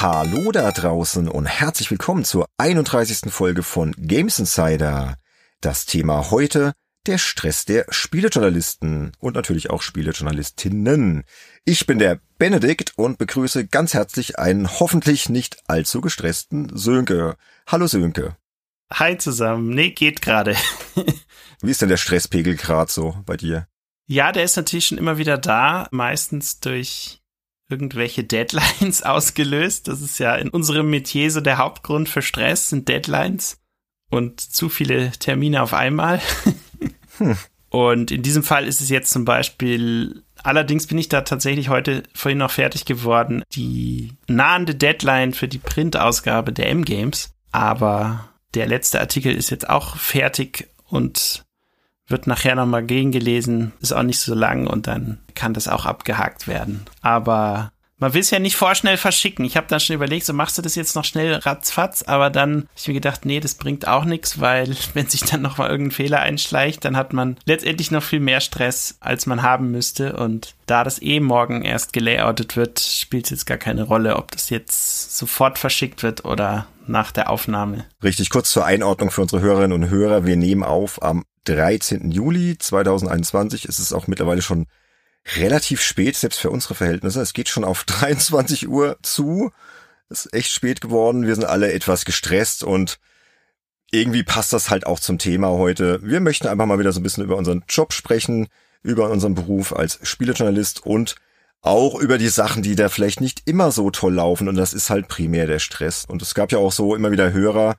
Hallo da draußen und herzlich willkommen zur 31. Folge von Games Insider. Das Thema heute der Stress der Spielejournalisten und natürlich auch Spielejournalistinnen. Ich bin der Benedikt und begrüße ganz herzlich einen hoffentlich nicht allzu gestressten Sönke. Hallo Sönke. Hi zusammen. Nee, geht gerade. Wie ist denn der Stresspegel gerade so bei dir? Ja, der ist natürlich schon immer wieder da, meistens durch irgendwelche Deadlines ausgelöst. Das ist ja in unserem Metier so der Hauptgrund für Stress, sind Deadlines und zu viele Termine auf einmal. hm. Und in diesem Fall ist es jetzt zum Beispiel, allerdings bin ich da tatsächlich heute vorhin noch fertig geworden, die nahende Deadline für die Printausgabe der M-Games. Aber der letzte Artikel ist jetzt auch fertig und wird nachher nochmal gegengelesen, ist auch nicht so lang und dann kann das auch abgehakt werden. Aber man will es ja nicht vorschnell verschicken. Ich habe dann schon überlegt, so machst du das jetzt noch schnell ratzfatz, aber dann habe ich mir gedacht, nee, das bringt auch nichts, weil wenn sich dann nochmal irgendein Fehler einschleicht, dann hat man letztendlich noch viel mehr Stress, als man haben müsste. Und da das eh morgen erst gelayoutet wird, spielt es jetzt gar keine Rolle, ob das jetzt sofort verschickt wird oder nach der Aufnahme. Richtig, kurz zur Einordnung für unsere Hörerinnen und Hörer. Wir nehmen auf am 13. Juli 2021. Es ist auch mittlerweile schon relativ spät, selbst für unsere Verhältnisse. Es geht schon auf 23 Uhr zu. Es ist echt spät geworden. Wir sind alle etwas gestresst und irgendwie passt das halt auch zum Thema heute. Wir möchten einfach mal wieder so ein bisschen über unseren Job sprechen, über unseren Beruf als Spielejournalist und auch über die Sachen, die da vielleicht nicht immer so toll laufen. Und das ist halt primär der Stress. Und es gab ja auch so immer wieder Hörer,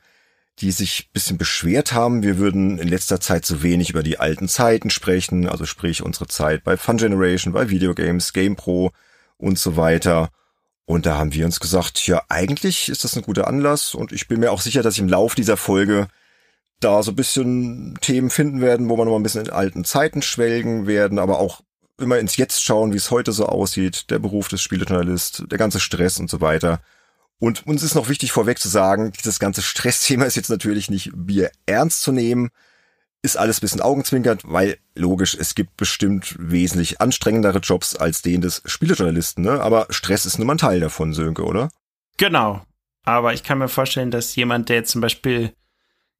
die sich bisschen beschwert haben, wir würden in letzter Zeit zu wenig über die alten Zeiten sprechen, also sprich unsere Zeit bei Fun Generation, bei Videogames, GamePro und so weiter. Und da haben wir uns gesagt, ja, eigentlich ist das ein guter Anlass und ich bin mir auch sicher, dass ich im Lauf dieser Folge da so ein bisschen Themen finden werden, wo wir noch mal ein bisschen in alten Zeiten schwelgen werden, aber auch immer ins Jetzt schauen, wie es heute so aussieht, der Beruf des Spielejournalist, der ganze Stress und so weiter. Und uns ist noch wichtig vorweg zu sagen, dieses ganze Stressthema ist jetzt natürlich nicht Bier ernst zu nehmen. Ist alles bisschen augenzwinkert, weil logisch, es gibt bestimmt wesentlich anstrengendere Jobs als den des Spielejournalisten, ne? Aber Stress ist nur mal ein Teil davon, Sönke, oder? Genau. Aber ich kann mir vorstellen, dass jemand, der zum Beispiel,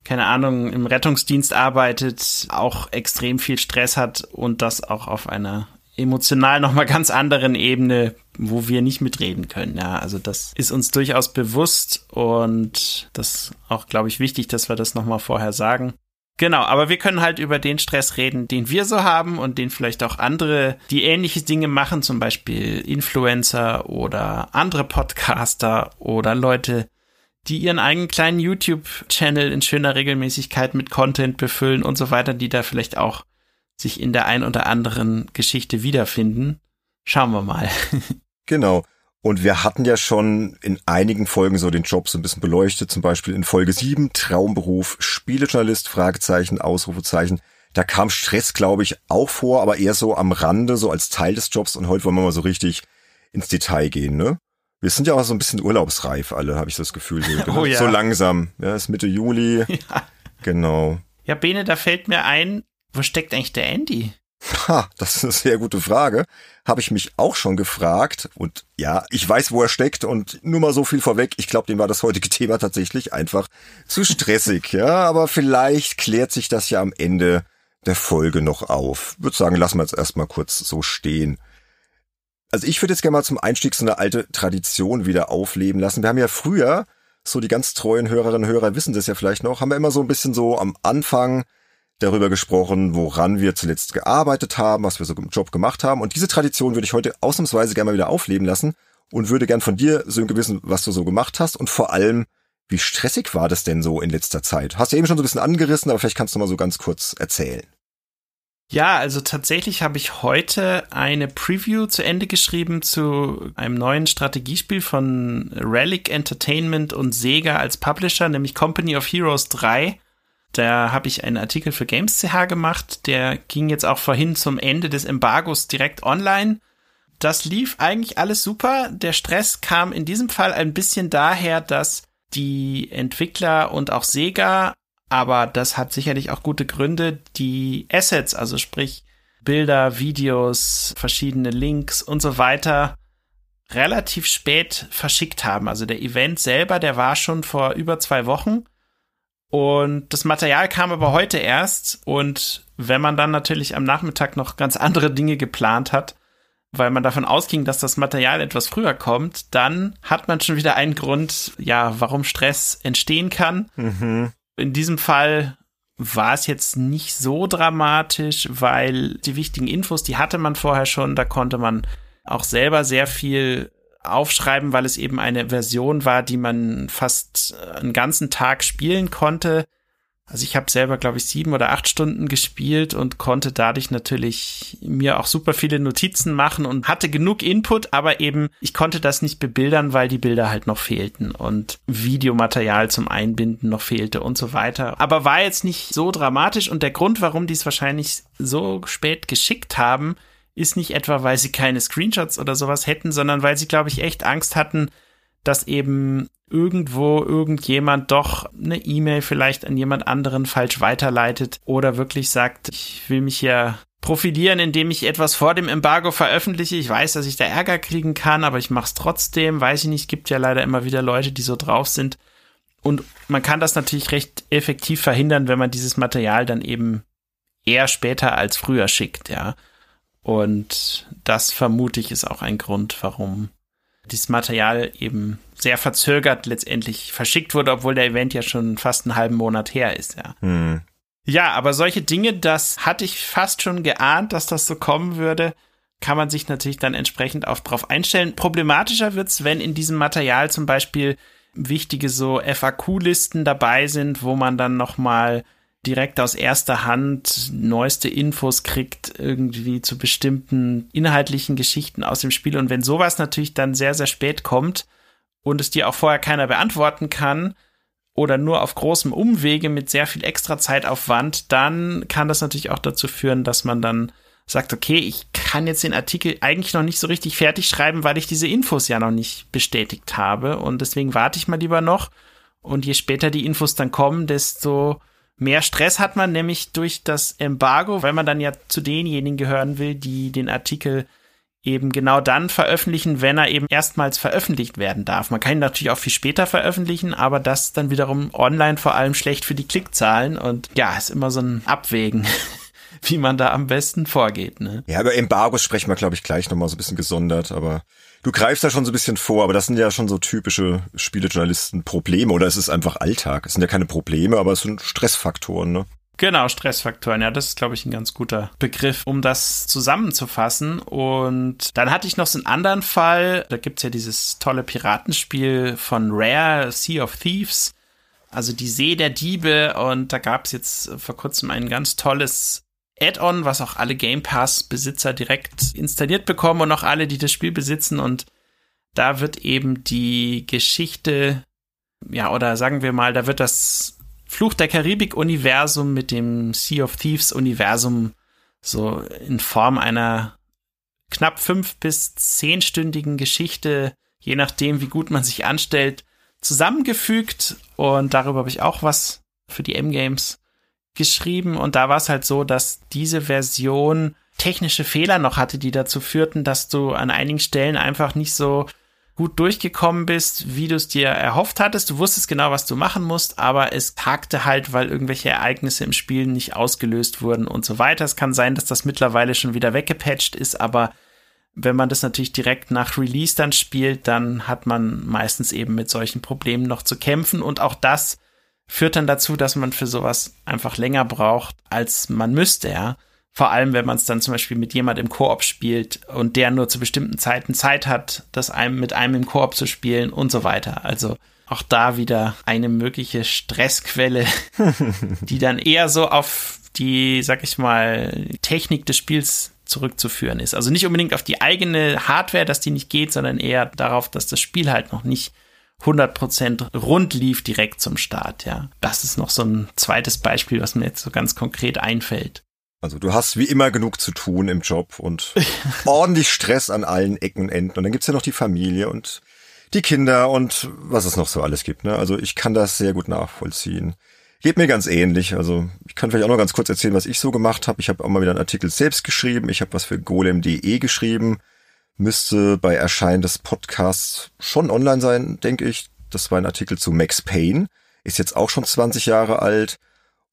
keine Ahnung, im Rettungsdienst arbeitet, auch extrem viel Stress hat und das auch auf einer emotional nochmal ganz anderen Ebene, wo wir nicht mitreden können. Ja, also das ist uns durchaus bewusst und das auch, glaube ich, wichtig, dass wir das nochmal vorher sagen. Genau, aber wir können halt über den Stress reden, den wir so haben und den vielleicht auch andere, die ähnliche Dinge machen, zum Beispiel Influencer oder andere Podcaster oder Leute, die ihren eigenen kleinen YouTube-Channel in schöner Regelmäßigkeit mit Content befüllen und so weiter, die da vielleicht auch sich in der ein oder anderen Geschichte wiederfinden. Schauen wir mal. genau. Und wir hatten ja schon in einigen Folgen so den Job so ein bisschen beleuchtet, zum Beispiel in Folge 7, Traumberuf, Spielejournalist, Fragezeichen, Ausrufezeichen. Da kam Stress, glaube ich, auch vor, aber eher so am Rande, so als Teil des Jobs. Und heute wollen wir mal so richtig ins Detail gehen, ne? Wir sind ja auch so ein bisschen urlaubsreif alle, habe ich das Gefühl. So, oh, ja. so langsam. Ja, ist Mitte Juli. Ja. Genau. Ja, Bene, da fällt mir ein, wo steckt eigentlich der Andy? Ha, das ist eine sehr gute Frage. Habe ich mich auch schon gefragt. Und ja, ich weiß, wo er steckt. Und nur mal so viel vorweg. Ich glaube, dem war das heutige Thema tatsächlich einfach zu stressig. ja, aber vielleicht klärt sich das ja am Ende der Folge noch auf. Würde sagen, lassen wir jetzt erstmal kurz so stehen. Also ich würde jetzt gerne mal zum Einstieg so eine alte Tradition wieder aufleben lassen. Wir haben ja früher, so die ganz treuen Hörerinnen und Hörer wissen das ja vielleicht noch, haben wir immer so ein bisschen so am Anfang darüber gesprochen, woran wir zuletzt gearbeitet haben, was wir so im Job gemacht haben. Und diese Tradition würde ich heute ausnahmsweise gerne mal wieder aufleben lassen und würde gern von dir, Sönke, wissen, was du so gemacht hast und vor allem, wie stressig war das denn so in letzter Zeit? Hast du eben schon so ein bisschen angerissen, aber vielleicht kannst du mal so ganz kurz erzählen. Ja, also tatsächlich habe ich heute eine Preview zu Ende geschrieben zu einem neuen Strategiespiel von Relic Entertainment und Sega als Publisher, nämlich Company of Heroes 3. Da habe ich einen Artikel für Games.ch gemacht, der ging jetzt auch vorhin zum Ende des Embargos direkt online. Das lief eigentlich alles super. Der Stress kam in diesem Fall ein bisschen daher, dass die Entwickler und auch Sega, aber das hat sicherlich auch gute Gründe, die Assets, also sprich Bilder, Videos, verschiedene Links und so weiter relativ spät verschickt haben. Also der Event selber, der war schon vor über zwei Wochen. Und das Material kam aber heute erst. Und wenn man dann natürlich am Nachmittag noch ganz andere Dinge geplant hat, weil man davon ausging, dass das Material etwas früher kommt, dann hat man schon wieder einen Grund, ja, warum Stress entstehen kann. Mhm. In diesem Fall war es jetzt nicht so dramatisch, weil die wichtigen Infos, die hatte man vorher schon, da konnte man auch selber sehr viel aufschreiben, weil es eben eine Version war, die man fast einen ganzen Tag spielen konnte. Also ich habe selber, glaube ich, sieben oder acht Stunden gespielt und konnte dadurch natürlich mir auch super viele Notizen machen und hatte genug Input, aber eben ich konnte das nicht bebildern, weil die Bilder halt noch fehlten und Videomaterial zum Einbinden noch fehlte und so weiter. Aber war jetzt nicht so dramatisch und der Grund, warum die es wahrscheinlich so spät geschickt haben, ist nicht etwa, weil sie keine Screenshots oder sowas hätten, sondern weil sie, glaube ich, echt Angst hatten, dass eben irgendwo irgendjemand doch eine E-Mail vielleicht an jemand anderen falsch weiterleitet oder wirklich sagt, ich will mich hier profilieren, indem ich etwas vor dem Embargo veröffentliche. Ich weiß, dass ich da Ärger kriegen kann, aber ich mache es trotzdem. Weiß ich nicht, gibt ja leider immer wieder Leute, die so drauf sind. Und man kann das natürlich recht effektiv verhindern, wenn man dieses Material dann eben eher später als früher schickt, ja. Und das vermute ich ist auch ein Grund, warum dieses Material eben sehr verzögert letztendlich verschickt wurde, obwohl der Event ja schon fast einen halben Monat her ist, ja. Hm. Ja, aber solche Dinge, das hatte ich fast schon geahnt, dass das so kommen würde, kann man sich natürlich dann entsprechend auch drauf einstellen. Problematischer wird's, wenn in diesem Material zum Beispiel wichtige so FAQ-Listen dabei sind, wo man dann nochmal direkt aus erster Hand neueste Infos kriegt, irgendwie zu bestimmten inhaltlichen Geschichten aus dem Spiel. Und wenn sowas natürlich dann sehr, sehr spät kommt und es dir auch vorher keiner beantworten kann, oder nur auf großem Umwege mit sehr viel extra Zeitaufwand, dann kann das natürlich auch dazu führen, dass man dann sagt, okay, ich kann jetzt den Artikel eigentlich noch nicht so richtig fertig schreiben, weil ich diese Infos ja noch nicht bestätigt habe und deswegen warte ich mal lieber noch und je später die Infos dann kommen, desto Mehr Stress hat man nämlich durch das Embargo, weil man dann ja zu denjenigen gehören will, die den Artikel eben genau dann veröffentlichen, wenn er eben erstmals veröffentlicht werden darf. Man kann ihn natürlich auch viel später veröffentlichen, aber das dann wiederum online vor allem schlecht für die Klickzahlen und ja, ist immer so ein Abwägen. wie man da am besten vorgeht. Ne? Ja, über Embargos sprechen wir, glaube ich, gleich nochmal so ein bisschen gesondert, aber du greifst da schon so ein bisschen vor, aber das sind ja schon so typische Spielejournalisten-Probleme oder es ist einfach Alltag. Es sind ja keine Probleme, aber es sind Stressfaktoren, ne? Genau, Stressfaktoren. Ja, das ist, glaube ich, ein ganz guter Begriff, um das zusammenzufassen. Und dann hatte ich noch so einen anderen Fall. Da gibt's ja dieses tolle Piratenspiel von Rare, Sea of Thieves. Also die See der Diebe. Und da gab's jetzt vor kurzem ein ganz tolles Add-on, was auch alle Game Pass-Besitzer direkt installiert bekommen und auch alle, die das Spiel besitzen. Und da wird eben die Geschichte, ja, oder sagen wir mal, da wird das Fluch der Karibik-Universum mit dem Sea of Thieves-Universum so in Form einer knapp fünf bis zehnstündigen Geschichte, je nachdem, wie gut man sich anstellt, zusammengefügt. Und darüber habe ich auch was für die M-Games geschrieben und da war es halt so, dass diese Version technische Fehler noch hatte, die dazu führten, dass du an einigen Stellen einfach nicht so gut durchgekommen bist, wie du es dir erhofft hattest. Du wusstest genau, was du machen musst, aber es hakte halt, weil irgendwelche Ereignisse im Spiel nicht ausgelöst wurden und so weiter. Es kann sein, dass das mittlerweile schon wieder weggepatcht ist, aber wenn man das natürlich direkt nach Release dann spielt, dann hat man meistens eben mit solchen Problemen noch zu kämpfen und auch das führt dann dazu, dass man für sowas einfach länger braucht, als man müsste, ja. Vor allem, wenn man es dann zum Beispiel mit jemand im Koop spielt und der nur zu bestimmten Zeiten Zeit hat, das einem mit einem im Koop zu spielen und so weiter. Also auch da wieder eine mögliche Stressquelle, die dann eher so auf die, sag ich mal, Technik des Spiels zurückzuführen ist. Also nicht unbedingt auf die eigene Hardware, dass die nicht geht, sondern eher darauf, dass das Spiel halt noch nicht 100% rund lief direkt zum Start, ja. Das ist noch so ein zweites Beispiel, was mir jetzt so ganz konkret einfällt. Also du hast wie immer genug zu tun im Job und ordentlich Stress an allen Ecken und Enden. Und dann gibt's ja noch die Familie und die Kinder und was es noch so alles gibt. Ne? Also ich kann das sehr gut nachvollziehen. Geht mir ganz ähnlich. Also ich kann vielleicht auch noch ganz kurz erzählen, was ich so gemacht habe. Ich habe auch mal wieder einen Artikel selbst geschrieben. Ich habe was für golem.de geschrieben müsste bei Erscheinen des Podcasts schon online sein, denke ich. Das war ein Artikel zu Max Payne, ist jetzt auch schon 20 Jahre alt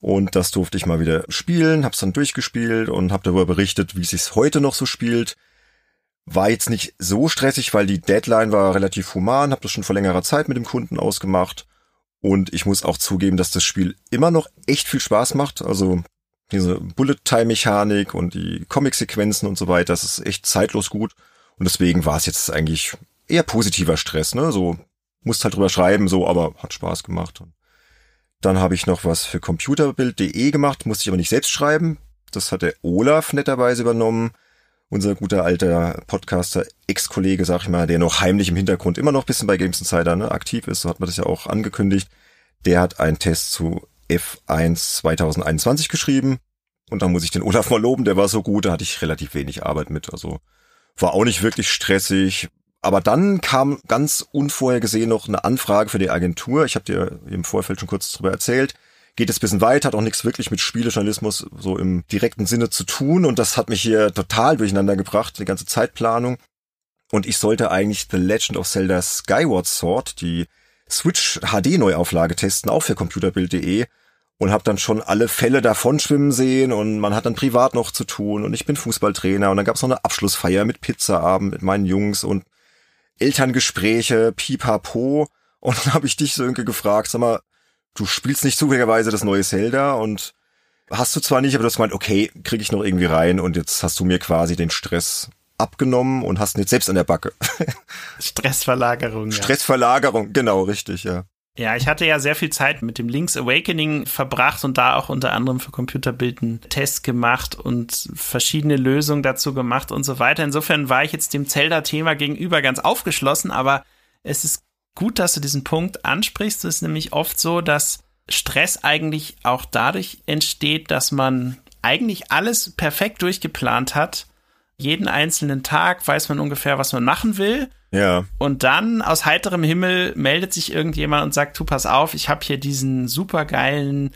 und das durfte ich mal wieder spielen, hab's dann durchgespielt und hab darüber berichtet, wie es sich heute noch so spielt. War jetzt nicht so stressig, weil die Deadline war relativ human, hab das schon vor längerer Zeit mit dem Kunden ausgemacht und ich muss auch zugeben, dass das Spiel immer noch echt viel Spaß macht. Also diese Bullet-Time-Mechanik und die Comic-Sequenzen und so weiter, das ist echt zeitlos gut. Und deswegen war es jetzt eigentlich eher positiver Stress, ne? So, musst halt drüber schreiben, so, aber hat Spaß gemacht. Dann habe ich noch was für computerbild.de gemacht, musste ich aber nicht selbst schreiben. Das hat der Olaf netterweise übernommen. Unser guter alter Podcaster, Ex-Kollege, sag ich mal, der noch heimlich im Hintergrund immer noch bisschen bei Games Insider ne, aktiv ist, so hat man das ja auch angekündigt. Der hat einen Test zu F1 2021 geschrieben. Und da muss ich den Olaf mal loben, der war so gut, da hatte ich relativ wenig Arbeit mit. Also war auch nicht wirklich stressig. Aber dann kam ganz unvorhergesehen noch eine Anfrage für die Agentur. Ich habe dir im Vorfeld schon kurz drüber erzählt. Geht es bisschen weiter, hat auch nichts wirklich mit Spielejournalismus so im direkten Sinne zu tun. Und das hat mich hier total durcheinander gebracht, die ganze Zeitplanung. Und ich sollte eigentlich The Legend of Zelda Skyward Sword, die Switch HD Neuauflage testen, auch für computerbild.de und habe dann schon alle Fälle davon schwimmen sehen und man hat dann privat noch zu tun und ich bin Fußballtrainer und dann gab es noch eine Abschlussfeier mit Pizzaabend mit meinen Jungs und Elterngespräche, pipapo und dann habe ich dich so irgendwie gefragt, sag mal, du spielst nicht zufälligerweise das neue Zelda und hast du zwar nicht, aber du hast gemeint, okay, krieg ich noch irgendwie rein und jetzt hast du mir quasi den Stress abgenommen und hast ihn jetzt selbst an der Backe. Stressverlagerung. Stressverlagerung, ja. genau, richtig, ja. Ja, ich hatte ja sehr viel Zeit mit dem Link's Awakening verbracht und da auch unter anderem für Computerbild einen Test gemacht und verschiedene Lösungen dazu gemacht und so weiter. Insofern war ich jetzt dem Zelda-Thema gegenüber ganz aufgeschlossen, aber es ist gut, dass du diesen Punkt ansprichst. Es ist nämlich oft so, dass Stress eigentlich auch dadurch entsteht, dass man eigentlich alles perfekt durchgeplant hat jeden einzelnen Tag weiß man ungefähr, was man machen will. Ja. Und dann aus heiterem Himmel meldet sich irgendjemand und sagt, du pass auf, ich habe hier diesen supergeilen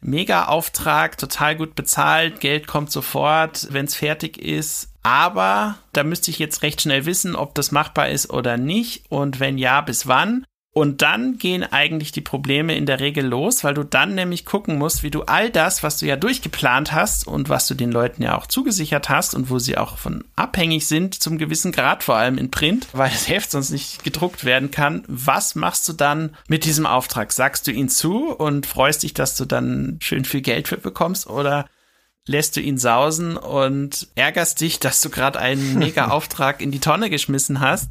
Mega-Auftrag, total gut bezahlt, Geld kommt sofort, wenn es fertig ist. Aber da müsste ich jetzt recht schnell wissen, ob das machbar ist oder nicht und wenn ja, bis wann. Und dann gehen eigentlich die Probleme in der Regel los, weil du dann nämlich gucken musst, wie du all das, was du ja durchgeplant hast und was du den Leuten ja auch zugesichert hast und wo sie auch von abhängig sind, zum gewissen Grad, vor allem in Print, weil das Heft sonst nicht gedruckt werden kann. Was machst du dann mit diesem Auftrag? Sagst du ihn zu und freust dich, dass du dann schön viel Geld für bekommst oder lässt du ihn sausen und ärgerst dich, dass du gerade einen Mega-Auftrag in die Tonne geschmissen hast?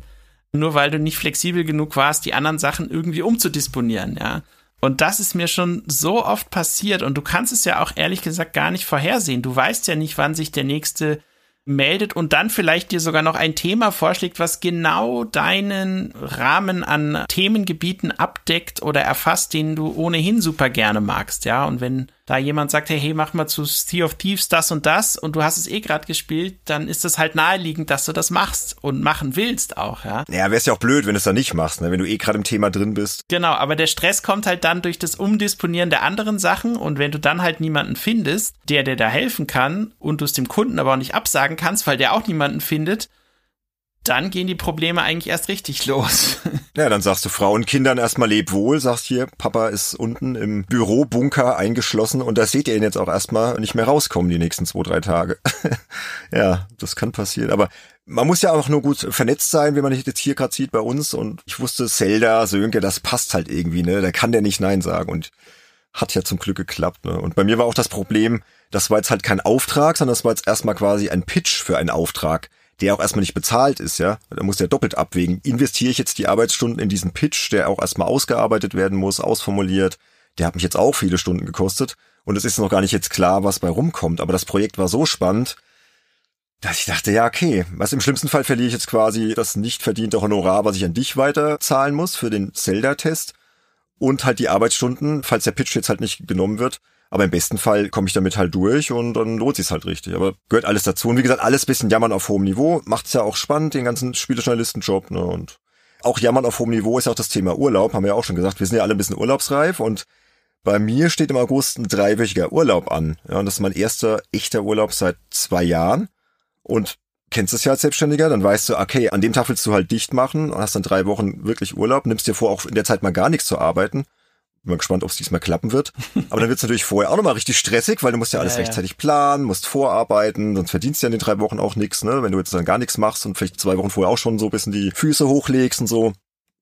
Nur weil du nicht flexibel genug warst, die anderen Sachen irgendwie umzudisponieren, ja. Und das ist mir schon so oft passiert und du kannst es ja auch ehrlich gesagt gar nicht vorhersehen. Du weißt ja nicht, wann sich der nächste meldet und dann vielleicht dir sogar noch ein Thema vorschlägt, was genau deinen Rahmen an Themengebieten abdeckt oder erfasst, den du ohnehin super gerne magst, ja. Und wenn da jemand sagt, hey, hey, mach mal zu Sea of Thieves das und das und du hast es eh gerade gespielt, dann ist es halt naheliegend, dass du das machst und machen willst auch, ja. Ja, wär's ja auch blöd, wenn du es dann nicht machst, ne? wenn du eh gerade im Thema drin bist. Genau, aber der Stress kommt halt dann durch das Umdisponieren der anderen Sachen und wenn du dann halt niemanden findest, der dir da helfen kann und du es dem Kunden aber auch nicht absagen kannst, weil der auch niemanden findet, dann gehen die Probleme eigentlich erst richtig los. Ja, dann sagst du Frauen und Kindern erstmal leb wohl, sagst hier, Papa ist unten im Bürobunker eingeschlossen und da seht ihr ihn jetzt auch erstmal nicht mehr rauskommen die nächsten zwei, drei Tage. ja, das kann passieren. Aber man muss ja auch nur gut vernetzt sein, wenn man jetzt hier gerade sieht bei uns und ich wusste, Zelda, Sönke, das passt halt irgendwie, ne? Da kann der nicht Nein sagen und hat ja zum Glück geklappt, ne? Und bei mir war auch das Problem, das war jetzt halt kein Auftrag, sondern das war jetzt erstmal quasi ein Pitch für einen Auftrag der auch erstmal nicht bezahlt ist, ja. Da muss der doppelt abwägen. Investiere ich jetzt die Arbeitsstunden in diesen Pitch, der auch erstmal ausgearbeitet werden muss, ausformuliert. Der hat mich jetzt auch viele Stunden gekostet. Und es ist noch gar nicht jetzt klar, was bei rumkommt. Aber das Projekt war so spannend, dass ich dachte, ja, okay, was im schlimmsten Fall verliere ich jetzt quasi das nicht verdiente Honorar, was ich an dich weiter zahlen muss für den Zelda-Test und halt die Arbeitsstunden, falls der Pitch jetzt halt nicht genommen wird. Aber im besten Fall komme ich damit halt durch und dann lohnt sich's halt richtig. Aber gehört alles dazu. Und wie gesagt, alles bisschen jammern auf hohem Niveau. Macht's ja auch spannend, den ganzen Spielejournalistenjob. Ne? Und auch jammern auf hohem Niveau ist auch das Thema Urlaub, haben wir ja auch schon gesagt. Wir sind ja alle ein bisschen urlaubsreif und bei mir steht im August ein dreiwöchiger Urlaub an. Ja, und das ist mein erster echter Urlaub seit zwei Jahren. Und kennst es ja als Selbstständiger, dann weißt du, okay, an dem Tag willst du halt dicht machen und hast dann drei Wochen wirklich Urlaub, nimmst dir vor, auch in der Zeit mal gar nichts zu arbeiten. Bin mal gespannt, ob es diesmal klappen wird. Aber dann wird es natürlich vorher auch nochmal richtig stressig, weil du musst ja alles ja, rechtzeitig ja. planen, musst vorarbeiten, sonst verdienst du ja in den drei Wochen auch nichts, ne? Wenn du jetzt dann gar nichts machst und vielleicht zwei Wochen vorher auch schon so ein bisschen die Füße hochlegst und so.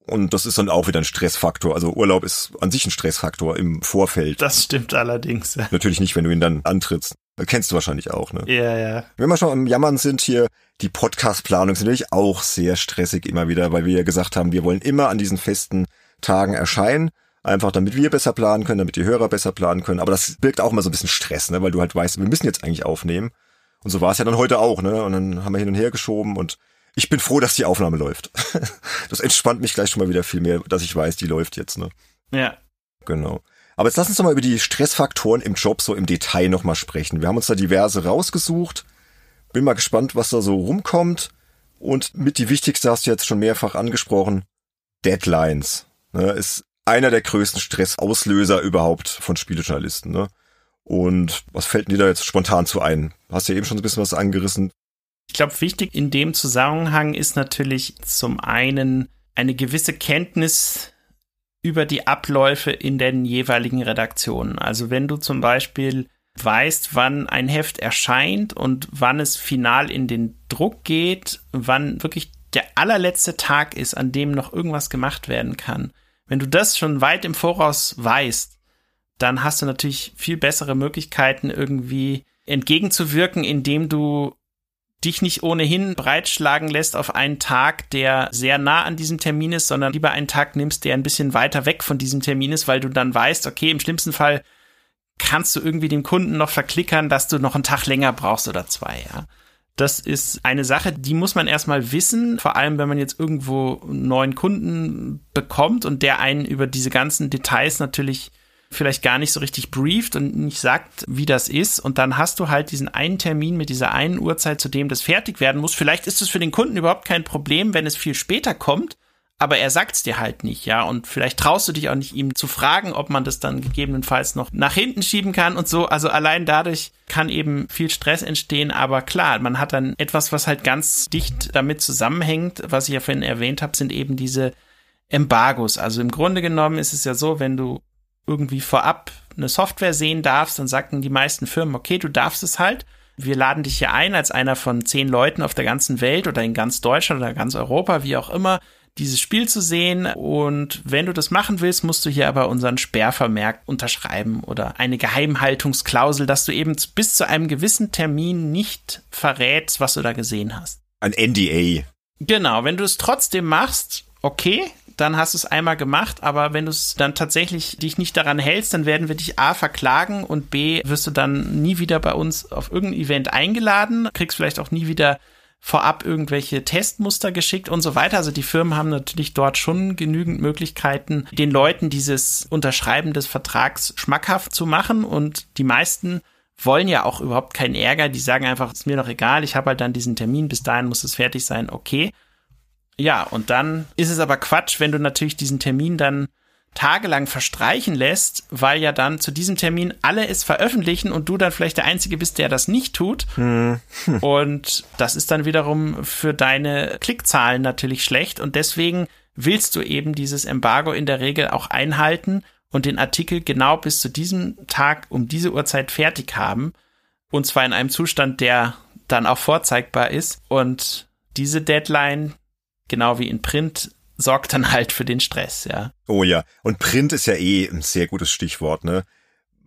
Und das ist dann auch wieder ein Stressfaktor. Also Urlaub ist an sich ein Stressfaktor im Vorfeld. Das stimmt allerdings. Ja. Natürlich nicht, wenn du ihn dann antrittst. Kennst du wahrscheinlich auch, ne? Ja, ja. Wenn wir schon am Jammern sind hier, die Podcast-Planung ist natürlich auch sehr stressig immer wieder, weil wir ja gesagt haben, wir wollen immer an diesen festen Tagen erscheinen. Einfach damit wir besser planen können, damit die Hörer besser planen können. Aber das birgt auch immer so ein bisschen Stress, ne? Weil du halt weißt, wir müssen jetzt eigentlich aufnehmen. Und so war es ja dann heute auch, ne? Und dann haben wir hin und her geschoben und ich bin froh, dass die Aufnahme läuft. Das entspannt mich gleich schon mal wieder viel mehr, dass ich weiß, die läuft jetzt, ne? Ja. Genau. Aber jetzt lass uns doch mal über die Stressfaktoren im Job so im Detail nochmal sprechen. Wir haben uns da diverse rausgesucht. Bin mal gespannt, was da so rumkommt. Und mit die wichtigste hast du jetzt schon mehrfach angesprochen. Deadlines. Ne, ist einer der größten Stressauslöser überhaupt von Spielejournalisten. Ne? Und was fällt dir da jetzt spontan zu ein? Hast ja eben schon ein bisschen was angerissen. Ich glaube, wichtig in dem Zusammenhang ist natürlich zum einen eine gewisse Kenntnis über die Abläufe in den jeweiligen Redaktionen. Also wenn du zum Beispiel weißt, wann ein Heft erscheint und wann es final in den Druck geht, wann wirklich der allerletzte Tag ist, an dem noch irgendwas gemacht werden kann. Wenn du das schon weit im Voraus weißt, dann hast du natürlich viel bessere Möglichkeiten irgendwie entgegenzuwirken, indem du dich nicht ohnehin breitschlagen lässt auf einen Tag, der sehr nah an diesem Termin ist, sondern lieber einen Tag nimmst, der ein bisschen weiter weg von diesem Termin ist, weil du dann weißt, okay, im schlimmsten Fall kannst du irgendwie dem Kunden noch verklickern, dass du noch einen Tag länger brauchst oder zwei, ja. Das ist eine Sache, die muss man erstmal wissen, vor allem wenn man jetzt irgendwo einen neuen Kunden bekommt und der einen über diese ganzen Details natürlich vielleicht gar nicht so richtig brieft und nicht sagt, wie das ist. Und dann hast du halt diesen einen Termin mit dieser einen Uhrzeit, zu dem das fertig werden muss. Vielleicht ist es für den Kunden überhaupt kein Problem, wenn es viel später kommt, aber er sagt's dir halt nicht, ja. Und vielleicht traust du dich auch nicht, ihm zu fragen, ob man das dann gegebenenfalls noch nach hinten schieben kann und so. Also allein dadurch kann eben viel Stress entstehen. Aber klar, man hat dann etwas, was halt ganz dicht damit zusammenhängt. Was ich ja vorhin erwähnt habe, sind eben diese Embargos. Also im Grunde genommen ist es ja so, wenn du irgendwie vorab eine Software sehen darfst, dann sagten die meisten Firmen, okay, du darfst es halt. Wir laden dich hier ein als einer von zehn Leuten auf der ganzen Welt oder in ganz Deutschland oder ganz Europa, wie auch immer, dieses Spiel zu sehen. Und wenn du das machen willst, musst du hier aber unseren Sperrvermerk unterschreiben oder eine Geheimhaltungsklausel, dass du eben bis zu einem gewissen Termin nicht verrätst, was du da gesehen hast. Ein NDA. Genau, wenn du es trotzdem machst, okay, dann hast du es einmal gemacht, aber wenn du es dann tatsächlich dich nicht daran hältst, dann werden wir dich A verklagen und B wirst du dann nie wieder bei uns auf irgendein Event eingeladen, kriegst vielleicht auch nie wieder vorab irgendwelche Testmuster geschickt und so weiter. Also die Firmen haben natürlich dort schon genügend Möglichkeiten, den Leuten dieses Unterschreiben des Vertrags schmackhaft zu machen und die meisten wollen ja auch überhaupt keinen Ärger. Die sagen einfach, ist mir doch egal, ich habe halt dann diesen Termin, bis dahin muss es fertig sein, okay. Ja, und dann ist es aber Quatsch, wenn du natürlich diesen Termin dann tagelang verstreichen lässt, weil ja dann zu diesem Termin alle es veröffentlichen und du dann vielleicht der Einzige bist, der das nicht tut. Hm. Und das ist dann wiederum für deine Klickzahlen natürlich schlecht und deswegen willst du eben dieses Embargo in der Regel auch einhalten und den Artikel genau bis zu diesem Tag um diese Uhrzeit fertig haben und zwar in einem Zustand, der dann auch vorzeigbar ist und diese Deadline genau wie in Print, sorgt dann halt für den Stress, ja. Oh ja. Und Print ist ja eh ein sehr gutes Stichwort, ne?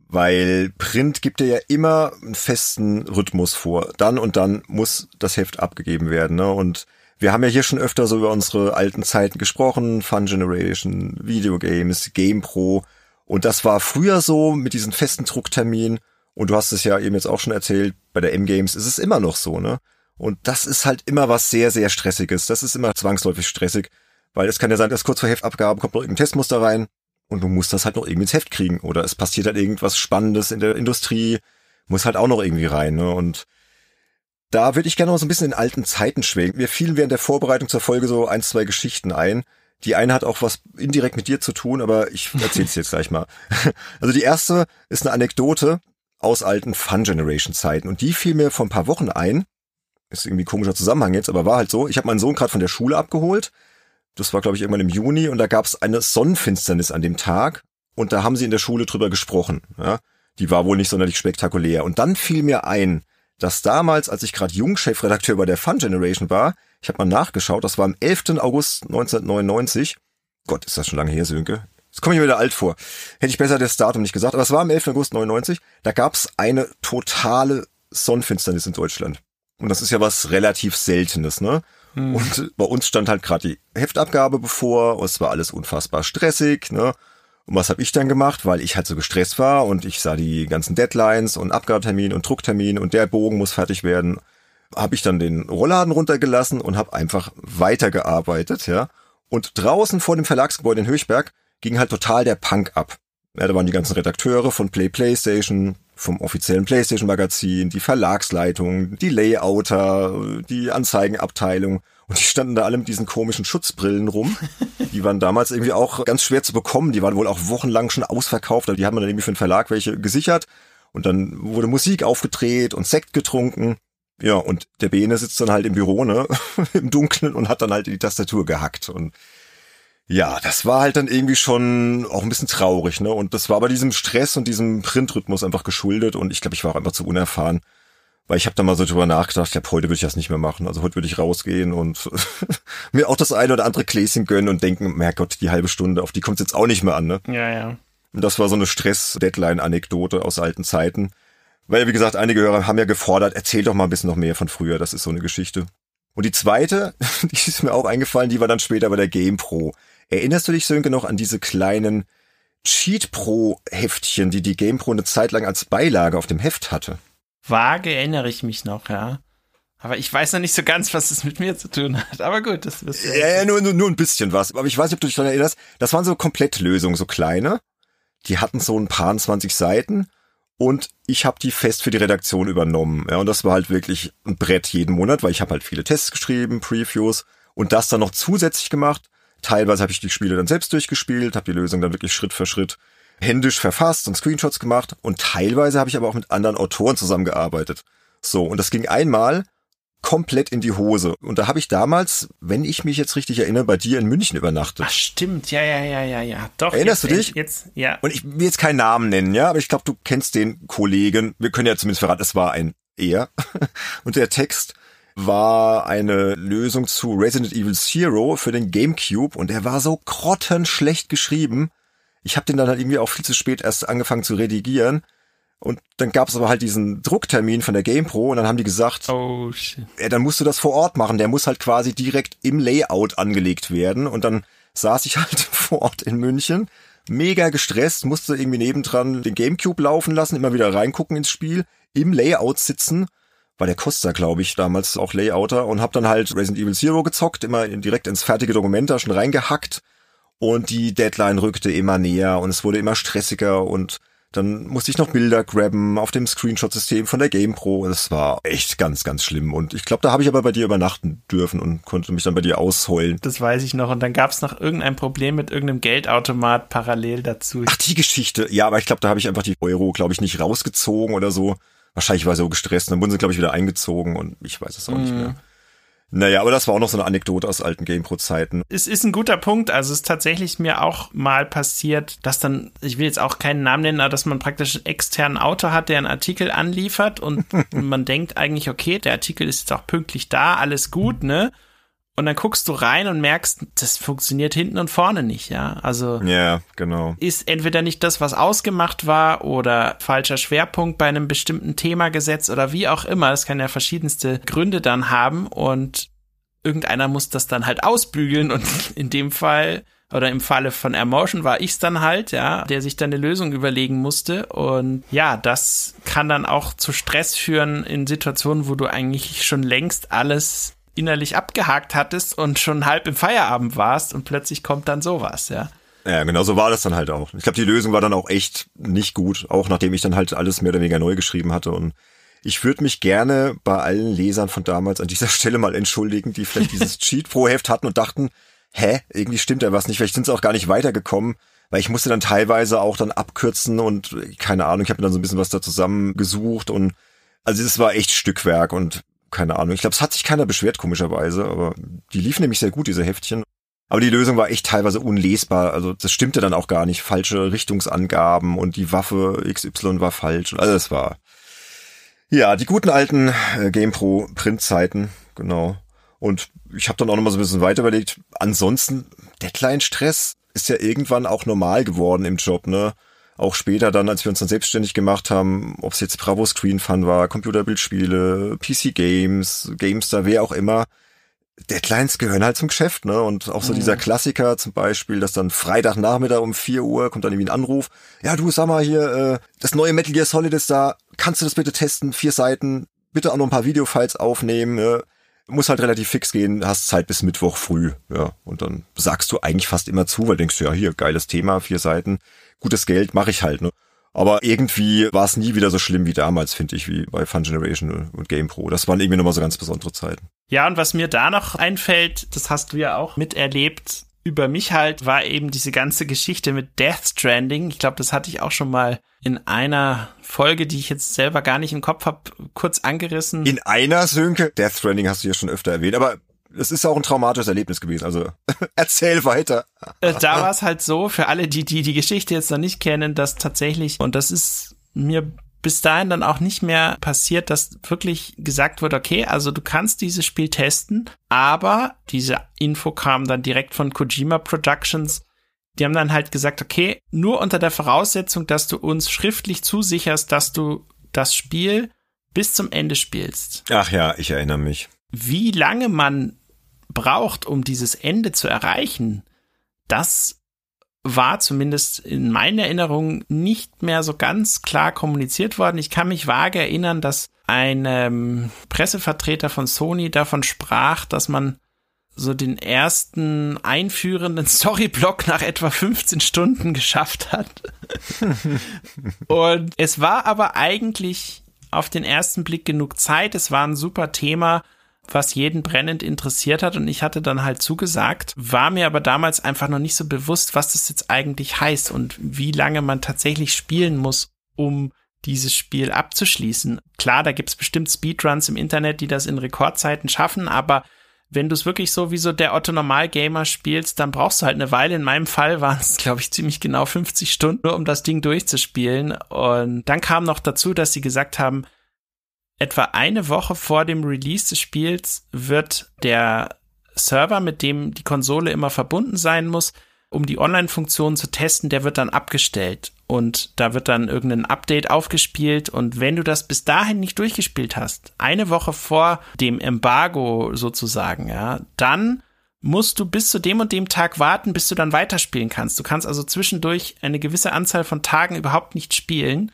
Weil Print gibt dir ja immer einen festen Rhythmus vor. Dann und dann muss das Heft abgegeben werden, ne? Und wir haben ja hier schon öfter so über unsere alten Zeiten gesprochen, Fun Generation, Videogames, GamePro. Und das war früher so mit diesen festen Druckterminen. Und du hast es ja eben jetzt auch schon erzählt, bei der M-Games ist es immer noch so, ne? Und das ist halt immer was sehr, sehr Stressiges. Das ist immer zwangsläufig stressig, weil es kann ja sein, dass kurz vor Heftabgabe kommt noch irgendein Testmuster rein und du musst das halt noch irgendwie ins Heft kriegen. Oder es passiert halt irgendwas Spannendes in der Industrie, muss halt auch noch irgendwie rein. Ne? Und da würde ich gerne noch so ein bisschen in alten Zeiten schwingen. Mir fielen während der Vorbereitung zur Folge so ein, zwei Geschichten ein. Die eine hat auch was indirekt mit dir zu tun, aber ich erzähle es jetzt gleich mal. Also die erste ist eine Anekdote aus alten Fun Generation Zeiten und die fiel mir vor ein paar Wochen ein Ist irgendwie komischer Zusammenhang jetzt, aber war halt so. Ich habe meinen Sohn gerade von der Schule abgeholt. Das war, glaube ich, irgendwann im Juni und da gab es eine Sonnenfinsternis an dem Tag und da haben sie in der Schule drüber gesprochen. Ja? Die war wohl nicht sonderlich spektakulär. Und dann fiel mir ein, dass damals, als ich gerade Jungchefredakteur bei der Fun Generation war, ich habe mal nachgeschaut, das war am 11. August 1999. Gott, ist das schon lange her, Sönke. Jetzt komme ich mir wieder alt vor. Hätte ich besser das Datum nicht gesagt, aber es war am 11. August 99. Da gab es eine totale Sonnenfinsternis in Deutschland. Und das ist ja was relativ Seltenes, ne? Hm. Und bei uns stand halt gerade die Heftabgabe bevor, und es war alles unfassbar stressig, ne? Und was habe ich dann gemacht? Weil ich halt so gestresst war und ich sah die ganzen Deadlines und Abgabetermin und Drucktermin und der Bogen muss fertig werden, habe ich dann den Rollladen runtergelassen und habe einfach weitergearbeitet, ja. Und draußen vor dem Verlagsgebäude in Höchberg ging halt total der Punk ab. Ja, da waren die ganzen Redakteure von Play PlayStation, vom offiziellen PlayStation Magazin, die Verlagsleitung, die Layouter, die Anzeigenabteilung und die standen da alle mit diesen komischen Schutzbrillen rum. Die waren damals irgendwie auch ganz schwer zu bekommen. Die waren wohl auch wochenlang schon ausverkauft. Also die haben dann irgendwie für den Verlag welche gesichert. Und dann wurde Musik aufgedreht und Sekt getrunken. Ja, und der Bene sitzt dann halt im Büro, ne, im Dunkeln und hat dann halt in die Tastatur gehackt. Und ja, das war halt dann irgendwie schon auch ein bisschen traurig, ne? Und das war bei diesem Stress und diesem Printrhythmus einfach geschuldet und ich glaube, ich war auch einfach zu unerfahren. Weil ich habe da mal so drüber nachgedacht, ich glaube, heute würde ich das nicht mehr machen. Also heute würde ich rausgehen und mir auch das eine oder andere Gläschen gönnen und denken, Gott, die halbe Stunde, auf die kommt jetzt auch nicht mehr an, ne? Ja, ja. Und das war so eine Stress-Deadline-Anekdote aus alten Zeiten. Weil, wie gesagt, einige Hörer haben ja gefordert, erzähl doch mal ein bisschen noch mehr von früher, das ist so eine Geschichte. Und die zweite, die ist mir auch eingefallen, die war dann später bei der Game Pro. Erinnerst du dich, Sönke, noch an diese kleinen Cheat Pro Heftchen, die die Game Pro eine Zeit lang als Beilage auf dem Heft hatte? Vage erinnere ich mich noch, ja. Aber ich weiß noch nicht so ganz, was das mit mir zu tun hat. Aber gut, das wirst du. Ja, ja nur, nur, nur ein bisschen was. Aber ich weiß nicht, ob du dich daran erinnerst. Das waren so Komplettlösungen, so kleine. Die hatten so ein paar 20 Seiten. Und ich habe die fest für die Redaktion übernommen. Ja, und das war halt wirklich ein Brett jeden Monat, weil ich habe halt viele Tests geschrieben, Previews und das dann noch zusätzlich gemacht. Teilweise habe ich die Spiele dann selbst durchgespielt, habe die Lösung dann wirklich Schritt für Schritt händisch verfasst und Screenshots gemacht und teilweise habe ich aber auch mit anderen Autoren zusammengearbeitet. So, und das ging einmal komplett in die Hose. Und da habe ich damals, wenn ich mich jetzt richtig erinnere, bei dir in München übernachtet. Ach stimmt, ja, ja, ja, ja, ja. Doch. Erinnerst jetzt, du dich? Jetzt, ja. Und ich will jetzt keinen Namen nennen, ja, aber ich glaube, du kennst den Kollegen. Wir können ja zumindest verraten, es war ein er. Und der Text war eine Lösung zu Resident Evil Zero für den GameCube und der war so grottenschlecht geschrieben. Ich habe den dann halt irgendwie auch viel zu spät erst angefangen zu redigieren. Und dann gab es aber halt diesen Drucktermin von der GamePro und dann haben die gesagt, oh, shit. Ja, dann musst du das vor Ort machen. Der muss halt quasi direkt im Layout angelegt werden. Und dann saß ich halt vor Ort in München, mega gestresst, musste irgendwie nebendran den Gamecube laufen lassen, immer wieder reingucken ins Spiel, im Layout sitzen. War der Costa, glaube ich, damals auch Layouter und hab dann halt Resident Evil Zero gezockt, immer direkt ins fertige Dokument da schon reingehackt und die Deadline rückte immer näher und es wurde immer stressiger und dann musste ich noch Bilder grabben auf dem Screenshot-System von der GamePro. Das war echt ganz, ganz schlimm. Und ich glaube, da habe ich aber bei dir übernachten dürfen und konnte mich dann bei dir ausheulen. Das weiß ich noch. Und dann gab es noch irgendein Problem mit irgendeinem Geldautomat parallel dazu. Ach, die Geschichte. Ja, aber ich glaube, da habe ich einfach die Euro, glaube ich, nicht rausgezogen oder so. Wahrscheinlich war ich so gestresst. Dann wurden sie, glaube ich, wieder eingezogen und ich weiß es auch mm. nicht mehr. Naja, aber das war auch noch so eine Anekdote aus alten GamePro-Zeiten. Es ist ein guter Punkt. Also es ist tatsächlich mir auch mal passiert, dass dann, ich will jetzt auch keinen Namen nennen, aber dass man praktisch einen externen Autor hat, der einen Artikel anliefert und man denkt eigentlich, okay, der Artikel ist jetzt auch pünktlich da, alles gut, ne? Und dann guckst du rein und merkst, das funktioniert hinten und vorne nicht, ja. Also ja, genau. ist entweder nicht das, was ausgemacht war, oder falscher Schwerpunkt bei einem bestimmten Thema gesetzt oder wie auch immer. Das kann ja verschiedenste Gründe dann haben und irgendeiner muss das dann halt ausbügeln und in dem Fall oder im Falle von Emotion war ich's dann halt, ja, der sich dann eine Lösung überlegen musste. Und ja, das kann dann auch zu Stress führen in Situationen, wo du eigentlich schon längst alles innerlich abgehakt hattest und schon halb im Feierabend warst und plötzlich kommt dann sowas, ja. Ja, genau so war das dann halt auch. Ich glaube, die Lösung war dann auch echt nicht gut, auch nachdem ich dann halt alles mehr oder weniger neu geschrieben hatte und ich würde mich gerne bei allen Lesern von damals an dieser Stelle mal entschuldigen, die vielleicht dieses Cheat Pro Heft hatten und dachten, hä, irgendwie stimmt da was nicht, vielleicht sind sie auch gar nicht weitergekommen, weil ich musste dann teilweise auch dann abkürzen und keine Ahnung, ich habe mir dann so ein bisschen was da zusammengesucht und also es war echt Stückwerk und keine Ahnung. Ich glaube, es hat sich keiner beschwert, komischerweise, aber die liefen nämlich sehr gut, diese Heftchen. Aber die Lösung war echt teilweise unlesbar. Also das stimmte dann auch gar nicht. Falsche Richtungsangaben und die Waffe XY war falsch. Also es war ja die guten alten äh, GamePro Printzeiten, genau. Und ich habe dann auch noch mal so ein bisschen weiter überlegt. Ansonsten Deadline-Stress ist ja irgendwann auch normal geworden im Job, ne? Auch später dann, als wir uns dann selbstständig gemacht haben, ob es jetzt Bravo Screen Fun war, Computerbildspiele, PC Games, Gamestar, wer auch immer Deadlines gehören halt zum Geschäft, ne? Und auch so mhm. dieser Klassiker zum Beispiel, dass dann Freitagnachmittag um vier Uhr kommt dann irgendwie ein Anruf. Ja, du sag mal hier, äh, das neue Metal Gear Solid ist da. Kannst du das bitte testen? Vier Seiten. Bitte auch noch ein paar Videofiles aufnehmen. Äh, muss halt relativ fix gehen. Hast Zeit bis Mittwoch früh. Ja, und dann sagst du eigentlich fast immer zu, weil denkst du ja hier geiles Thema, vier Seiten, gutes Geld, mache ich halt. Ne? Aber irgendwie war es nie wieder so schlimm wie damals, finde ich, wie bei Fun Generation und GamePro. Das waren irgendwie nochmal so ganz besondere Zeiten. Ja, und was mir da noch einfällt, das hast du ja auch miterlebt, über mich halt, war eben diese ganze Geschichte mit Death Stranding. Ich glaube, das hatte ich auch schon mal in einer Folge, die ich jetzt selber gar nicht im Kopf habe, kurz angerissen. In einer, Sönke? Death Stranding hast du ja schon öfter erwähnt, aber es ist auch ein traumatisches Erlebnis gewesen. Also erzähl weiter. Äh, da war es halt so, für alle, die, die die Geschichte jetzt noch nicht kennen, dass tatsächlich, und das ist mir bis dahin dann auch nicht mehr passiert, dass wirklich gesagt wird, okay, also du kannst dieses Spiel testen, aber diese Info kam dann direkt von Kojima Productions. Die haben dann halt gesagt, okay, nur unter der Voraussetzung, dass du uns schriftlich zusicherst, dass du das Spiel bis zum Ende spielst. Ach ja, ich erinnere mich. Wie lange man braucht, um dieses Ende zu erreichen, das war zumindest in meinen Erinnerungen nicht mehr so ganz klar kommuniziert worden. Ich kann mich vage erinnern, dass ein ähm, Pressevertreter von Sony davon sprach, dass man so den ersten einführenden Storyblock nach etwa 15 Stunden geschafft hat. Und es war aber eigentlich auf den ersten Blick genug Zeit. Es war ein super Thema was jeden brennend interessiert hat und ich hatte dann halt zugesagt, war mir aber damals einfach noch nicht so bewusst, was das jetzt eigentlich heißt und wie lange man tatsächlich spielen muss, um dieses Spiel abzuschließen. Klar, da gibt's bestimmt Speedruns im Internet, die das in Rekordzeiten schaffen, aber wenn du es wirklich so wie so der Otto Normal-Gamer spielst, dann brauchst du halt eine Weile. In meinem Fall waren es, glaube ich, ziemlich genau 50 Stunden, nur um das Ding durchzuspielen. Und dann kam noch dazu, dass sie gesagt haben, etwa eine Woche vor dem Release des Spiels wird der Server, mit dem die Konsole immer verbunden sein muss, um die Online-Funktion zu testen, der wird dann abgestellt und da wird dann irgendein Update aufgespielt und wenn du das bis dahin nicht durchgespielt hast, eine Woche vor dem Embargo sozusagen, ja, dann musst du bis zu dem und dem Tag warten, bis du dann weiterspielen kannst. Du kannst also zwischendurch eine gewisse Anzahl von Tagen überhaupt nicht spielen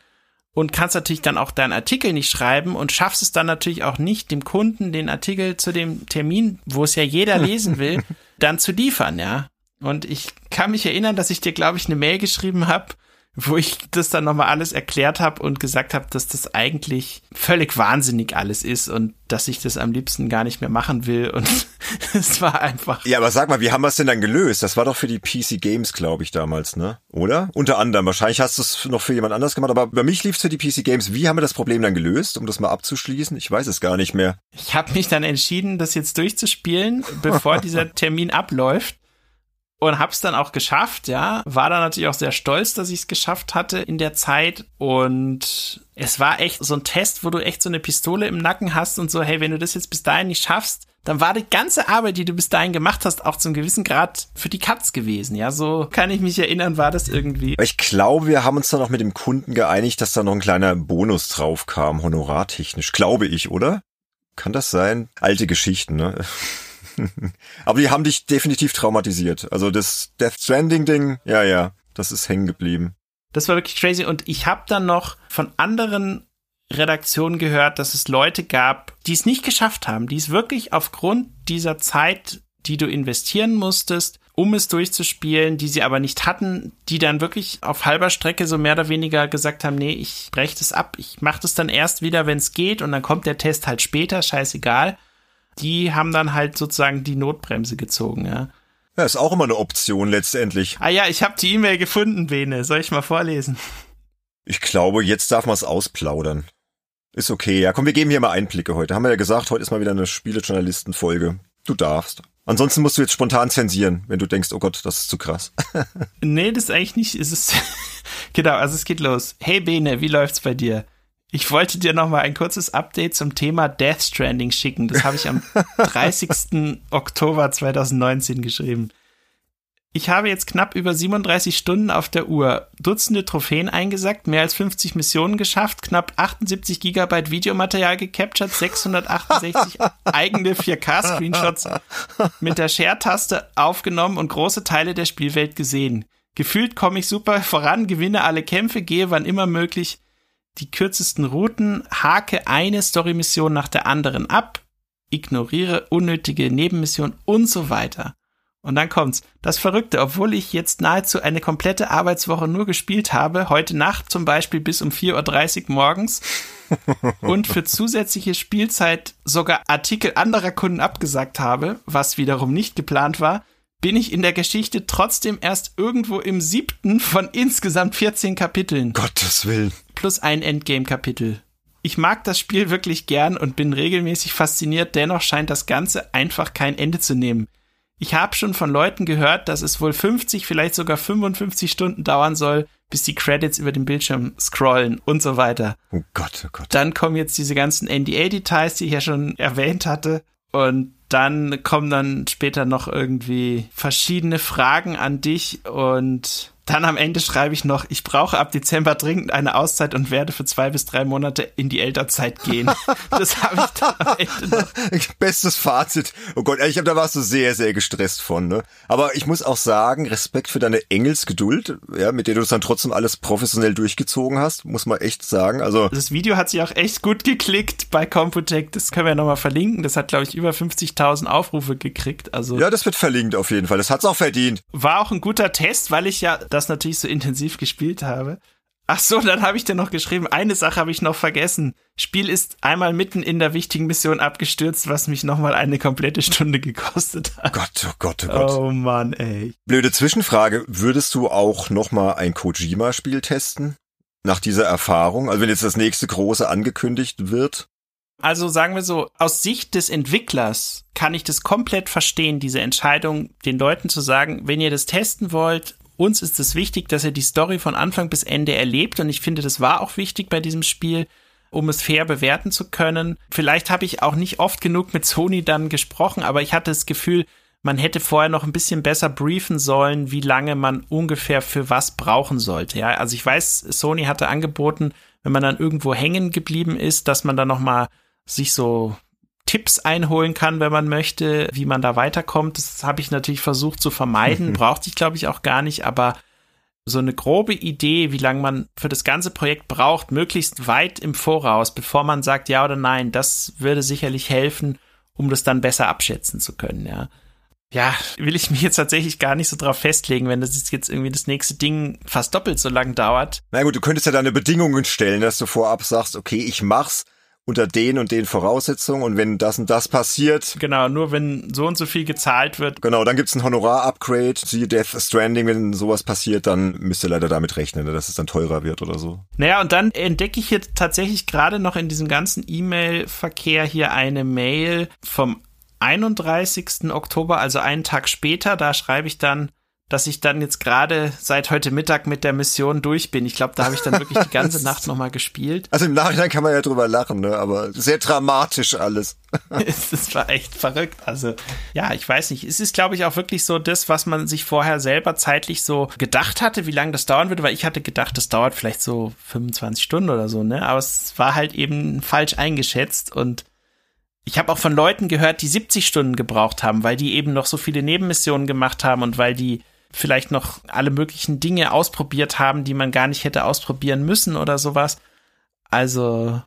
und kannst natürlich dann auch deinen Artikel nicht schreiben und schaffst es dann natürlich auch nicht, dem Kunden den Artikel zu dem Termin, wo es ja jeder lesen will, dann zu liefern, ja. Und ich kann mich erinnern, dass ich dir, glaube ich, eine Mail geschrieben habe, wo ich das dann nochmal alles erklärt habe und gesagt habe, dass das eigentlich völlig wahnsinnig alles ist und dass ich das am liebsten gar nicht mehr machen will. Und es war einfach. Ja, aber sag mal, wie haben wir es denn dann gelöst? Das war doch für die PC Games, glaube ich, damals, ne? Oder? Unter anderem. Wahrscheinlich hast du es noch für jemand anders gemacht, aber bei mich lief es für die PC Games. Wie haben wir das Problem dann gelöst, um das mal abzuschließen? Ich weiß es gar nicht mehr. Ich habe mich dann entschieden, das jetzt durchzuspielen, bevor dieser Termin abläuft und hab's dann auch geschafft, ja. War dann natürlich auch sehr stolz, dass ich es geschafft hatte in der Zeit und es war echt so ein Test, wo du echt so eine Pistole im Nacken hast und so, hey, wenn du das jetzt bis dahin nicht schaffst, dann war die ganze Arbeit, die du bis dahin gemacht hast, auch zum gewissen Grad für die Katz gewesen. Ja, so kann ich mich erinnern, war das irgendwie. Ich glaube, wir haben uns dann auch mit dem Kunden geeinigt, dass da noch ein kleiner Bonus drauf kam, honorartechnisch. Glaube ich, oder? Kann das sein? Alte Geschichten, ne? Aber die haben dich definitiv traumatisiert. Also das Death Stranding Ding, ja, ja, das ist hängen geblieben. Das war wirklich crazy. Und ich habe dann noch von anderen Redaktionen gehört, dass es Leute gab, die es nicht geschafft haben, die es wirklich aufgrund dieser Zeit, die du investieren musstest, um es durchzuspielen, die sie aber nicht hatten, die dann wirklich auf halber Strecke so mehr oder weniger gesagt haben, nee, ich breche das ab, ich mache das dann erst wieder, wenn es geht und dann kommt der Test halt später, scheißegal die haben dann halt sozusagen die Notbremse gezogen, ja. Ja, ist auch immer eine Option letztendlich. Ah ja, ich habe die E-Mail gefunden, Bene. Soll ich mal vorlesen? Ich glaube, jetzt darf man es ausplaudern. Ist okay. Ja, komm, wir geben hier mal Einblicke heute. Haben wir ja gesagt, heute ist mal wieder eine Spielejournalisten-Folge. Du darfst. Ansonsten musst du jetzt spontan zensieren, wenn du denkst, oh Gott, das ist zu krass. nee, das ist eigentlich nicht. Es ist genau, also es geht los. Hey Bene, wie läuft's bei dir? Ich wollte dir noch mal ein kurzes Update zum Thema Death Stranding schicken. Das habe ich am 30. Oktober 2019 geschrieben. Ich habe jetzt knapp über 37 Stunden auf der Uhr, Dutzende Trophäen eingesackt, mehr als 50 Missionen geschafft, knapp 78 Gigabyte Videomaterial gecaptured, 668 eigene 4K-Screenshots mit der Share-Taste aufgenommen und große Teile der Spielwelt gesehen. Gefühlt komme ich super voran, gewinne alle Kämpfe, gehe wann immer möglich die kürzesten Routen, hake eine Story-Mission nach der anderen ab, ignoriere unnötige Nebenmissionen und so weiter. Und dann kommt's. Das Verrückte, obwohl ich jetzt nahezu eine komplette Arbeitswoche nur gespielt habe, heute Nacht zum Beispiel bis um 4.30 Uhr morgens und für zusätzliche Spielzeit sogar Artikel anderer Kunden abgesagt habe, was wiederum nicht geplant war, bin ich in der Geschichte trotzdem erst irgendwo im siebten von insgesamt 14 Kapiteln. Gottes Willen. Plus ein Endgame-Kapitel. Ich mag das Spiel wirklich gern und bin regelmäßig fasziniert, dennoch scheint das Ganze einfach kein Ende zu nehmen. Ich habe schon von Leuten gehört, dass es wohl 50, vielleicht sogar 55 Stunden dauern soll, bis die Credits über den Bildschirm scrollen und so weiter. Oh Gott, oh Gott. Dann kommen jetzt diese ganzen NDA-Details, die ich ja schon erwähnt hatte. Und dann kommen dann später noch irgendwie verschiedene Fragen an dich und dann am Ende schreibe ich noch, ich brauche ab Dezember dringend eine Auszeit und werde für zwei bis drei Monate in die Elternzeit gehen. Das habe ich dann am Ende noch. Bestes Fazit. Oh Gott, ich glaube, da warst du sehr, sehr gestresst von. Ne? Aber ich muss auch sagen, Respekt für deine Engelsgeduld, ja, mit der du es dann trotzdem alles professionell durchgezogen hast, muss man echt sagen. Also das Video hat sich auch echt gut geklickt bei Computec. Das können wir ja nochmal verlinken. Das hat, glaube ich, über 50.000 Aufrufe gekriegt. Also ja, das wird verlinkt auf jeden Fall. Das hat's auch verdient. War auch ein guter Test, weil ich ja das natürlich so intensiv gespielt habe. Ach so, dann habe ich dir noch geschrieben, eine Sache habe ich noch vergessen. Spiel ist einmal mitten in der wichtigen Mission abgestürzt, was mich nochmal eine komplette Stunde gekostet hat. Gott, oh Gott, oh Gott. Oh Mann, ey. Blöde Zwischenfrage, würdest du auch nochmal ein Kojima-Spiel testen? Nach dieser Erfahrung? Also wenn jetzt das nächste große angekündigt wird? Also sagen wir so, aus Sicht des Entwicklers kann ich das komplett verstehen, diese Entscheidung, den Leuten zu sagen, wenn ihr das testen wollt, uns ist es wichtig, dass er die Story von Anfang bis Ende erlebt und ich finde, das war auch wichtig bei diesem Spiel, um es fair bewerten zu können. Vielleicht habe ich auch nicht oft genug mit Sony dann gesprochen, aber ich hatte das Gefühl, man hätte vorher noch ein bisschen besser briefen sollen, wie lange man ungefähr für was brauchen sollte. Ja, also ich weiß, Sony hatte angeboten, wenn man dann irgendwo hängen geblieben ist, dass man dann noch mal sich so Tipps einholen kann, wenn man möchte, wie man da weiterkommt. Das habe ich natürlich versucht zu vermeiden, brauchte ich glaube ich auch gar nicht, aber so eine grobe Idee, wie lange man für das ganze Projekt braucht, möglichst weit im Voraus, bevor man sagt ja oder nein, das würde sicherlich helfen, um das dann besser abschätzen zu können, ja. Ja, will ich mich jetzt tatsächlich gar nicht so drauf festlegen, wenn das jetzt irgendwie das nächste Ding fast doppelt so lang dauert. Na gut, du könntest ja deine Bedingungen stellen, dass du vorab sagst, okay, ich mach's, unter den und den Voraussetzungen und wenn das und das passiert. Genau, nur wenn so und so viel gezahlt wird. Genau, dann gibt's ein Honorar-Upgrade. Siehe Death Stranding, wenn sowas passiert, dann müsst ihr leider damit rechnen, ne, dass es dann teurer wird oder so. Naja, und dann entdecke ich hier tatsächlich gerade noch in diesem ganzen E-Mail-Verkehr hier eine Mail vom 31. Oktober, also einen Tag später. Da schreibe ich dann, dass ich dann jetzt gerade seit heute Mittag mit der Mission durch bin. Ich glaube, da habe ich dann wirklich die ganze Nacht nochmal gespielt. Also im Nachhinein kann man ja drüber lachen, ne? aber sehr dramatisch alles. es war echt verrückt. Also ja, ich weiß nicht. Es ist, glaube ich, auch wirklich so das, was man sich vorher selber zeitlich so gedacht hatte, wie lange das dauern würde, weil ich hatte gedacht, das dauert vielleicht so 25 Stunden oder so, ne? Aber es war halt eben falsch eingeschätzt und ich habe auch von Leuten gehört, die 70 Stunden gebraucht haben, weil die eben noch so viele Nebenmissionen gemacht haben und weil die vielleicht noch alle möglichen Dinge ausprobiert haben, die man gar nicht hätte ausprobieren müssen oder sowas. Also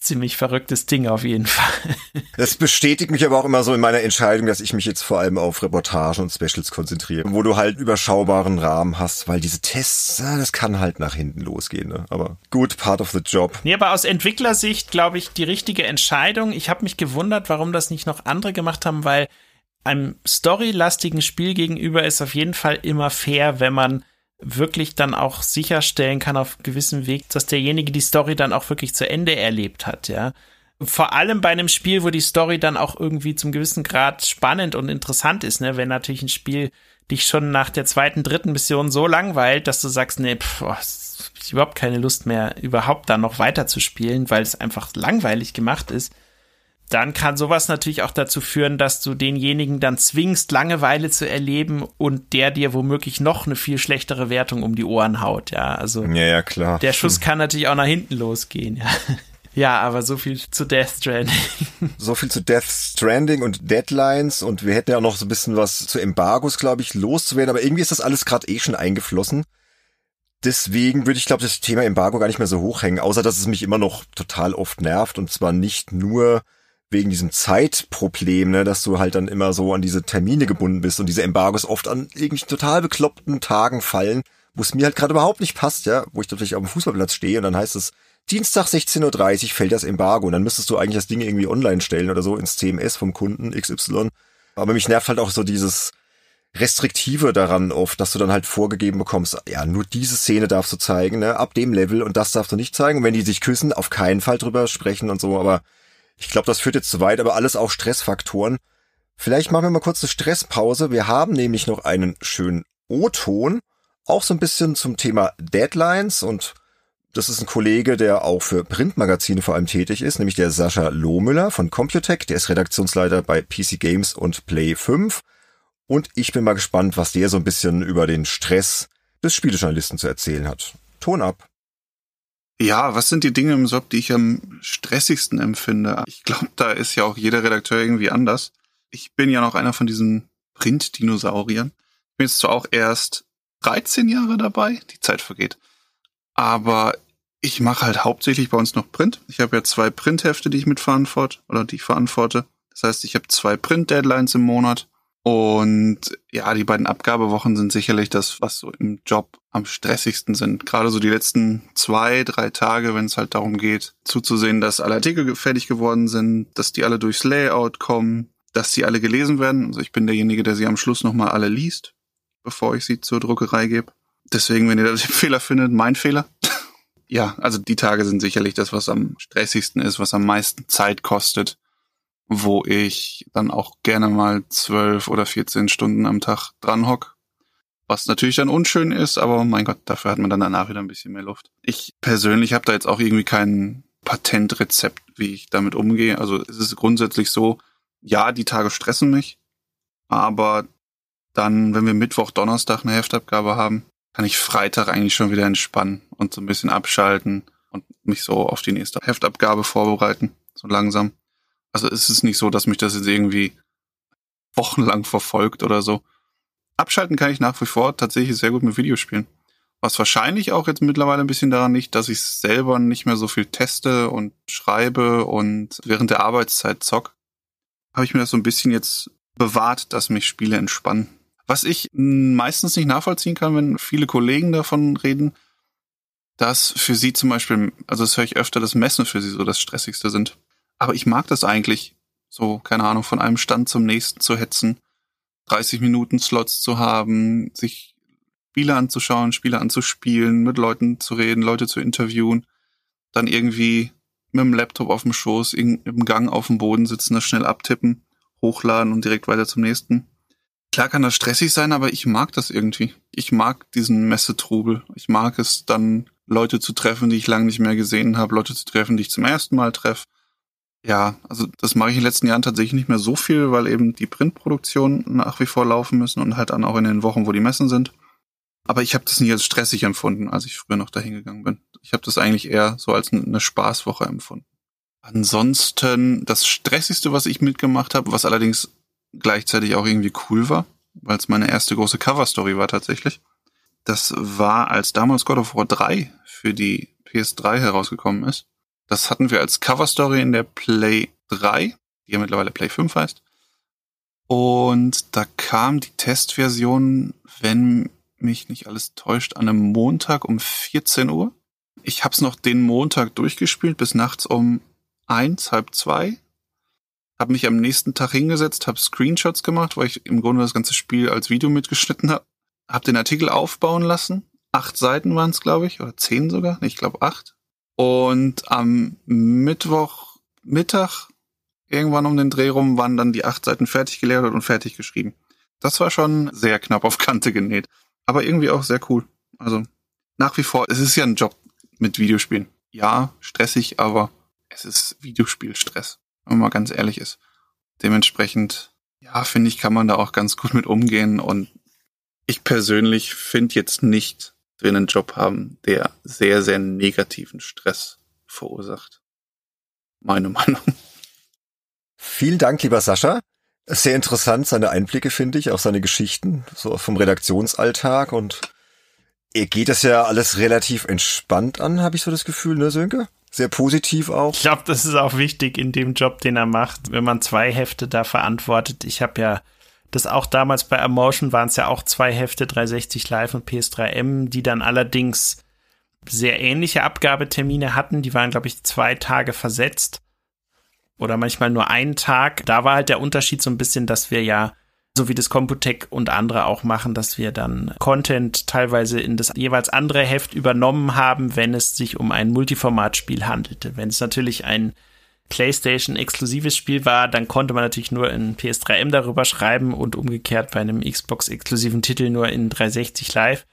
ziemlich verrücktes Ding auf jeden Fall. Das bestätigt mich aber auch immer so in meiner Entscheidung, dass ich mich jetzt vor allem auf Reportagen und Specials konzentriere, wo du halt überschaubaren Rahmen hast, weil diese Tests, das kann halt nach hinten losgehen. Ne? Aber gut, part of the job. Nee, aber aus Entwicklersicht glaube ich die richtige Entscheidung. Ich habe mich gewundert, warum das nicht noch andere gemacht haben, weil einem storylastigen Spiel gegenüber ist auf jeden Fall immer fair, wenn man wirklich dann auch sicherstellen kann auf gewissem Weg, dass derjenige die Story dann auch wirklich zu Ende erlebt hat, ja. Vor allem bei einem Spiel, wo die Story dann auch irgendwie zum gewissen Grad spannend und interessant ist, ne, wenn natürlich ein Spiel dich schon nach der zweiten, dritten Mission so langweilt, dass du sagst, nee, pff, oh, ich überhaupt keine Lust mehr, überhaupt da noch weiter zu spielen, weil es einfach langweilig gemacht ist dann kann sowas natürlich auch dazu führen, dass du denjenigen dann zwingst, Langeweile zu erleben und der dir womöglich noch eine viel schlechtere Wertung um die Ohren haut, ja. Also ja, ja, klar. der Schuss kann natürlich auch nach hinten losgehen, ja. Ja, aber so viel zu Death Stranding. So viel zu Death Stranding und Deadlines und wir hätten ja auch noch so ein bisschen was zu Embargos, glaube ich, loszuwerden, aber irgendwie ist das alles gerade eh schon eingeflossen. Deswegen würde ich, glaube das Thema Embargo gar nicht mehr so hochhängen, außer dass es mich immer noch total oft nervt und zwar nicht nur wegen diesem Zeitproblem, ne, dass du halt dann immer so an diese Termine gebunden bist und diese Embargos oft an irgendwie total bekloppten Tagen fallen, wo es mir halt gerade überhaupt nicht passt, ja, wo ich natürlich auf dem Fußballplatz stehe und dann heißt es, Dienstag 16.30 Uhr fällt das Embargo und dann müsstest du eigentlich das Ding irgendwie online stellen oder so ins CMS vom Kunden XY. Aber mich nervt halt auch so dieses Restriktive daran oft, dass du dann halt vorgegeben bekommst, ja, nur diese Szene darfst du zeigen, ne, ab dem Level und das darfst du nicht zeigen. Und wenn die sich küssen, auf keinen Fall drüber sprechen und so, aber ich glaube, das führt jetzt zu weit, aber alles auch Stressfaktoren. Vielleicht machen wir mal kurz eine Stresspause. Wir haben nämlich noch einen schönen O-Ton, auch so ein bisschen zum Thema Deadlines und das ist ein Kollege, der auch für Printmagazine vor allem tätig ist, nämlich der Sascha Lohmüller von Computec. Der ist Redaktionsleiter bei PC Games und Play 5. Und ich bin mal gespannt, was der so ein bisschen über den Stress des Spielejournalisten zu erzählen hat. Ton ab. Ja, was sind die Dinge im Job, die ich am stressigsten empfinde? Ich glaube, da ist ja auch jeder Redakteur irgendwie anders. Ich bin ja noch einer von diesen Print-Dinosauriern. Ich bin jetzt zwar auch erst 13 Jahre dabei, die Zeit vergeht. Aber ich mache halt hauptsächlich bei uns noch Print. Ich habe ja zwei Printhefte, die ich mitverantworte oder die ich verantworte. Das heißt, ich habe zwei Print-Deadlines im Monat und ja, die beiden Abgabewochen sind sicherlich das, was so im Job am stressigsten sind. Gerade so die letzten zwei, drei Tage, wenn es halt darum geht, zuzusehen, dass alle Artikel fertig geworden sind, dass die alle durchs Layout kommen, dass sie alle gelesen werden. Also ich bin derjenige, der sie am Schluss nochmal alle liest, bevor ich sie zur Druckerei gebe. Deswegen, wenn ihr da den Fehler findet, mein Fehler. ja, also die Tage sind sicherlich das, was am stressigsten ist, was am meisten Zeit kostet wo ich dann auch gerne mal zwölf oder 14 Stunden am Tag dran hock. Was natürlich dann unschön ist, aber mein Gott, dafür hat man dann danach wieder ein bisschen mehr Luft. Ich persönlich habe da jetzt auch irgendwie kein Patentrezept, wie ich damit umgehe. Also es ist grundsätzlich so, ja, die Tage stressen mich, aber dann, wenn wir Mittwoch, Donnerstag eine Heftabgabe haben, kann ich Freitag eigentlich schon wieder entspannen und so ein bisschen abschalten und mich so auf die nächste Heftabgabe vorbereiten, so langsam. Also es ist nicht so, dass mich das jetzt irgendwie wochenlang verfolgt oder so. Abschalten kann ich nach wie vor tatsächlich sehr gut mit Videospielen. Was wahrscheinlich auch jetzt mittlerweile ein bisschen daran liegt, dass ich selber nicht mehr so viel teste und schreibe und während der Arbeitszeit zock, habe ich mir das so ein bisschen jetzt bewahrt, dass mich Spiele entspannen. Was ich meistens nicht nachvollziehen kann, wenn viele Kollegen davon reden, dass für sie zum Beispiel, also das höre ich öfter, dass Messen für sie so das Stressigste sind. Aber ich mag das eigentlich, so, keine Ahnung, von einem Stand zum nächsten zu hetzen, 30 Minuten Slots zu haben, sich Spiele anzuschauen, Spiele anzuspielen, mit Leuten zu reden, Leute zu interviewen, dann irgendwie mit dem Laptop auf dem Schoß, im Gang auf dem Boden sitzen, das schnell abtippen, hochladen und direkt weiter zum nächsten. Klar kann das stressig sein, aber ich mag das irgendwie. Ich mag diesen Messetrubel. Ich mag es dann, Leute zu treffen, die ich lange nicht mehr gesehen habe, Leute zu treffen, die ich zum ersten Mal treffe, ja, also das mache ich in den letzten Jahren tatsächlich nicht mehr so viel, weil eben die Printproduktionen nach wie vor laufen müssen und halt dann auch in den Wochen, wo die Messen sind. Aber ich habe das nie als stressig empfunden, als ich früher noch dahin gegangen bin. Ich habe das eigentlich eher so als eine Spaßwoche empfunden. Ansonsten das Stressigste, was ich mitgemacht habe, was allerdings gleichzeitig auch irgendwie cool war, weil es meine erste große Coverstory war tatsächlich. Das war, als damals God of War 3 für die PS3 herausgekommen ist das hatten wir als Coverstory in der Play 3, die ja mittlerweile Play 5 heißt. Und da kam die Testversion, wenn mich nicht alles täuscht, an einem Montag um 14 Uhr. Ich hab's noch den Montag durchgespielt bis nachts um eins, halb zwei. Hab mich am nächsten Tag hingesetzt, hab Screenshots gemacht, weil ich im Grunde das ganze Spiel als Video mitgeschnitten hab. Hab den Artikel aufbauen lassen acht Seiten waren es, glaube ich, oder zehn sogar, ich glaube acht. Und am Mittwoch Mittag, irgendwann um den Dreh rum, waren dann die acht Seiten fertig geleert und fertig geschrieben. Das war schon sehr knapp auf Kante genäht. Aber irgendwie auch sehr cool. Also nach wie vor, es ist ja ein Job mit Videospielen. Ja, stressig, aber es ist Videospielstress, wenn man mal ganz ehrlich ist. Dementsprechend, ja, finde ich, kann man da auch ganz gut mit umgehen und ich persönlich finde jetzt nicht, einen Job haben, der sehr, sehr negativen Stress verursacht. Meine Meinung. Vielen Dank, lieber Sascha. Sehr interessant, seine Einblicke, finde ich, auch seine Geschichten, so vom Redaktionsalltag und er geht das ja alles relativ entspannt an, habe ich so das Gefühl, ne, Sönke? Sehr positiv auch. Ich glaube, das ist auch wichtig in dem Job, den er macht, wenn man zwei Hefte da verantwortet. Ich habe ja das auch damals bei Emotion waren es ja auch zwei Hefte, 360 Live und PS3M, die dann allerdings sehr ähnliche Abgabetermine hatten. Die waren, glaube ich, zwei Tage versetzt oder manchmal nur einen Tag. Da war halt der Unterschied so ein bisschen, dass wir ja, so wie das Computec und andere auch machen, dass wir dann Content teilweise in das jeweils andere Heft übernommen haben, wenn es sich um ein Multiformatspiel handelte. Wenn es natürlich ein PlayStation-exklusives Spiel war, dann konnte man natürlich nur in PS3M darüber schreiben und umgekehrt bei einem Xbox-exklusiven Titel nur in 360 Live.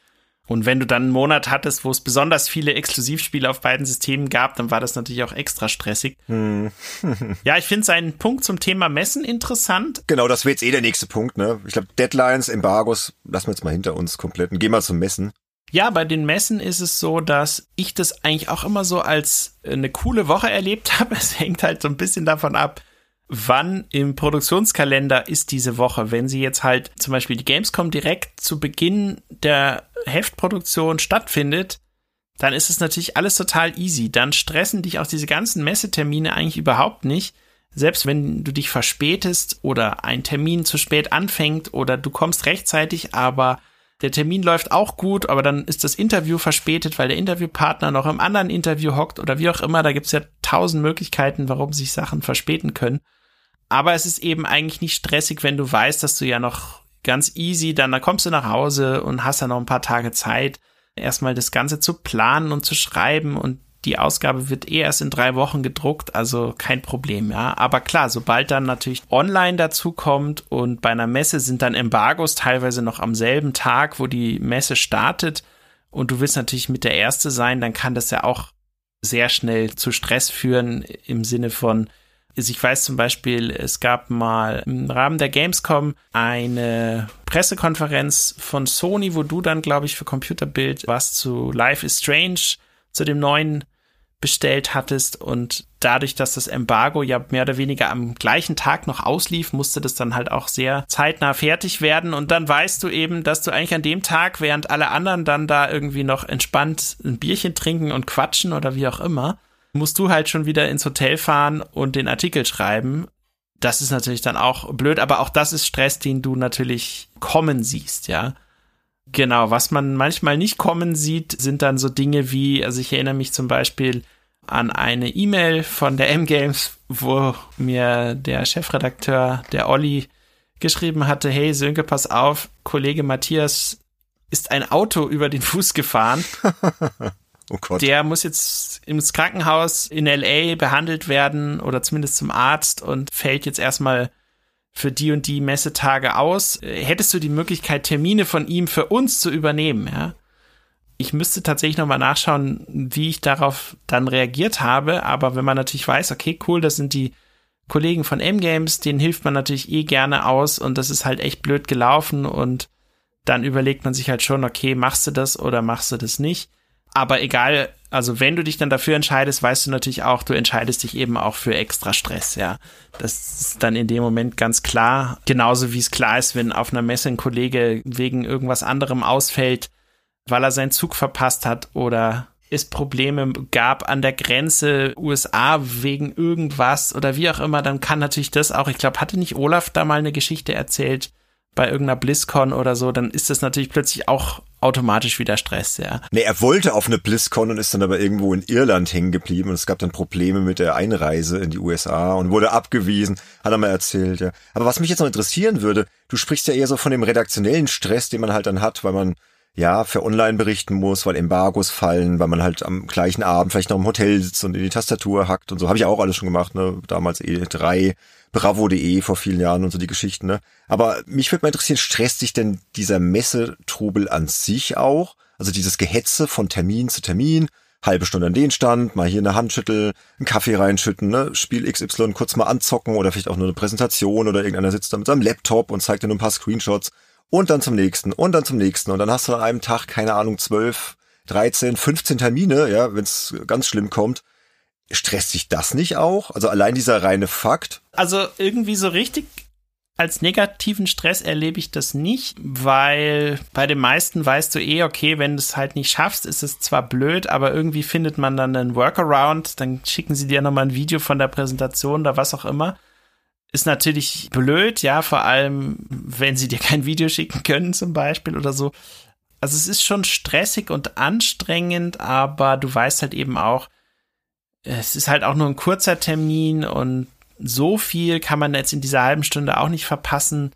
Und wenn du dann einen Monat hattest, wo es besonders viele Exklusivspiele auf beiden Systemen gab, dann war das natürlich auch extra stressig. Hm. ja, ich finde seinen Punkt zum Thema Messen interessant. Genau, das wäre jetzt eh der nächste Punkt, ne? Ich glaube, Deadlines, Embargos, lassen wir jetzt mal hinter uns komplett und gehen mal zum Messen. Ja, bei den Messen ist es so, dass ich das eigentlich auch immer so als eine coole Woche erlebt habe. Es hängt halt so ein bisschen davon ab, wann im Produktionskalender ist diese Woche. Wenn sie jetzt halt zum Beispiel die Gamescom direkt zu Beginn der Heftproduktion stattfindet, dann ist es natürlich alles total easy. Dann stressen dich auch diese ganzen Messetermine eigentlich überhaupt nicht. Selbst wenn du dich verspätest oder ein Termin zu spät anfängt oder du kommst rechtzeitig, aber der Termin läuft auch gut, aber dann ist das Interview verspätet, weil der Interviewpartner noch im anderen Interview hockt oder wie auch immer. Da gibt's ja tausend Möglichkeiten, warum sich Sachen verspäten können. Aber es ist eben eigentlich nicht stressig, wenn du weißt, dass du ja noch ganz easy, dann da kommst du nach Hause und hast dann noch ein paar Tage Zeit, erstmal das Ganze zu planen und zu schreiben und die Ausgabe wird eh erst in drei Wochen gedruckt, also kein Problem, ja. Aber klar, sobald dann natürlich online dazu kommt und bei einer Messe sind dann Embargos teilweise noch am selben Tag, wo die Messe startet und du willst natürlich mit der Erste sein, dann kann das ja auch sehr schnell zu Stress führen im Sinne von, ich weiß zum Beispiel, es gab mal im Rahmen der Gamescom eine Pressekonferenz von Sony, wo du dann, glaube ich, für Computerbild was zu Life is Strange, zu dem neuen bestellt hattest und dadurch, dass das Embargo ja mehr oder weniger am gleichen Tag noch auslief, musste das dann halt auch sehr zeitnah fertig werden und dann weißt du eben, dass du eigentlich an dem Tag, während alle anderen dann da irgendwie noch entspannt ein Bierchen trinken und quatschen oder wie auch immer, musst du halt schon wieder ins Hotel fahren und den Artikel schreiben. Das ist natürlich dann auch blöd, aber auch das ist Stress, den du natürlich kommen siehst, ja. Genau, was man manchmal nicht kommen sieht, sind dann so Dinge wie, also ich erinnere mich zum Beispiel an eine E-Mail von der M-Games, wo mir der Chefredakteur, der Olli, geschrieben hatte, hey Sönke, pass auf, Kollege Matthias ist ein Auto über den Fuß gefahren. Oh Gott. Der muss jetzt ins Krankenhaus in LA behandelt werden oder zumindest zum Arzt und fällt jetzt erstmal für die und die Messetage aus. Hättest du die Möglichkeit, Termine von ihm für uns zu übernehmen, ja? Ich müsste tatsächlich nochmal nachschauen, wie ich darauf dann reagiert habe, aber wenn man natürlich weiß, okay, cool, das sind die Kollegen von M-Games, denen hilft man natürlich eh gerne aus und das ist halt echt blöd gelaufen und dann überlegt man sich halt schon, okay, machst du das oder machst du das nicht? Aber egal, also wenn du dich dann dafür entscheidest, weißt du natürlich auch, du entscheidest dich eben auch für extra Stress, ja. Das ist dann in dem Moment ganz klar. Genauso wie es klar ist, wenn auf einer Messe ein Kollege wegen irgendwas anderem ausfällt, weil er seinen Zug verpasst hat oder es Probleme gab an der Grenze USA wegen irgendwas oder wie auch immer, dann kann natürlich das auch, ich glaube, hatte nicht Olaf da mal eine Geschichte erzählt bei irgendeiner BlizzCon oder so, dann ist das natürlich plötzlich auch automatisch wieder Stress, ja. Nee, er wollte auf eine BlizzCon und ist dann aber irgendwo in Irland hängen geblieben und es gab dann Probleme mit der Einreise in die USA und wurde abgewiesen, hat er mal erzählt, ja. Aber was mich jetzt noch interessieren würde, du sprichst ja eher so von dem redaktionellen Stress, den man halt dann hat, weil man ja, für online berichten muss, weil Embargos fallen, weil man halt am gleichen Abend vielleicht noch im Hotel sitzt und in die Tastatur hackt und so. Habe ich auch alles schon gemacht, ne? Damals E3, bravo.de vor vielen Jahren und so die Geschichten, ne? Aber mich würde mal interessieren, stresst sich denn dieser Messetrubel an sich auch? Also dieses Gehetze von Termin zu Termin, halbe Stunde an den Stand, mal hier eine Handschüttel, einen Kaffee reinschütten, ne, Spiel XY kurz mal anzocken oder vielleicht auch nur eine Präsentation oder irgendeiner sitzt da mit seinem Laptop und zeigt dir nur ein paar Screenshots und dann zum nächsten und dann zum nächsten und dann hast du an einem Tag, keine Ahnung, zwölf, 13, 15 Termine, ja, wenn es ganz schlimm kommt. Stresst sich das nicht auch? Also allein dieser reine Fakt? Also irgendwie so richtig als negativen Stress erlebe ich das nicht, weil bei den meisten weißt du eh, okay, wenn du es halt nicht schaffst, ist es zwar blöd, aber irgendwie findet man dann einen Workaround, dann schicken sie dir nochmal ein Video von der Präsentation oder was auch immer. Ist natürlich blöd, ja, vor allem, wenn sie dir kein Video schicken können zum Beispiel oder so. Also es ist schon stressig und anstrengend, aber du weißt halt eben auch, es ist halt auch nur ein kurzer Termin und so viel kann man jetzt in dieser halben Stunde auch nicht verpassen.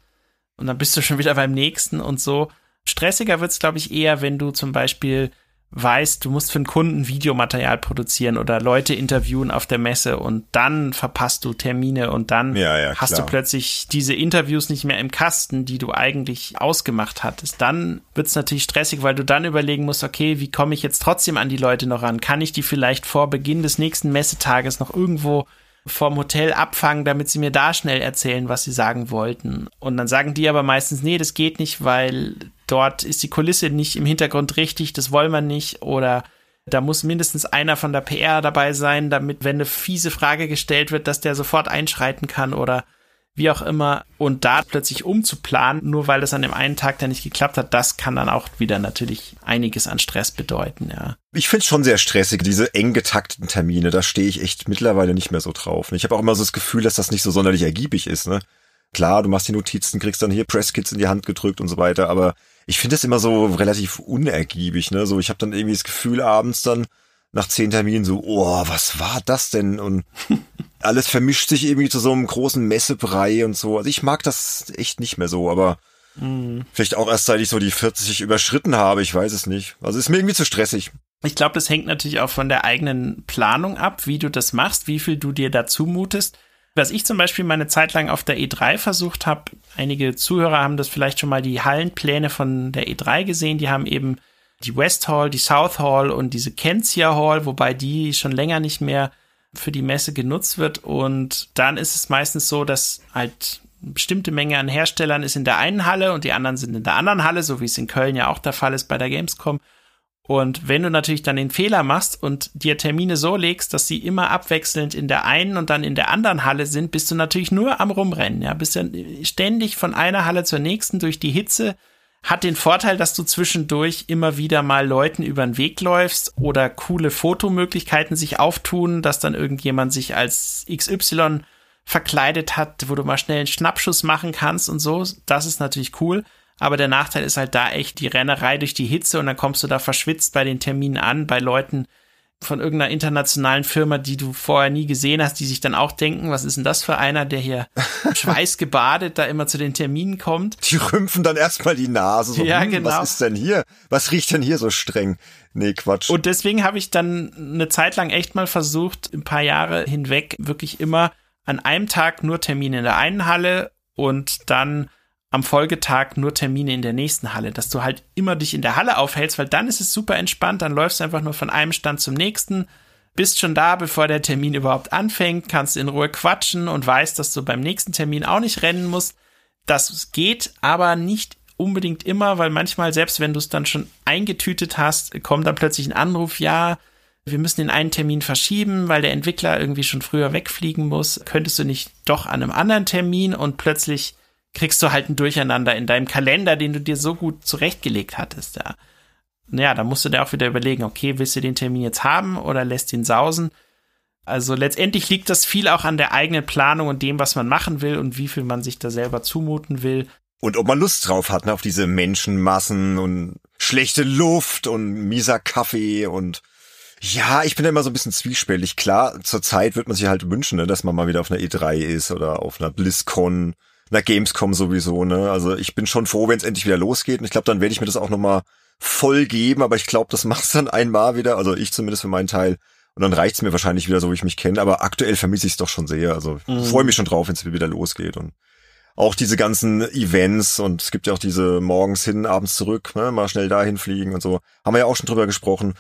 Und dann bist du schon wieder beim nächsten und so. Stressiger wird's, glaube ich, eher, wenn du zum Beispiel weißt, du musst für einen Kunden Videomaterial produzieren oder Leute interviewen auf der Messe und dann verpasst du Termine und dann ja, ja, hast du plötzlich diese Interviews nicht mehr im Kasten, die du eigentlich ausgemacht hattest. Dann wird's natürlich stressig, weil du dann überlegen musst, okay, wie komme ich jetzt trotzdem an die Leute noch ran? Kann ich die vielleicht vor Beginn des nächsten Messetages noch irgendwo vom Hotel abfangen, damit sie mir da schnell erzählen, was sie sagen wollten. Und dann sagen die aber meistens, nee, das geht nicht, weil dort ist die Kulisse nicht im Hintergrund richtig, das wollen wir nicht. Oder da muss mindestens einer von der PR dabei sein, damit, wenn eine fiese Frage gestellt wird, dass der sofort einschreiten kann oder wie auch immer. Und da plötzlich umzuplanen, nur weil das an dem einen Tag dann nicht geklappt hat, das kann dann auch wieder natürlich einiges an Stress bedeuten, ja. Ich finde es schon sehr stressig, diese eng getakteten Termine. Da stehe ich echt mittlerweile nicht mehr so drauf. Ich habe auch immer so das Gefühl, dass das nicht so sonderlich ergiebig ist, ne? Klar, du machst die Notizen, kriegst dann hier Presskits in die Hand gedrückt und so weiter, aber ich finde es immer so relativ unergiebig, ne? So, ich habe dann irgendwie das Gefühl abends dann nach zehn Terminen so, oh, was war das denn? Und alles vermischt sich irgendwie zu so einem großen Messebrei und so. Also ich mag das echt nicht mehr so, aber mhm. vielleicht auch erst seit ich so die 40 überschritten habe, ich weiß es nicht. Also ist mir irgendwie zu stressig. Ich glaube, das hängt natürlich auch von der eigenen Planung ab, wie du das machst, wie viel du dir dazu mutest. Was ich zum Beispiel meine Zeit lang auf der E3 versucht habe, einige Zuhörer haben das vielleicht schon mal die Hallenpläne von der E3 gesehen, die haben eben die West Hall, die South Hall und diese Kensia Hall, wobei die schon länger nicht mehr für die Messe genutzt wird. Und dann ist es meistens so, dass halt eine bestimmte Menge an Herstellern ist in der einen Halle und die anderen sind in der anderen Halle, so wie es in Köln ja auch der Fall ist bei der Gamescom. Und wenn du natürlich dann den Fehler machst und dir Termine so legst, dass sie immer abwechselnd in der einen und dann in der anderen Halle sind, bist du natürlich nur am Rumrennen, ja, bist ja ständig von einer Halle zur nächsten durch die Hitze hat den Vorteil, dass du zwischendurch immer wieder mal Leuten über den Weg läufst oder coole Fotomöglichkeiten sich auftun, dass dann irgendjemand sich als XY verkleidet hat, wo du mal schnell einen Schnappschuss machen kannst und so. Das ist natürlich cool. Aber der Nachteil ist halt da echt die Rennerei durch die Hitze und dann kommst du da verschwitzt bei den Terminen an, bei Leuten, von irgendeiner internationalen Firma, die du vorher nie gesehen hast, die sich dann auch denken, was ist denn das für einer, der hier schweißgebadet da immer zu den Terminen kommt. Die rümpfen dann erstmal die Nase. So, ja, hm, genau. Was ist denn hier? Was riecht denn hier so streng? Nee, Quatsch. Und deswegen habe ich dann eine Zeit lang echt mal versucht, ein paar Jahre hinweg wirklich immer an einem Tag nur Termine in der einen Halle und dann am Folgetag nur Termine in der nächsten Halle, dass du halt immer dich in der Halle aufhältst, weil dann ist es super entspannt, dann läufst du einfach nur von einem Stand zum nächsten, bist schon da, bevor der Termin überhaupt anfängt, kannst in Ruhe quatschen und weißt, dass du beim nächsten Termin auch nicht rennen musst. Das geht aber nicht unbedingt immer, weil manchmal, selbst wenn du es dann schon eingetütet hast, kommt dann plötzlich ein Anruf, ja, wir müssen den einen Termin verschieben, weil der Entwickler irgendwie schon früher wegfliegen muss. Könntest du nicht doch an einem anderen Termin und plötzlich kriegst du halt ein Durcheinander in deinem Kalender, den du dir so gut zurechtgelegt hattest, ja. Naja, da musst du dir auch wieder überlegen, okay, willst du den Termin jetzt haben oder lässt ihn sausen? Also letztendlich liegt das viel auch an der eigenen Planung und dem, was man machen will und wie viel man sich da selber zumuten will. Und ob man Lust drauf hat, ne, auf diese Menschenmassen und schlechte Luft und mieser Kaffee und ja, ich bin da immer so ein bisschen zwiespältig. Klar, zur Zeit wird man sich halt wünschen, ne, dass man mal wieder auf einer E3 ist oder auf einer BlizzCon na Gamescom sowieso, ne? Also ich bin schon froh, wenn es endlich wieder losgeht. Und ich glaube, dann werde ich mir das auch nochmal voll geben, aber ich glaube, das machst dann einmal wieder, also ich zumindest für meinen Teil. Und dann reicht's mir wahrscheinlich wieder so, wie ich mich kenne. Aber aktuell vermisse ich es doch schon sehr. Also mhm. freue mich schon drauf, wenn es wieder losgeht. Und auch diese ganzen Events und es gibt ja auch diese morgens hin, abends zurück, ne, mal schnell dahin fliegen und so. Haben wir ja auch schon drüber gesprochen.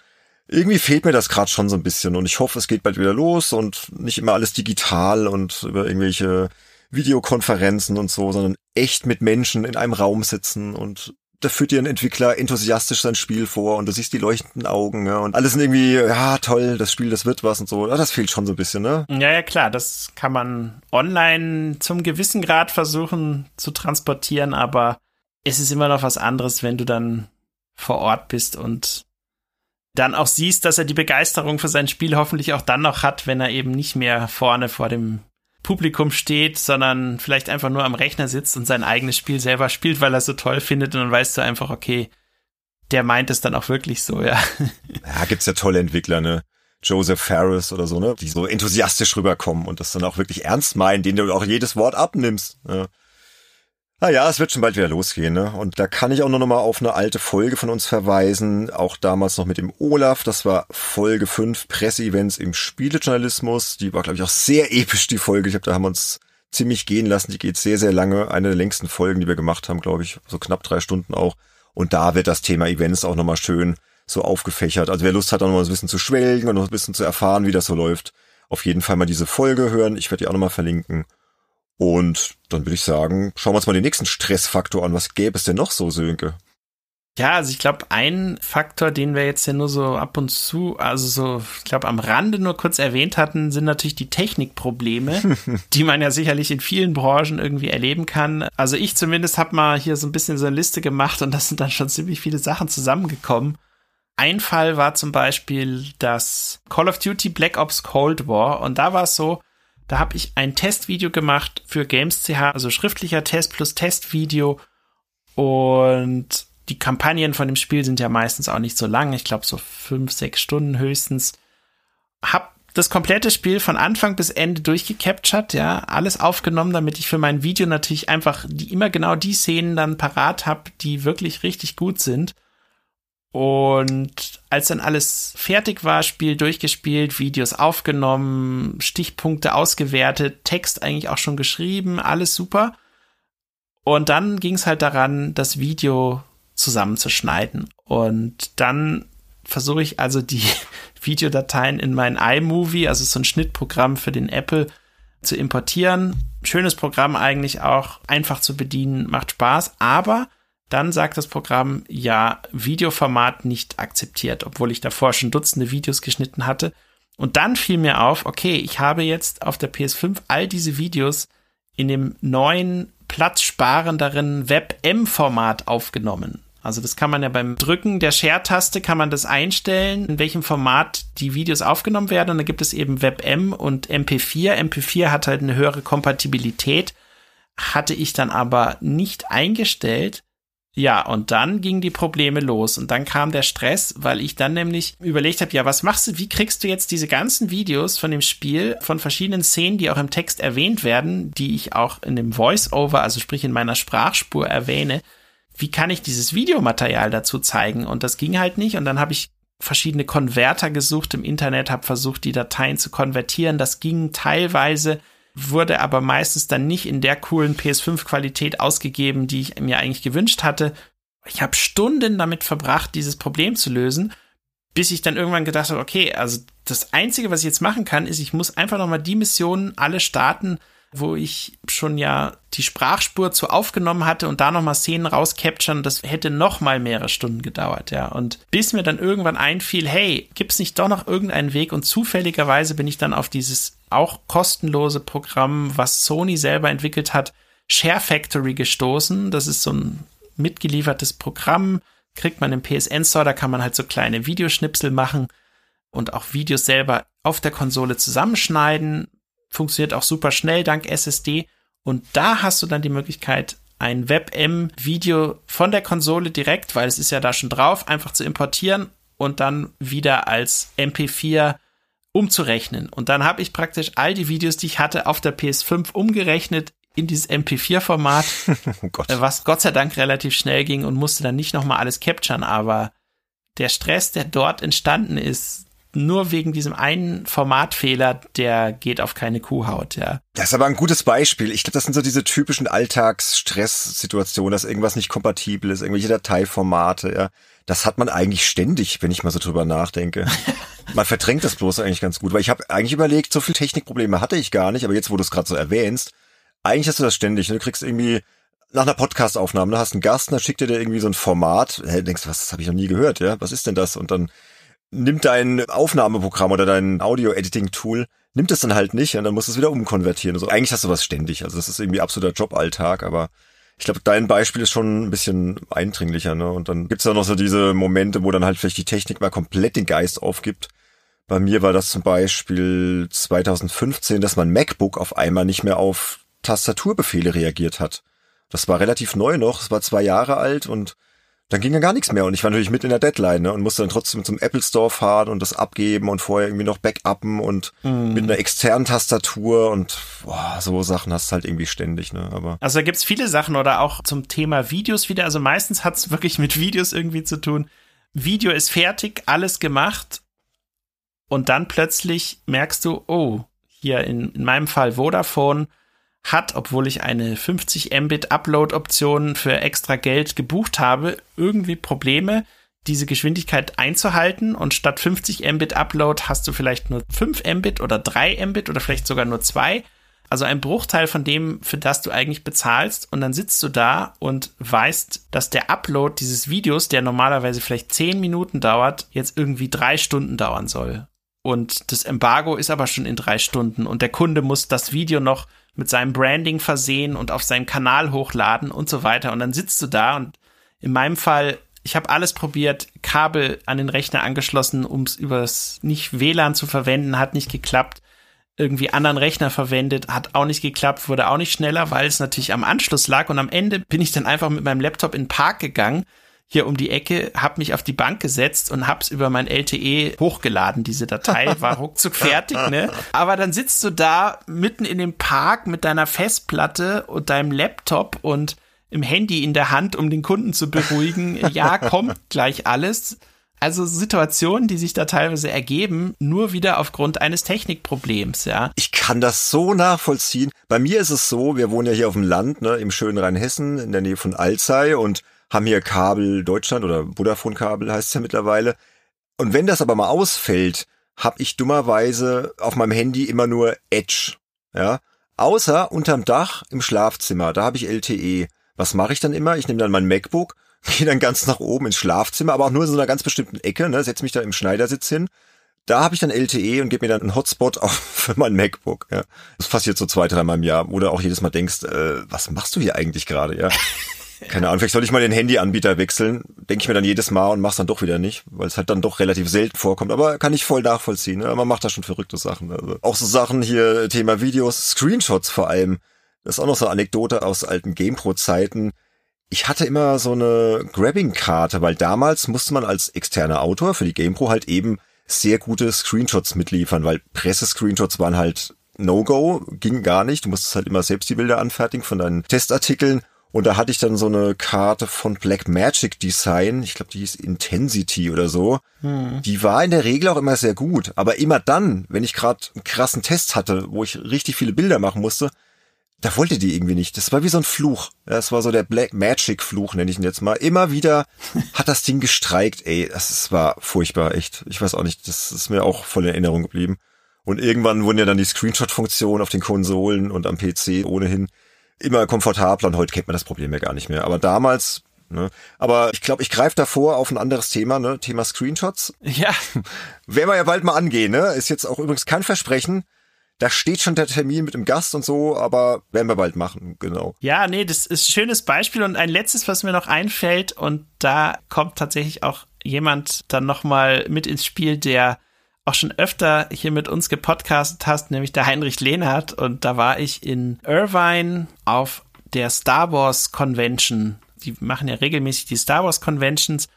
Irgendwie fehlt mir das gerade schon so ein bisschen und ich hoffe, es geht bald wieder los und nicht immer alles digital und über irgendwelche Videokonferenzen und so, sondern echt mit Menschen in einem Raum sitzen und da führt dir ein Entwickler enthusiastisch sein Spiel vor und du siehst die leuchtenden Augen ja, und alles sind irgendwie, ja toll, das Spiel, das wird was und so. Das fehlt schon so ein bisschen, ne? Ja, ja, klar, das kann man online zum gewissen Grad versuchen zu transportieren, aber es ist immer noch was anderes, wenn du dann vor Ort bist und dann auch siehst, dass er die Begeisterung für sein Spiel hoffentlich auch dann noch hat, wenn er eben nicht mehr vorne vor dem Publikum steht, sondern vielleicht einfach nur am Rechner sitzt und sein eigenes Spiel selber spielt, weil er es so toll findet und dann weißt du einfach, okay, der meint es dann auch wirklich so, ja. Ja, gibt's ja tolle Entwickler, ne? Joseph Ferris oder so, ne? Die so enthusiastisch rüberkommen und das dann auch wirklich ernst meinen, denen du auch jedes Wort abnimmst. Ja. Naja, es wird schon bald wieder losgehen, ne? Und da kann ich auch noch mal auf eine alte Folge von uns verweisen, auch damals noch mit dem Olaf, das war Folge 5 Presseevents im Spielejournalismus. Die war, glaube ich, auch sehr episch, die Folge. Ich glaube, da haben wir uns ziemlich gehen lassen. Die geht sehr, sehr lange. Eine der längsten Folgen, die wir gemacht haben, glaube ich, so knapp drei Stunden auch. Und da wird das Thema Events auch nochmal schön so aufgefächert. Also wer Lust hat, auch nochmal ein bisschen zu schwelgen und noch ein bisschen zu erfahren, wie das so läuft, auf jeden Fall mal diese Folge hören. Ich werde die auch nochmal verlinken. Und dann würde ich sagen, schauen wir uns mal den nächsten Stressfaktor an. Was gäbe es denn noch so, Sönke? Ja, also ich glaube, ein Faktor, den wir jetzt ja nur so ab und zu, also so, ich glaube, am Rande nur kurz erwähnt hatten, sind natürlich die Technikprobleme, die man ja sicherlich in vielen Branchen irgendwie erleben kann. Also ich zumindest habe mal hier so ein bisschen so eine Liste gemacht und das sind dann schon ziemlich viele Sachen zusammengekommen. Ein Fall war zum Beispiel das Call of Duty Black Ops Cold War und da war es so, da habe ich ein Testvideo gemacht für Games.ch, also schriftlicher Test plus Testvideo. Und die Kampagnen von dem Spiel sind ja meistens auch nicht so lang. Ich glaube so fünf, sechs Stunden höchstens. Hab das komplette Spiel von Anfang bis Ende durchgecaptured, ja, alles aufgenommen, damit ich für mein Video natürlich einfach die immer genau die Szenen dann parat habe, die wirklich richtig gut sind. Und als dann alles fertig war, Spiel durchgespielt, Videos aufgenommen, Stichpunkte ausgewertet, Text eigentlich auch schon geschrieben, alles super. Und dann ging es halt daran, das Video zusammenzuschneiden. Und dann versuche ich also die Videodateien in mein iMovie, also so ein Schnittprogramm für den Apple, zu importieren. Schönes Programm eigentlich auch, einfach zu bedienen, macht Spaß, aber dann sagt das Programm, ja, Videoformat nicht akzeptiert, obwohl ich davor schon Dutzende Videos geschnitten hatte. Und dann fiel mir auf, okay, ich habe jetzt auf der PS5 all diese Videos in dem neuen, platzsparenderen WebM-Format aufgenommen. Also das kann man ja beim Drücken der Share-Taste kann man das einstellen, in welchem Format die Videos aufgenommen werden. Und da gibt es eben WebM und MP4. MP4 hat halt eine höhere Kompatibilität, hatte ich dann aber nicht eingestellt. Ja, und dann gingen die Probleme los und dann kam der Stress, weil ich dann nämlich überlegt habe, ja, was machst du, wie kriegst du jetzt diese ganzen Videos von dem Spiel, von verschiedenen Szenen, die auch im Text erwähnt werden, die ich auch in dem Voice-Over, also sprich in meiner Sprachspur erwähne, wie kann ich dieses Videomaterial dazu zeigen? Und das ging halt nicht und dann habe ich verschiedene Konverter gesucht im Internet, habe versucht, die Dateien zu konvertieren. Das ging teilweise wurde aber meistens dann nicht in der coolen PS5-Qualität ausgegeben, die ich mir eigentlich gewünscht hatte. Ich habe Stunden damit verbracht, dieses Problem zu lösen, bis ich dann irgendwann gedacht habe, okay, also das Einzige, was ich jetzt machen kann, ist, ich muss einfach nochmal die Missionen alle starten, wo ich schon ja die Sprachspur zu aufgenommen hatte und da nochmal Szenen rauscapturen, das hätte nochmal mehrere Stunden gedauert, ja. Und bis mir dann irgendwann einfiel, hey, gibt's nicht doch noch irgendeinen Weg? Und zufälligerweise bin ich dann auf dieses auch kostenlose Programm, was Sony selber entwickelt hat, Share Factory gestoßen. Das ist so ein mitgeliefertes Programm, kriegt man im PSN Store, da kann man halt so kleine Videoschnipsel machen und auch Videos selber auf der Konsole zusammenschneiden funktioniert auch super schnell dank SSD. Und da hast du dann die Möglichkeit, ein WebM-Video von der Konsole direkt, weil es ist ja da schon drauf, einfach zu importieren und dann wieder als MP4 umzurechnen. Und dann habe ich praktisch all die Videos, die ich hatte, auf der PS5 umgerechnet in dieses MP4-Format, oh was Gott sei Dank relativ schnell ging und musste dann nicht nochmal alles capturen, aber der Stress, der dort entstanden ist, nur wegen diesem einen Formatfehler, der geht auf keine Kuhhaut, ja. Das ist aber ein gutes Beispiel. Ich glaube, das sind so diese typischen Alltagsstresssituationen, dass irgendwas nicht kompatibel ist, irgendwelche Dateiformate, ja. Das hat man eigentlich ständig, wenn ich mal so drüber nachdenke. man verdrängt das bloß eigentlich ganz gut, weil ich habe eigentlich überlegt, so viel Technikprobleme hatte ich gar nicht, aber jetzt, wo du es gerade so erwähnst, eigentlich hast du das ständig. Ne? Du kriegst irgendwie nach einer Podcastaufnahme, ne, hast einen Gast, dann schickt er dir irgendwie so ein Format, hey, denkst, was, das habe ich noch nie gehört, ja, was ist denn das? Und dann nimmt dein Aufnahmeprogramm oder dein Audio-Editing-Tool, nimmt es dann halt nicht und dann musst du es wieder umkonvertieren. Also eigentlich hast du was ständig. Also das ist irgendwie absoluter Joballtag, aber ich glaube, dein Beispiel ist schon ein bisschen eindringlicher, ne? Und dann gibt's ja noch so diese Momente, wo dann halt vielleicht die Technik mal komplett den Geist aufgibt. Bei mir war das zum Beispiel 2015, dass mein MacBook auf einmal nicht mehr auf Tastaturbefehle reagiert hat. Das war relativ neu noch, es war zwei Jahre alt und dann ging ja gar nichts mehr und ich war natürlich mit in der Deadline ne, und musste dann trotzdem zum Apple Store fahren und das abgeben und vorher irgendwie noch backuppen und mm. mit einer externen Tastatur und boah, so Sachen hast du halt irgendwie ständig, ne? Aber also da gibt's viele Sachen oder auch zum Thema Videos wieder. Also meistens hat's wirklich mit Videos irgendwie zu tun. Video ist fertig, alles gemacht und dann plötzlich merkst du, oh, hier in, in meinem Fall Vodafone hat, obwohl ich eine 50 Mbit Upload-Option für extra Geld gebucht habe, irgendwie Probleme, diese Geschwindigkeit einzuhalten und statt 50 Mbit Upload hast du vielleicht nur 5 Mbit oder 3 Mbit oder vielleicht sogar nur 2. Also ein Bruchteil von dem, für das du eigentlich bezahlst und dann sitzt du da und weißt, dass der Upload dieses Videos, der normalerweise vielleicht 10 Minuten dauert, jetzt irgendwie 3 Stunden dauern soll. Und das Embargo ist aber schon in 3 Stunden und der Kunde muss das Video noch mit seinem Branding versehen und auf seinen Kanal hochladen und so weiter. Und dann sitzt du da und in meinem Fall, ich habe alles probiert, Kabel an den Rechner angeschlossen, um es übers nicht WLAN zu verwenden, hat nicht geklappt. Irgendwie anderen Rechner verwendet, hat auch nicht geklappt, wurde auch nicht schneller, weil es natürlich am Anschluss lag. Und am Ende bin ich dann einfach mit meinem Laptop in den Park gegangen hier um die Ecke, habe mich auf die Bank gesetzt und hab's über mein LTE hochgeladen. Diese Datei war ruckzuck fertig, ne? Aber dann sitzt du da mitten in dem Park mit deiner Festplatte und deinem Laptop und im Handy in der Hand, um den Kunden zu beruhigen. Ja, kommt gleich alles. Also Situationen, die sich da teilweise ergeben, nur wieder aufgrund eines Technikproblems, ja. Ich kann das so nachvollziehen. Bei mir ist es so, wir wohnen ja hier auf dem Land, ne, im schönen Rheinhessen, in der Nähe von Alzey und haben hier Kabel Deutschland oder Vodafone-Kabel heißt es ja mittlerweile. Und wenn das aber mal ausfällt, habe ich dummerweise auf meinem Handy immer nur Edge. Ja, außer unterm Dach im Schlafzimmer, da habe ich LTE. Was mache ich dann immer? Ich nehme dann mein MacBook, gehe dann ganz nach oben ins Schlafzimmer, aber auch nur in so einer ganz bestimmten Ecke, ne, setze mich da im Schneidersitz hin. Da habe ich dann LTE und gebe mir dann einen Hotspot auf für mein MacBook. Ja. Das passiert so zwei, dreimal im Jahr. Oder auch jedes Mal denkst, äh, was machst du hier eigentlich gerade? Ja. Keine Ahnung, vielleicht soll ich mal den Handyanbieter wechseln. Denke ich mir dann jedes Mal und mach's dann doch wieder nicht, weil es halt dann doch relativ selten vorkommt. Aber kann ich voll nachvollziehen. Ne? Man macht da schon verrückte Sachen. Also auch so Sachen hier, Thema Videos, Screenshots vor allem. Das ist auch noch so eine Anekdote aus alten GamePro-Zeiten. Ich hatte immer so eine Grabbing-Karte, weil damals musste man als externer Autor für die GamePro halt eben sehr gute Screenshots mitliefern, weil Presse-Screenshots waren halt No-Go, ging gar nicht. Du musstest halt immer selbst die Bilder anfertigen von deinen Testartikeln. Und da hatte ich dann so eine Karte von Black Magic Design, ich glaube, die hieß Intensity oder so. Hm. Die war in der Regel auch immer sehr gut. Aber immer dann, wenn ich gerade einen krassen Test hatte, wo ich richtig viele Bilder machen musste, da wollte die irgendwie nicht. Das war wie so ein Fluch. Das war so der Black Magic Fluch, nenne ich ihn jetzt mal. Immer wieder hat das Ding gestreikt, ey. Das war furchtbar, echt. Ich weiß auch nicht, das ist mir auch voll in Erinnerung geblieben. Und irgendwann wurden ja dann die Screenshot-Funktionen auf den Konsolen und am PC ohnehin immer komfortabler und heute kennt man das Problem ja gar nicht mehr. Aber damals Ne? Aber ich glaube, ich greife davor auf ein anderes Thema, ne? Thema Screenshots. Ja. Werden wir ja bald mal angehen, ne? Ist jetzt auch übrigens kein Versprechen. Da steht schon der Termin mit dem Gast und so, aber werden wir bald machen, genau. Ja, nee, das ist ein schönes Beispiel und ein letztes, was mir noch einfällt und da kommt tatsächlich auch jemand dann nochmal mit ins Spiel, der auch schon öfter hier mit uns gepodcastet hast, nämlich der Heinrich Lehnhardt. Und da war ich in Irvine auf der Star Wars Convention. Die machen ja regelmäßig die Star Wars Conventions.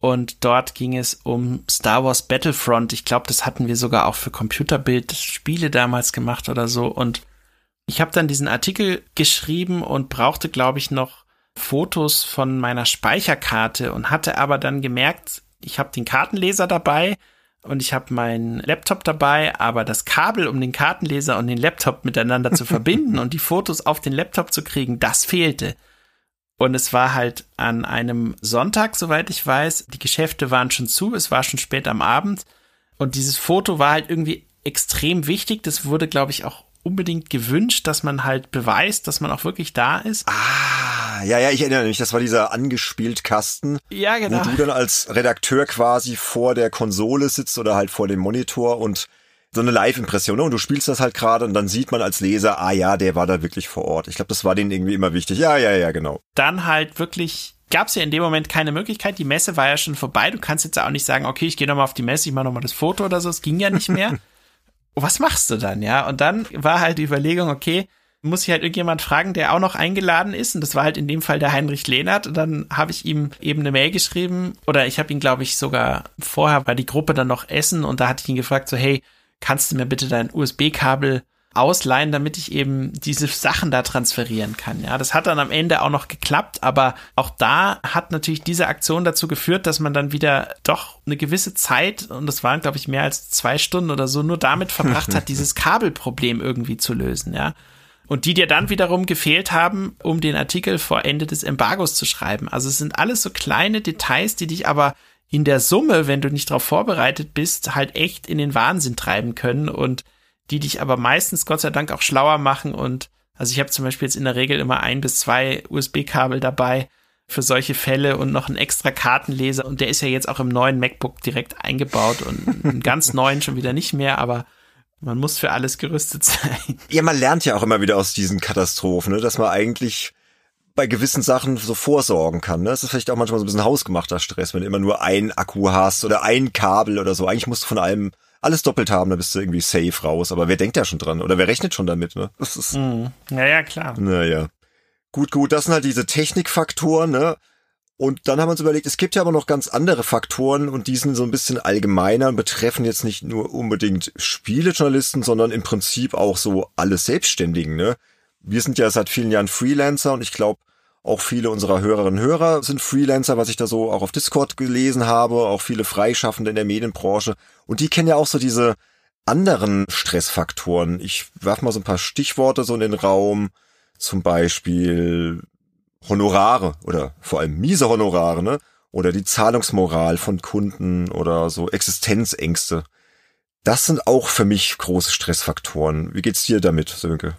Und dort ging es um Star Wars Battlefront. Ich glaube, das hatten wir sogar auch für Computerbild Spiele damals gemacht oder so. Und Ich habe dann diesen Artikel geschrieben und brauchte, glaube ich, noch Fotos von meiner Speicherkarte und hatte aber dann gemerkt, ich habe den Kartenleser dabei und ich habe meinen Laptop dabei, aber das Kabel, um den Kartenleser und den Laptop miteinander zu verbinden und die Fotos auf den Laptop zu kriegen, das fehlte. Und es war halt an einem Sonntag, soweit ich weiß. Die Geschäfte waren schon zu, es war schon spät am Abend. Und dieses Foto war halt irgendwie extrem wichtig. Das wurde, glaube ich, auch unbedingt gewünscht, dass man halt beweist, dass man auch wirklich da ist. Ah, ja, ja, ich erinnere mich, das war dieser angespielt Kasten. Ja, genau. Wo du dann als Redakteur quasi vor der Konsole sitzt oder halt vor dem Monitor und so eine Live-Impression, ne? Und du spielst das halt gerade und dann sieht man als Leser, ah ja, der war da wirklich vor Ort. Ich glaube, das war denen irgendwie immer wichtig. Ja, ja, ja, genau. Dann halt wirklich gab es ja in dem Moment keine Möglichkeit. Die Messe war ja schon vorbei. Du kannst jetzt auch nicht sagen, okay, ich gehe nochmal auf die Messe, ich mache nochmal das Foto oder so. Es ging ja nicht mehr. Was machst du dann, ja? Und dann war halt die Überlegung, okay, muss ich halt irgendjemand fragen, der auch noch eingeladen ist. Und das war halt in dem Fall der Heinrich Lehnert. Und dann habe ich ihm eben eine Mail geschrieben. Oder ich habe ihn, glaube ich, sogar vorher war die Gruppe dann noch essen. Und da hatte ich ihn gefragt, so, hey, kannst du mir bitte dein USB-Kabel ausleihen, damit ich eben diese Sachen da transferieren kann. Ja, das hat dann am Ende auch noch geklappt, aber auch da hat natürlich diese Aktion dazu geführt, dass man dann wieder doch eine gewisse Zeit, und das waren, glaube ich, mehr als zwei Stunden oder so, nur damit verbracht hat, dieses Kabelproblem irgendwie zu lösen. Ja. Und die dir dann wiederum gefehlt haben, um den Artikel vor Ende des Embargos zu schreiben. Also es sind alles so kleine Details, die dich aber in der Summe, wenn du nicht darauf vorbereitet bist, halt echt in den Wahnsinn treiben können und die dich aber meistens Gott sei Dank auch schlauer machen und also ich habe zum Beispiel jetzt in der Regel immer ein bis zwei USB-Kabel dabei für solche Fälle und noch einen extra Kartenleser und der ist ja jetzt auch im neuen MacBook direkt eingebaut und einen ganz neuen schon wieder nicht mehr, aber man muss für alles gerüstet sein. Ja, man lernt ja auch immer wieder aus diesen Katastrophen, ne, dass man eigentlich bei gewissen Sachen so vorsorgen kann. Ne? Das ist vielleicht auch manchmal so ein bisschen hausgemachter Stress, wenn du immer nur ein Akku hast oder ein Kabel oder so. Eigentlich musst du von allem alles doppelt haben, dann bist du irgendwie safe raus. Aber wer denkt ja schon dran? Oder wer rechnet schon damit? Ne? Das ist, mm. Ja, klar. Naja. Gut, gut, das sind halt diese Technikfaktoren, ne? Und dann haben wir uns überlegt, es gibt ja aber noch ganz andere Faktoren und die sind so ein bisschen allgemeiner und betreffen jetzt nicht nur unbedingt Spielejournalisten, sondern im Prinzip auch so alle Selbstständigen, ne? Wir sind ja seit vielen Jahren Freelancer und ich glaube, auch viele unserer Hörerinnen und Hörer sind Freelancer, was ich da so auch auf Discord gelesen habe, auch viele Freischaffende in der Medienbranche. Und die kennen ja auch so diese anderen Stressfaktoren. Ich werfe mal so ein paar Stichworte so in den Raum. Zum Beispiel Honorare oder vor allem miese Honorare, ne? Oder die Zahlungsmoral von Kunden oder so Existenzängste. Das sind auch für mich große Stressfaktoren. Wie geht's dir damit, Sönke?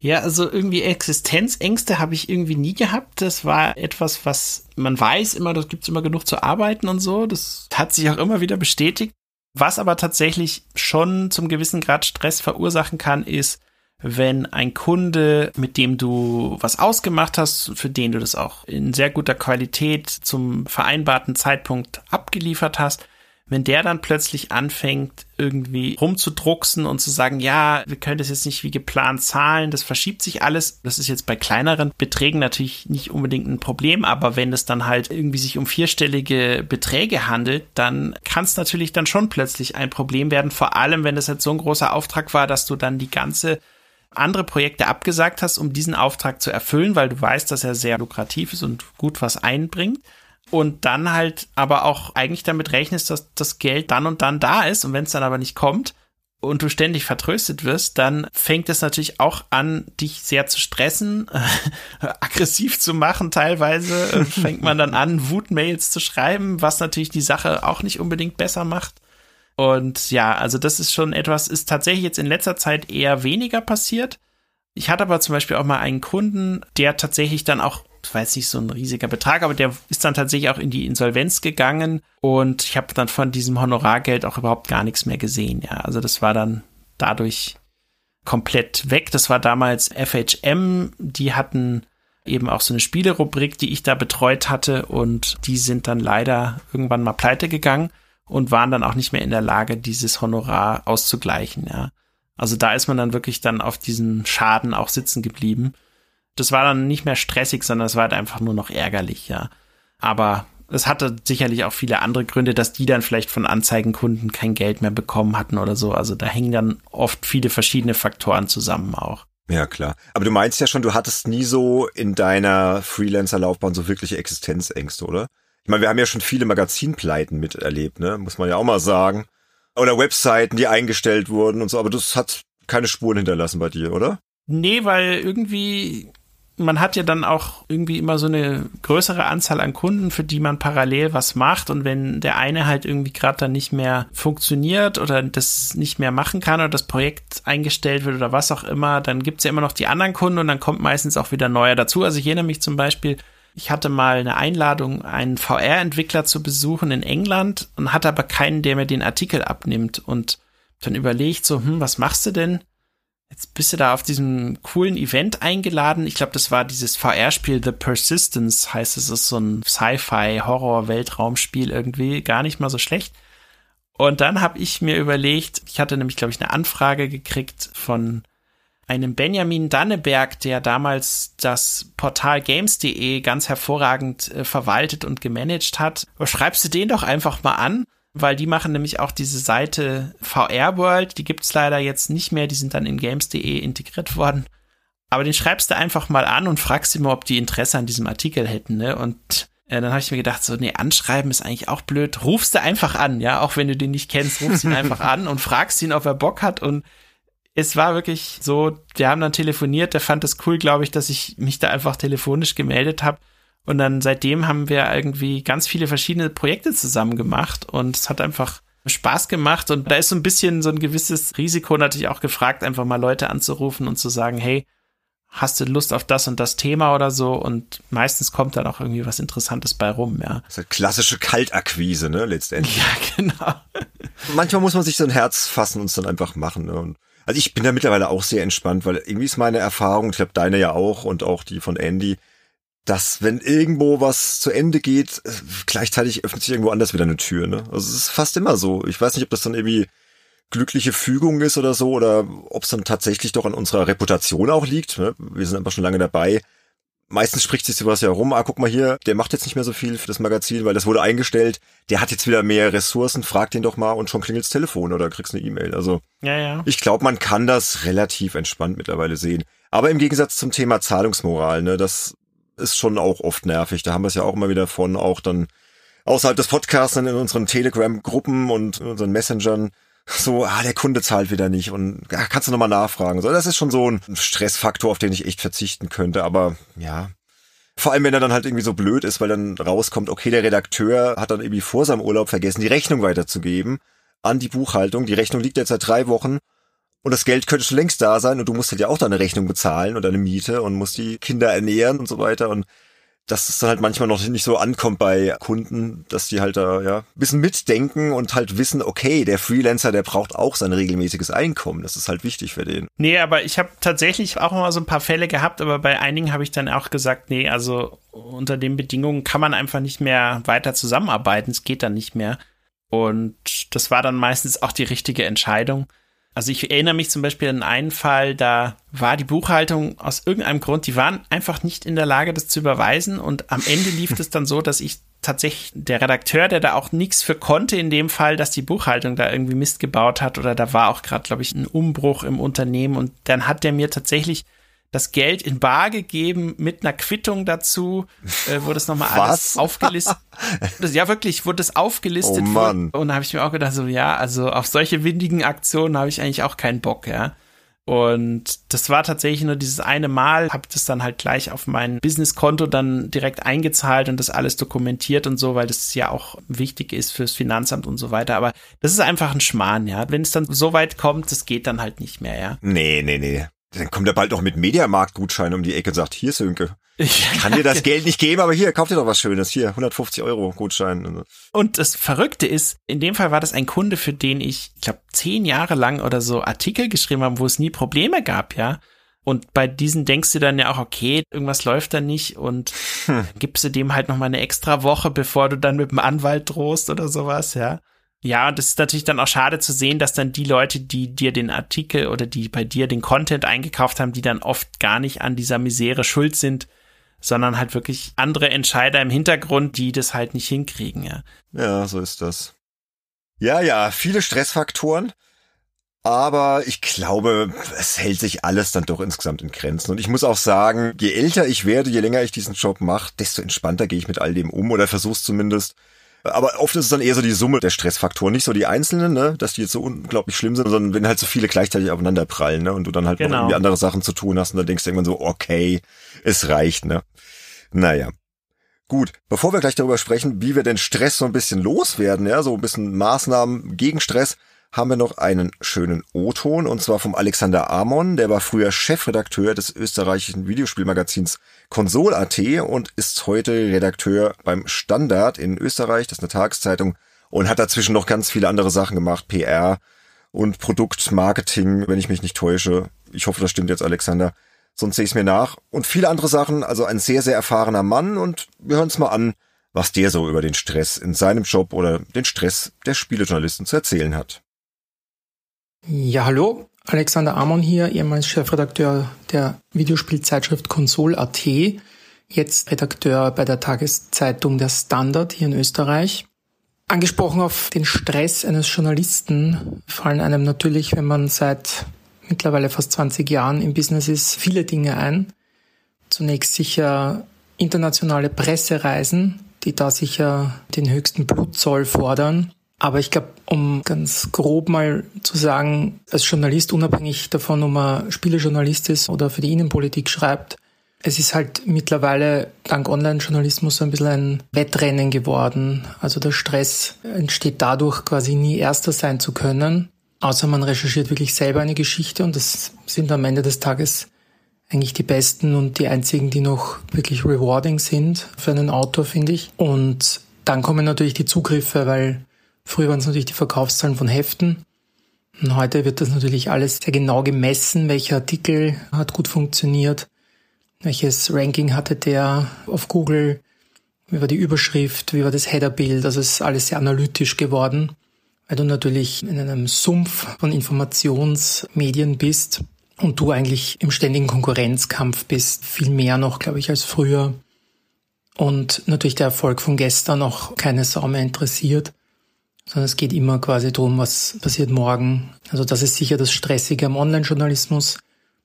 Ja, also irgendwie Existenzängste habe ich irgendwie nie gehabt. Das war etwas, was man weiß immer, das gibt's immer genug zu arbeiten und so. Das hat sich auch immer wieder bestätigt. Was aber tatsächlich schon zum gewissen Grad Stress verursachen kann, ist, wenn ein Kunde, mit dem du was ausgemacht hast, für den du das auch in sehr guter Qualität zum vereinbarten Zeitpunkt abgeliefert hast, wenn der dann plötzlich anfängt, irgendwie rumzudrucksen und zu sagen, ja, wir können das jetzt nicht wie geplant zahlen, das verschiebt sich alles. Das ist jetzt bei kleineren Beträgen natürlich nicht unbedingt ein Problem, aber wenn es dann halt irgendwie sich um vierstellige Beträge handelt, dann kann es natürlich dann schon plötzlich ein Problem werden, vor allem wenn es halt so ein großer Auftrag war, dass du dann die ganze andere Projekte abgesagt hast, um diesen Auftrag zu erfüllen, weil du weißt, dass er sehr lukrativ ist und gut was einbringt und dann halt aber auch eigentlich damit rechnest, dass das Geld dann und dann da ist und wenn es dann aber nicht kommt und du ständig vertröstet wirst, dann fängt es natürlich auch an, dich sehr zu stressen, aggressiv zu machen teilweise, fängt man dann an, Wutmails zu schreiben, was natürlich die Sache auch nicht unbedingt besser macht. Und ja, also das ist schon etwas, ist tatsächlich jetzt in letzter Zeit eher weniger passiert. Ich hatte aber zum Beispiel auch mal einen Kunden, der tatsächlich dann auch war jetzt nicht so ein riesiger Betrag, aber der ist dann tatsächlich auch in die Insolvenz gegangen und ich habe dann von diesem Honorargeld auch überhaupt gar nichts mehr gesehen. Ja, also das war dann dadurch komplett weg. Das war damals FHM, die hatten eben auch so eine Spielerubrik, die ich da betreut hatte und die sind dann leider irgendwann mal pleite gegangen und waren dann auch nicht mehr in der Lage, dieses Honorar auszugleichen, ja. Also da ist man dann wirklich dann auf diesen Schaden auch sitzen geblieben das war dann nicht mehr stressig, sondern es war halt einfach nur noch ärgerlich, ja. Aber es hatte sicherlich auch viele andere Gründe, dass die dann vielleicht von Anzeigenkunden kein Geld mehr bekommen hatten oder so. Also da hängen dann oft viele verschiedene Faktoren zusammen auch. Ja, klar. Aber du meinst ja schon, du hattest nie so in deiner Freelancer-Laufbahn so wirkliche Existenzängste, oder? Ich meine, wir haben ja schon viele Magazinpleiten miterlebt, ne? Muss man ja auch mal sagen. Oder Webseiten, die eingestellt wurden und so, aber das hat keine Spuren hinterlassen bei dir, oder? Nee, weil irgendwie man hat ja dann auch irgendwie immer so eine größere Anzahl an Kunden, für die man parallel was macht. Und wenn der eine halt irgendwie gerade dann nicht mehr funktioniert oder das nicht mehr machen kann oder das Projekt eingestellt wird oder was auch immer, dann gibt's ja immer noch die anderen Kunden und dann kommt meistens auch wieder neuer dazu. Also ich erinnere mich zum Beispiel, ich hatte mal eine Einladung, einen VR-Entwickler zu besuchen in England und hatte aber keinen, der mir den Artikel abnimmt. Und dann überlegt so, hm, was machst du denn? Jetzt bist du da auf diesem coolen Event eingeladen. Ich glaube, das war dieses VR-Spiel The Persistence, heißt es, ist so ein Sci-Fi-Horror-Weltraumspiel irgendwie, gar nicht mal so schlecht. Und dann habe ich mir überlegt, ich hatte nämlich, glaube ich, eine Anfrage gekriegt von einem Benjamin Danneberg, der damals das Portal games.de ganz hervorragend äh, verwaltet und gemanagt hat. Schreibst du den doch einfach mal an weil die machen nämlich auch diese Seite VR World, die gibt's leider jetzt nicht mehr, die sind dann in games.de integriert worden. Aber den schreibst du einfach mal an und fragst ihn mal, ob die Interesse an diesem Artikel hätten, ne? Und äh, dann habe ich mir gedacht, so, nee, anschreiben ist eigentlich auch blöd. Rufst du einfach an, ja, auch wenn du den nicht kennst, rufst ihn einfach an und fragst ihn, ob er Bock hat. Und es war wirklich so, wir haben dann telefoniert, der fand es cool, glaube ich, dass ich mich da einfach telefonisch gemeldet habe. Und dann seitdem haben wir irgendwie ganz viele verschiedene Projekte zusammen gemacht und es hat einfach Spaß gemacht und da ist so ein bisschen so ein gewisses Risiko natürlich auch gefragt, einfach mal Leute anzurufen und zu sagen, hey, hast du Lust auf das und das Thema oder so und meistens kommt dann auch irgendwie was Interessantes bei rum, ja. Das ist halt klassische Kaltakquise, ne, letztendlich. Ja, genau. Manchmal muss man sich so ein Herz fassen und es dann einfach machen, ne? Und also ich bin da mittlerweile auch sehr entspannt, weil irgendwie ist meine Erfahrung, ich glaube deine ja auch und auch die von Andy, dass wenn irgendwo was zu Ende geht, äh, gleichzeitig öffnet sich irgendwo anders wieder eine Tür. Ne? Also es ist fast immer so. Ich weiß nicht, ob das dann irgendwie glückliche Fügung ist oder so, oder ob es dann tatsächlich doch an unserer Reputation auch liegt. Ne? Wir sind einfach schon lange dabei. Meistens spricht sich sowas ja rum, ah, guck mal hier, der macht jetzt nicht mehr so viel für das Magazin, weil das wurde eingestellt, der hat jetzt wieder mehr Ressourcen, frag den doch mal und schon klingelt's Telefon oder kriegst eine E-Mail. Also ja, ja. ich glaube, man kann das relativ entspannt mittlerweile sehen. Aber im Gegensatz zum Thema Zahlungsmoral, ne, das ist schon auch oft nervig. Da haben wir es ja auch immer wieder von, auch dann außerhalb des Podcasts in unseren Telegram-Gruppen und in unseren Messengern so, ah, der Kunde zahlt wieder nicht und ah, kannst du nochmal nachfragen. So, das ist schon so ein Stressfaktor, auf den ich echt verzichten könnte, aber ja. Vor allem, wenn er dann halt irgendwie so blöd ist, weil dann rauskommt, okay, der Redakteur hat dann irgendwie vor seinem Urlaub vergessen, die Rechnung weiterzugeben an die Buchhaltung. Die Rechnung liegt jetzt seit drei Wochen und das Geld könnte schon längst da sein und du musst halt ja auch deine Rechnung bezahlen und deine Miete und musst die Kinder ernähren und so weiter. Und dass es dann halt manchmal noch nicht so ankommt bei Kunden, dass die halt da ja ein bisschen mitdenken und halt wissen, okay, der Freelancer, der braucht auch sein regelmäßiges Einkommen. Das ist halt wichtig für den. Nee, aber ich habe tatsächlich auch mal so ein paar Fälle gehabt, aber bei einigen habe ich dann auch gesagt, nee, also unter den Bedingungen kann man einfach nicht mehr weiter zusammenarbeiten. Es geht dann nicht mehr. Und das war dann meistens auch die richtige Entscheidung. Also ich erinnere mich zum Beispiel an einen Fall, da war die Buchhaltung aus irgendeinem Grund, die waren einfach nicht in der Lage, das zu überweisen. Und am Ende lief es dann so, dass ich tatsächlich der Redakteur, der da auch nichts für konnte, in dem Fall, dass die Buchhaltung da irgendwie Mist gebaut hat oder da war auch gerade, glaube ich, ein Umbruch im Unternehmen und dann hat der mir tatsächlich das Geld in bar gegeben mit einer Quittung dazu, äh, wurde es nochmal alles aufgelistet. ja, wirklich, wurde es aufgelistet. Oh Mann. und da habe ich mir auch gedacht, so ja, also auf solche windigen Aktionen habe ich eigentlich auch keinen Bock, ja. Und das war tatsächlich nur dieses eine Mal, habe das dann halt gleich auf mein Businesskonto dann direkt eingezahlt und das alles dokumentiert und so, weil das ja auch wichtig ist fürs Finanzamt und so weiter. Aber das ist einfach ein Schmarrn, ja. Wenn es dann so weit kommt, das geht dann halt nicht mehr, ja. Nee, nee, nee. Dann kommt er bald noch mit Mediamarkt-Gutschein um die Ecke und sagt, hier Sönke, ich kann dir das Geld nicht geben, aber hier, kauf dir doch was Schönes. Hier, 150 Euro Gutschein. Und das Verrückte ist, in dem Fall war das ein Kunde, für den ich, ich glaube, zehn Jahre lang oder so Artikel geschrieben habe, wo es nie Probleme gab, ja. Und bei diesen denkst du dann ja auch, okay, irgendwas läuft da nicht und hm. gibst du dem halt noch mal eine extra Woche, bevor du dann mit dem Anwalt drohst oder sowas, ja. Ja, und das ist natürlich dann auch schade zu sehen, dass dann die Leute, die dir den Artikel oder die bei dir den Content eingekauft haben, die dann oft gar nicht an dieser Misere schuld sind, sondern halt wirklich andere Entscheider im Hintergrund, die das halt nicht hinkriegen, ja. Ja, so ist das. Ja, ja, viele Stressfaktoren. Aber ich glaube, es hält sich alles dann doch insgesamt in Grenzen. Und ich muss auch sagen, je älter ich werde, je länger ich diesen Job mache, desto entspannter gehe ich mit all dem um oder versuch's zumindest. Aber oft ist es dann eher so die Summe der Stressfaktoren, nicht so die einzelnen, ne, dass die jetzt so unglaublich schlimm sind, sondern wenn halt so viele gleichzeitig aufeinander prallen, ne, und du dann halt genau. noch irgendwie andere Sachen zu tun hast und dann denkst du irgendwann so, okay, es reicht, ne. Naja. Gut, bevor wir gleich darüber sprechen, wie wir den Stress so ein bisschen loswerden, ja, so ein bisschen Maßnahmen gegen Stress, haben wir noch einen schönen O-Ton und zwar vom Alexander Amon, der war früher Chefredakteur des österreichischen Videospielmagazins Konsol.at und ist heute Redakteur beim Standard in Österreich, das ist eine Tageszeitung und hat dazwischen noch ganz viele andere Sachen gemacht, PR und Produktmarketing, wenn ich mich nicht täusche. Ich hoffe, das stimmt jetzt, Alexander. Sonst sehe ich es mir nach. Und viele andere Sachen, also ein sehr, sehr erfahrener Mann und wir hören uns mal an, was der so über den Stress in seinem Job oder den Stress der Spielejournalisten zu erzählen hat. Ja, hallo. Alexander Amon hier, ehemals Chefredakteur der Videospielzeitschrift Console.at, jetzt Redakteur bei der Tageszeitung Der Standard hier in Österreich. Angesprochen auf den Stress eines Journalisten fallen einem natürlich, wenn man seit mittlerweile fast 20 Jahren im Business ist, viele Dinge ein. Zunächst sicher internationale Pressereisen, die da sicher den höchsten Blutzoll fordern. Aber ich glaube, um ganz grob mal zu sagen, als Journalist, unabhängig davon, ob man Spielejournalist ist oder für die Innenpolitik schreibt, es ist halt mittlerweile dank Online-Journalismus so ein bisschen ein Wettrennen geworden. Also der Stress entsteht dadurch, quasi nie Erster sein zu können, außer man recherchiert wirklich selber eine Geschichte und das sind am Ende des Tages eigentlich die besten und die einzigen, die noch wirklich rewarding sind für einen Autor, finde ich. Und dann kommen natürlich die Zugriffe, weil Früher waren es natürlich die Verkaufszahlen von Heften. Und heute wird das natürlich alles sehr genau gemessen, welcher Artikel hat gut funktioniert, welches Ranking hatte der auf Google, wie war die Überschrift, wie war das Headerbild, also ist alles sehr analytisch geworden, weil du natürlich in einem Sumpf von Informationsmedien bist und du eigentlich im ständigen Konkurrenzkampf bist, viel mehr noch, glaube ich, als früher. Und natürlich der Erfolg von gestern auch keine Sau mehr interessiert sondern es geht immer quasi darum, was passiert morgen. Also das ist sicher das Stressige am Online-Journalismus.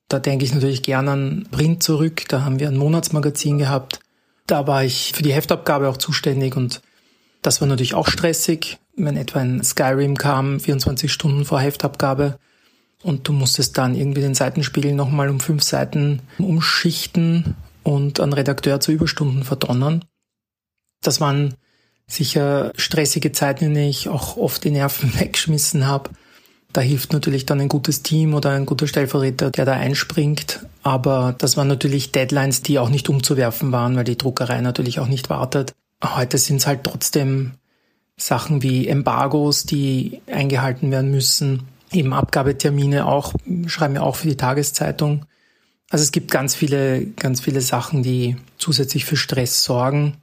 Da denke ich natürlich gerne an Print zurück. Da haben wir ein Monatsmagazin gehabt. Da war ich für die Heftabgabe auch zuständig und das war natürlich auch stressig. Wenn etwa ein Skyrim kam, 24 Stunden vor Heftabgabe und du musstest dann irgendwie den Seitenspiegel nochmal um fünf Seiten umschichten und an Redakteur zu Überstunden verdonnern. Das waren sicher stressige Zeiten, in denen ich auch oft die Nerven weggeschmissen habe. Da hilft natürlich dann ein gutes Team oder ein guter Stellvertreter, der da einspringt. Aber das waren natürlich Deadlines, die auch nicht umzuwerfen waren, weil die Druckerei natürlich auch nicht wartet. Heute sind es halt trotzdem Sachen wie Embargos, die eingehalten werden müssen. Eben Abgabetermine auch, schreiben wir auch für die Tageszeitung. Also es gibt ganz viele, ganz viele Sachen, die zusätzlich für Stress sorgen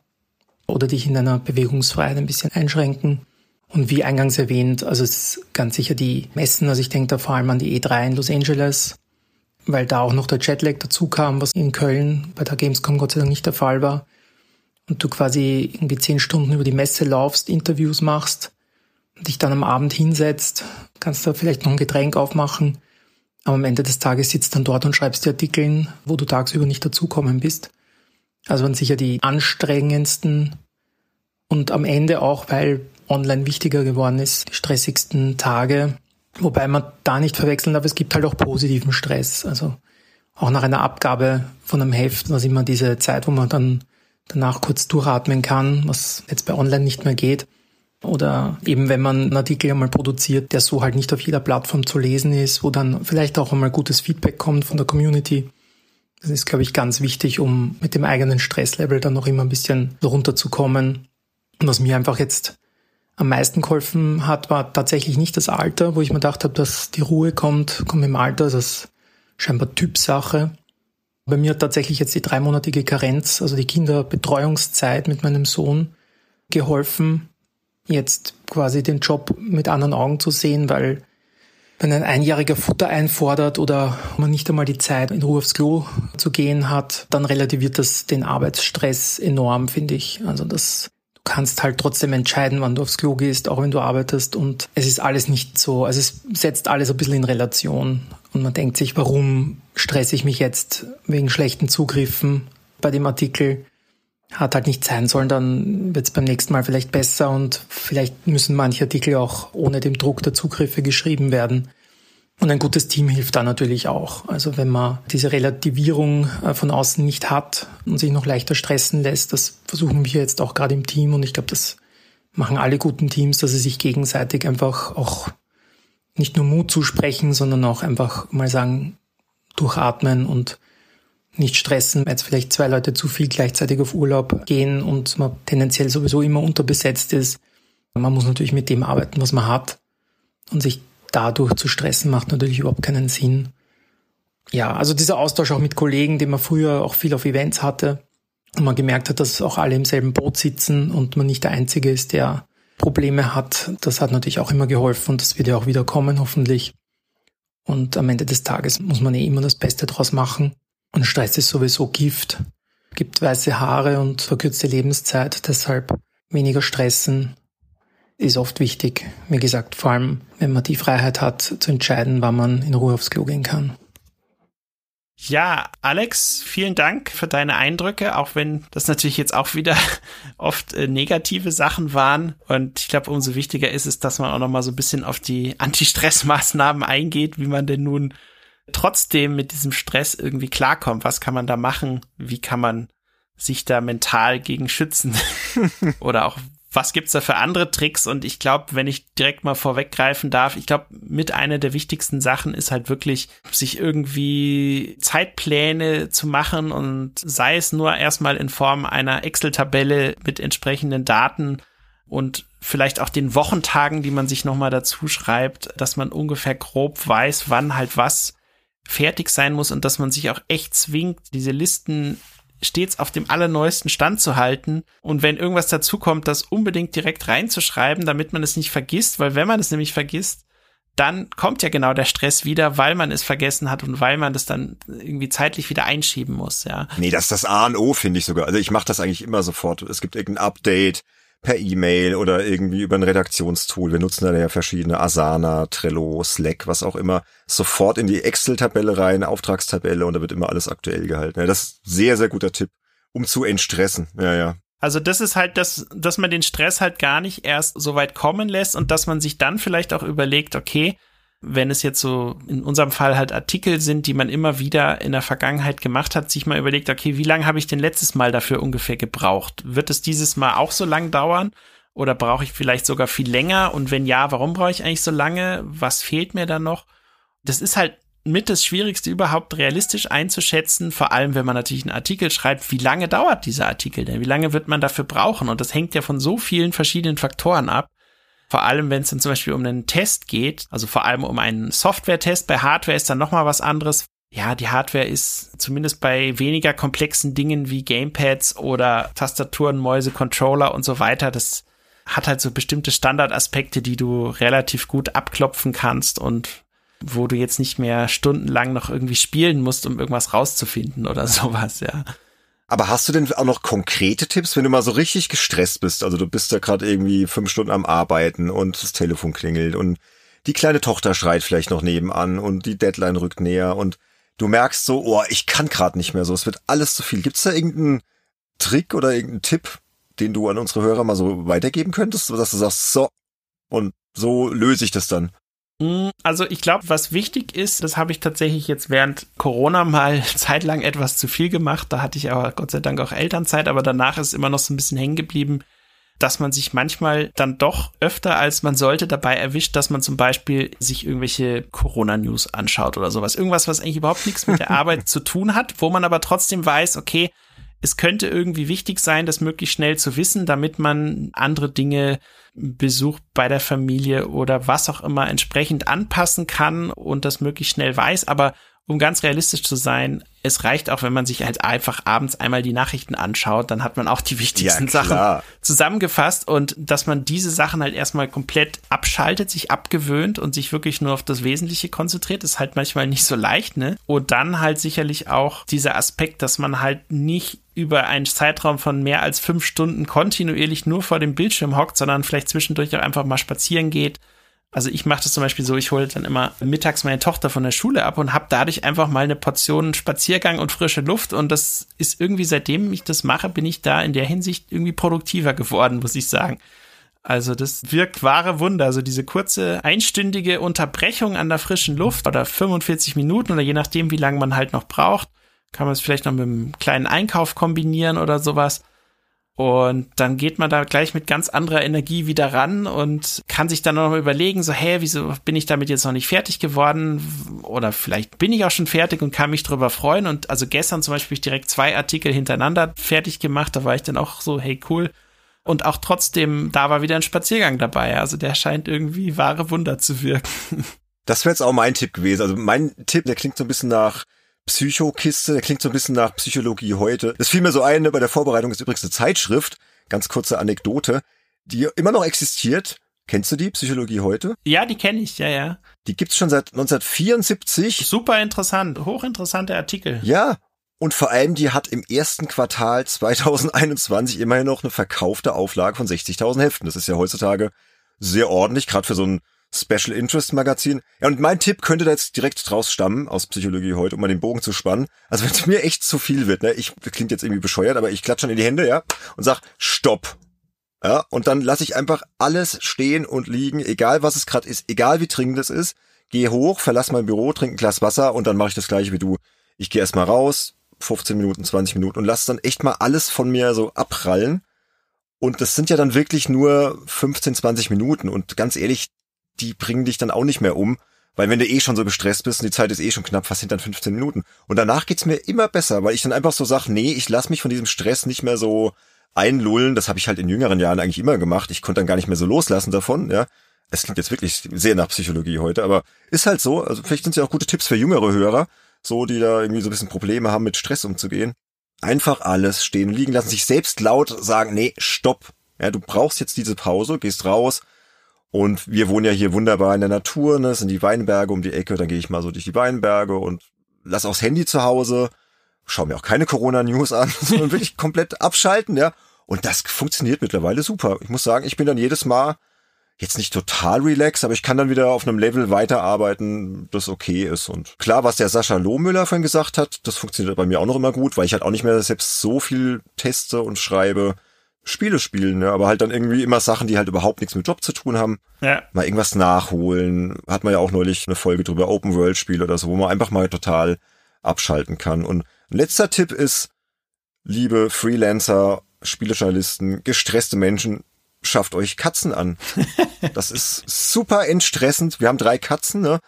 oder dich in deiner Bewegungsfreiheit ein bisschen einschränken. Und wie eingangs erwähnt, also es ist ganz sicher die Messen, also ich denke da vor allem an die E3 in Los Angeles, weil da auch noch der Jetlag dazu kam, was in Köln bei der Gamescom Gott sei Dank nicht der Fall war. Und du quasi irgendwie zehn Stunden über die Messe laufst, Interviews machst dich dann am Abend hinsetzt, kannst da vielleicht noch ein Getränk aufmachen, aber am Ende des Tages sitzt dann dort und schreibst die Artikeln, wo du tagsüber nicht dazukommen bist. Also waren sicher die anstrengendsten und am Ende auch, weil online wichtiger geworden ist, die stressigsten Tage. Wobei man da nicht verwechseln darf, es gibt halt auch positiven Stress. Also auch nach einer Abgabe von einem Heft, was immer diese Zeit, wo man dann danach kurz durchatmen kann, was jetzt bei online nicht mehr geht. Oder eben wenn man einen Artikel einmal produziert, der so halt nicht auf jeder Plattform zu lesen ist, wo dann vielleicht auch einmal gutes Feedback kommt von der Community. Das ist, glaube ich, ganz wichtig, um mit dem eigenen Stresslevel dann noch immer ein bisschen runterzukommen. Und was mir einfach jetzt am meisten geholfen hat, war tatsächlich nicht das Alter, wo ich mir gedacht habe, dass die Ruhe kommt, kommt im Alter, das ist scheinbar Typsache. Bei mir hat tatsächlich jetzt die dreimonatige Karenz, also die Kinderbetreuungszeit mit meinem Sohn geholfen, jetzt quasi den Job mit anderen Augen zu sehen, weil wenn ein Einjähriger Futter einfordert oder man nicht einmal die Zeit, in Ruhe aufs Klo zu gehen hat, dann relativiert das den Arbeitsstress enorm, finde ich. Also das, du kannst halt trotzdem entscheiden, wann du aufs Klo gehst, auch wenn du arbeitest und es ist alles nicht so, also es setzt alles ein bisschen in Relation und man denkt sich, warum stresse ich mich jetzt wegen schlechten Zugriffen bei dem Artikel? Hat halt nicht sein sollen, dann wird es beim nächsten Mal vielleicht besser und vielleicht müssen manche Artikel auch ohne den Druck der Zugriffe geschrieben werden. Und ein gutes Team hilft da natürlich auch. Also wenn man diese Relativierung äh, von außen nicht hat und sich noch leichter stressen lässt, das versuchen wir jetzt auch gerade im Team und ich glaube, das machen alle guten Teams, dass sie sich gegenseitig einfach auch nicht nur Mut zusprechen, sondern auch einfach mal sagen, durchatmen und nicht stressen, jetzt vielleicht zwei Leute zu viel gleichzeitig auf Urlaub gehen und man tendenziell sowieso immer unterbesetzt ist. Man muss natürlich mit dem arbeiten, was man hat und sich dadurch zu stressen macht natürlich überhaupt keinen Sinn. Ja, also dieser Austausch auch mit Kollegen, den man früher auch viel auf Events hatte und man gemerkt hat, dass auch alle im selben Boot sitzen und man nicht der Einzige ist, der Probleme hat, das hat natürlich auch immer geholfen und das wird ja auch wieder kommen, hoffentlich. Und am Ende des Tages muss man eh immer das Beste draus machen. Und Stress ist sowieso Gift, gibt weiße Haare und verkürzte Lebenszeit, deshalb weniger stressen, ist oft wichtig. Wie gesagt, vor allem, wenn man die Freiheit hat, zu entscheiden, wann man in Ruhe aufs Klo gehen kann. Ja, Alex, vielen Dank für deine Eindrücke, auch wenn das natürlich jetzt auch wieder oft äh, negative Sachen waren. Und ich glaube, umso wichtiger ist es, dass man auch noch mal so ein bisschen auf die Anti-Stress-Maßnahmen eingeht, wie man denn nun trotzdem mit diesem Stress irgendwie klarkommt. Was kann man da machen? Wie kann man sich da mental gegen schützen? Oder auch was gibt's da für andere Tricks? Und ich glaube, wenn ich direkt mal vorweggreifen darf, ich glaube, mit einer der wichtigsten Sachen ist halt wirklich, sich irgendwie Zeitpläne zu machen und sei es nur erstmal in Form einer Excel-Tabelle mit entsprechenden Daten und vielleicht auch den Wochentagen, die man sich nochmal dazu schreibt, dass man ungefähr grob weiß, wann halt was fertig sein muss und dass man sich auch echt zwingt, diese Listen stets auf dem allerneuesten Stand zu halten und wenn irgendwas dazukommt, das unbedingt direkt reinzuschreiben, damit man es nicht vergisst, weil wenn man es nämlich vergisst, dann kommt ja genau der Stress wieder, weil man es vergessen hat und weil man das dann irgendwie zeitlich wieder einschieben muss, ja. Nee, das ist das A und O, finde ich sogar. Also ich mache das eigentlich immer sofort. Es gibt irgendein Update, per E-Mail oder irgendwie über ein Redaktionstool. Wir nutzen da ja verschiedene Asana, Trello, Slack, was auch immer, sofort in die Excel-Tabelle rein, Auftragstabelle und da wird immer alles aktuell gehalten. Ja, das ist sehr, sehr guter Tipp, um zu entstressen. Ja, ja. Also das ist halt das, dass man den Stress halt gar nicht erst so weit kommen lässt und dass man sich dann vielleicht auch überlegt, okay, wenn es jetzt so in unserem Fall halt Artikel sind, die man immer wieder in der Vergangenheit gemacht hat, sich mal überlegt, okay, wie lange habe ich denn letztes Mal dafür ungefähr gebraucht? Wird es dieses Mal auch so lang dauern? Oder brauche ich vielleicht sogar viel länger? Und wenn ja, warum brauche ich eigentlich so lange? Was fehlt mir dann noch? Das ist halt mit das Schwierigste überhaupt realistisch einzuschätzen, vor allem wenn man natürlich einen Artikel schreibt, wie lange dauert dieser Artikel denn? Wie lange wird man dafür brauchen? Und das hängt ja von so vielen verschiedenen Faktoren ab. Vor allem, wenn es dann zum Beispiel um einen Test geht, also vor allem um einen Software-Test. Bei Hardware ist dann nochmal was anderes. Ja, die Hardware ist zumindest bei weniger komplexen Dingen wie Gamepads oder Tastaturen, Mäuse, Controller und so weiter. Das hat halt so bestimmte Standardaspekte, die du relativ gut abklopfen kannst und wo du jetzt nicht mehr stundenlang noch irgendwie spielen musst, um irgendwas rauszufinden oder sowas, ja. Aber hast du denn auch noch konkrete Tipps, wenn du mal so richtig gestresst bist? Also du bist da gerade irgendwie fünf Stunden am Arbeiten und das Telefon klingelt und die kleine Tochter schreit vielleicht noch nebenan und die Deadline rückt näher und du merkst so, oh, ich kann gerade nicht mehr so, es wird alles zu viel. Gibt's da irgendeinen Trick oder irgendeinen Tipp, den du an unsere Hörer mal so weitergeben könntest, dass du sagst, so, und so löse ich das dann? Mm, also ich glaube, was wichtig ist, das habe ich tatsächlich jetzt während Corona mal zeitlang etwas zu viel gemacht. Da hatte ich aber Gott sei Dank auch Elternzeit, aber danach ist immer noch so ein bisschen hängen geblieben, dass man sich manchmal dann doch öfter als man sollte dabei erwischt, dass man zum Beispiel sich irgendwelche Corona-News anschaut oder sowas. Irgendwas, was eigentlich überhaupt nichts mit der Arbeit zu tun hat, wo man aber trotzdem weiß, okay, es könnte irgendwie wichtig sein, das möglichst schnell zu wissen, damit man andere Dinge Besuch bei der Familie oder was auch immer entsprechend anpassen kann und das möglichst schnell weiß. Aber um ganz realistisch zu sein, es reicht auch, wenn man sich halt einfach abends einmal die Nachrichten anschaut, dann hat man auch die wichtigsten ja, Sachen zusammengefasst. Und dass man diese Sachen halt erstmal komplett abschaltet, sich abgewöhnt und sich wirklich nur auf das Wesentliche konzentriert, ist halt manchmal nicht so leicht, ne? Und dann halt sicherlich auch dieser Aspekt, dass man halt nicht über einen Zeitraum von mehr als fünf Stunden kontinuierlich nur vor dem Bildschirm hockt, sondern vielleicht zwischendurch auch einfach mal spazieren geht, also ich mache das zum Beispiel so, ich hole dann immer mittags meine Tochter von der Schule ab und habe dadurch einfach mal eine Portion Spaziergang und frische Luft. Und das ist irgendwie, seitdem ich das mache, bin ich da in der Hinsicht irgendwie produktiver geworden, muss ich sagen. Also das wirkt wahre Wunder. Also diese kurze einstündige Unterbrechung an der frischen Luft oder 45 Minuten oder je nachdem, wie lange man halt noch braucht, kann man es vielleicht noch mit einem kleinen Einkauf kombinieren oder sowas. Und dann geht man da gleich mit ganz anderer Energie wieder ran und kann sich dann noch mal überlegen, so, hä, wieso bin ich damit jetzt noch nicht fertig geworden? Oder vielleicht bin ich auch schon fertig und kann mich drüber freuen. Und also gestern zum Beispiel ich direkt zwei Artikel hintereinander fertig gemacht. Da war ich dann auch so, hey, cool. Und auch trotzdem, da war wieder ein Spaziergang dabei. Also der scheint irgendwie wahre Wunder zu wirken. Das wäre jetzt auch mein Tipp gewesen. Also mein Tipp, der klingt so ein bisschen nach Psychokiste, der klingt so ein bisschen nach Psychologie heute. Das fiel mir so ein, ne, bei der Vorbereitung ist übrigens eine Zeitschrift, ganz kurze Anekdote, die immer noch existiert. Kennst du die, Psychologie heute? Ja, die kenne ich, ja, ja. Die gibt's schon seit 1974. Super interessant, hochinteressante Artikel. Ja, und vor allem, die hat im ersten Quartal 2021 immerhin noch eine verkaufte Auflage von 60.000 Heften. Das ist ja heutzutage sehr ordentlich, gerade für so ein Special Interest Magazin. Ja, und mein Tipp könnte da jetzt direkt draus stammen, aus Psychologie heute, um mal den Bogen zu spannen. Also wenn es mir echt zu viel wird, ne, ich klingt jetzt irgendwie bescheuert, aber ich klatsche in die Hände, ja, und sag, stopp. Ja, und dann lasse ich einfach alles stehen und liegen, egal was es gerade ist, egal wie dringend es ist. Gehe hoch, verlass mein Büro, trinke ein Glas Wasser und dann mache ich das gleiche wie du. Ich gehe erstmal raus, 15 Minuten, 20 Minuten und lass dann echt mal alles von mir so abprallen. Und das sind ja dann wirklich nur 15, 20 Minuten. Und ganz ehrlich, die bringen dich dann auch nicht mehr um. Weil wenn du eh schon so gestresst bist und die Zeit ist eh schon knapp, was sind dann 15 Minuten? Und danach geht's mir immer besser, weil ich dann einfach so sag, nee, ich lass mich von diesem Stress nicht mehr so einlullen. Das habe ich halt in jüngeren Jahren eigentlich immer gemacht. Ich konnte dann gar nicht mehr so loslassen davon, ja. Es klingt jetzt wirklich sehr nach Psychologie heute, aber ist halt so. Also vielleicht sind es ja auch gute Tipps für jüngere Hörer, so die da irgendwie so ein bisschen Probleme haben, mit Stress umzugehen. Einfach alles stehen und liegen lassen, sich selbst laut sagen, nee, stopp. Ja, du brauchst jetzt diese Pause, gehst raus, und wir wohnen ja hier wunderbar in der Natur, ne? Das sind die Weinberge um die Ecke, dann gehe ich mal so durch die Weinberge und lass auch das Handy zu Hause, schau mir auch keine Corona-News an, sondern wirklich komplett abschalten, ja. Und das funktioniert mittlerweile super. Ich muss sagen, ich bin dann jedes Mal jetzt nicht total relaxed, aber ich kann dann wieder auf einem Level weiterarbeiten, das okay ist. Und klar, was der Sascha Lohmüller vorhin gesagt hat, das funktioniert bei mir auch noch immer gut, weil ich halt auch nicht mehr selbst so viel teste und schreibe. Spiele spielen, ja, aber halt dann irgendwie immer Sachen, die halt überhaupt nichts mit Job zu tun haben. Ja. Mal irgendwas nachholen. Hat man ja auch neulich eine Folge drüber, Open World Spiel oder so, wo man einfach mal total abschalten kann. Und ein letzter Tipp ist, liebe Freelancer, Spielejournalisten, gestresste Menschen, schafft euch Katzen an. Das ist super entstressend. Wir haben drei Katzen, ne?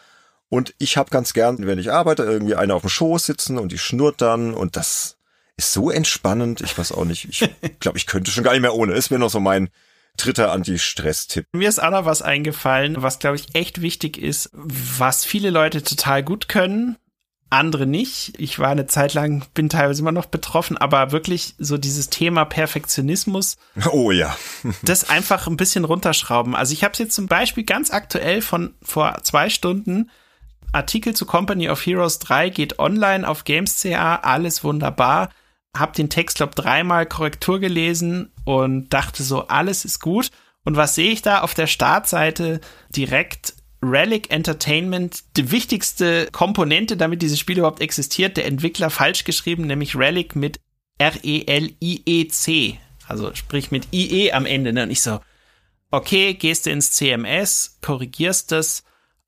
Und ich habe ganz gern, wenn ich arbeite, irgendwie eine auf dem Schoß sitzen und die schnurrt dann und das ist so entspannend. Ich weiß auch nicht. Ich glaube, ich könnte schon gar nicht mehr ohne. Es wäre noch so mein dritter Anti-Stress-Tipp. Mir ist auch noch was eingefallen, was glaube ich echt wichtig ist, was viele Leute total gut können, andere nicht. Ich war eine Zeit lang, bin teilweise immer noch betroffen, aber wirklich so dieses Thema Perfektionismus. Oh ja. das einfach ein bisschen runterschrauben. Also ich habe es jetzt zum Beispiel ganz aktuell von vor zwei Stunden Artikel zu Company of Heroes 3 geht online auf Games.ca, alles wunderbar habe den Text, glaube dreimal Korrektur gelesen und dachte so, alles ist gut. Und was sehe ich da auf der Startseite? Direkt Relic Entertainment, die wichtigste Komponente, damit dieses Spiel überhaupt existiert, der Entwickler falsch geschrieben, nämlich Relic mit R-E-L-I-E-C. Also sprich mit IE am Ende. Ne? Und ich so, okay, gehst du ins CMS, korrigierst das,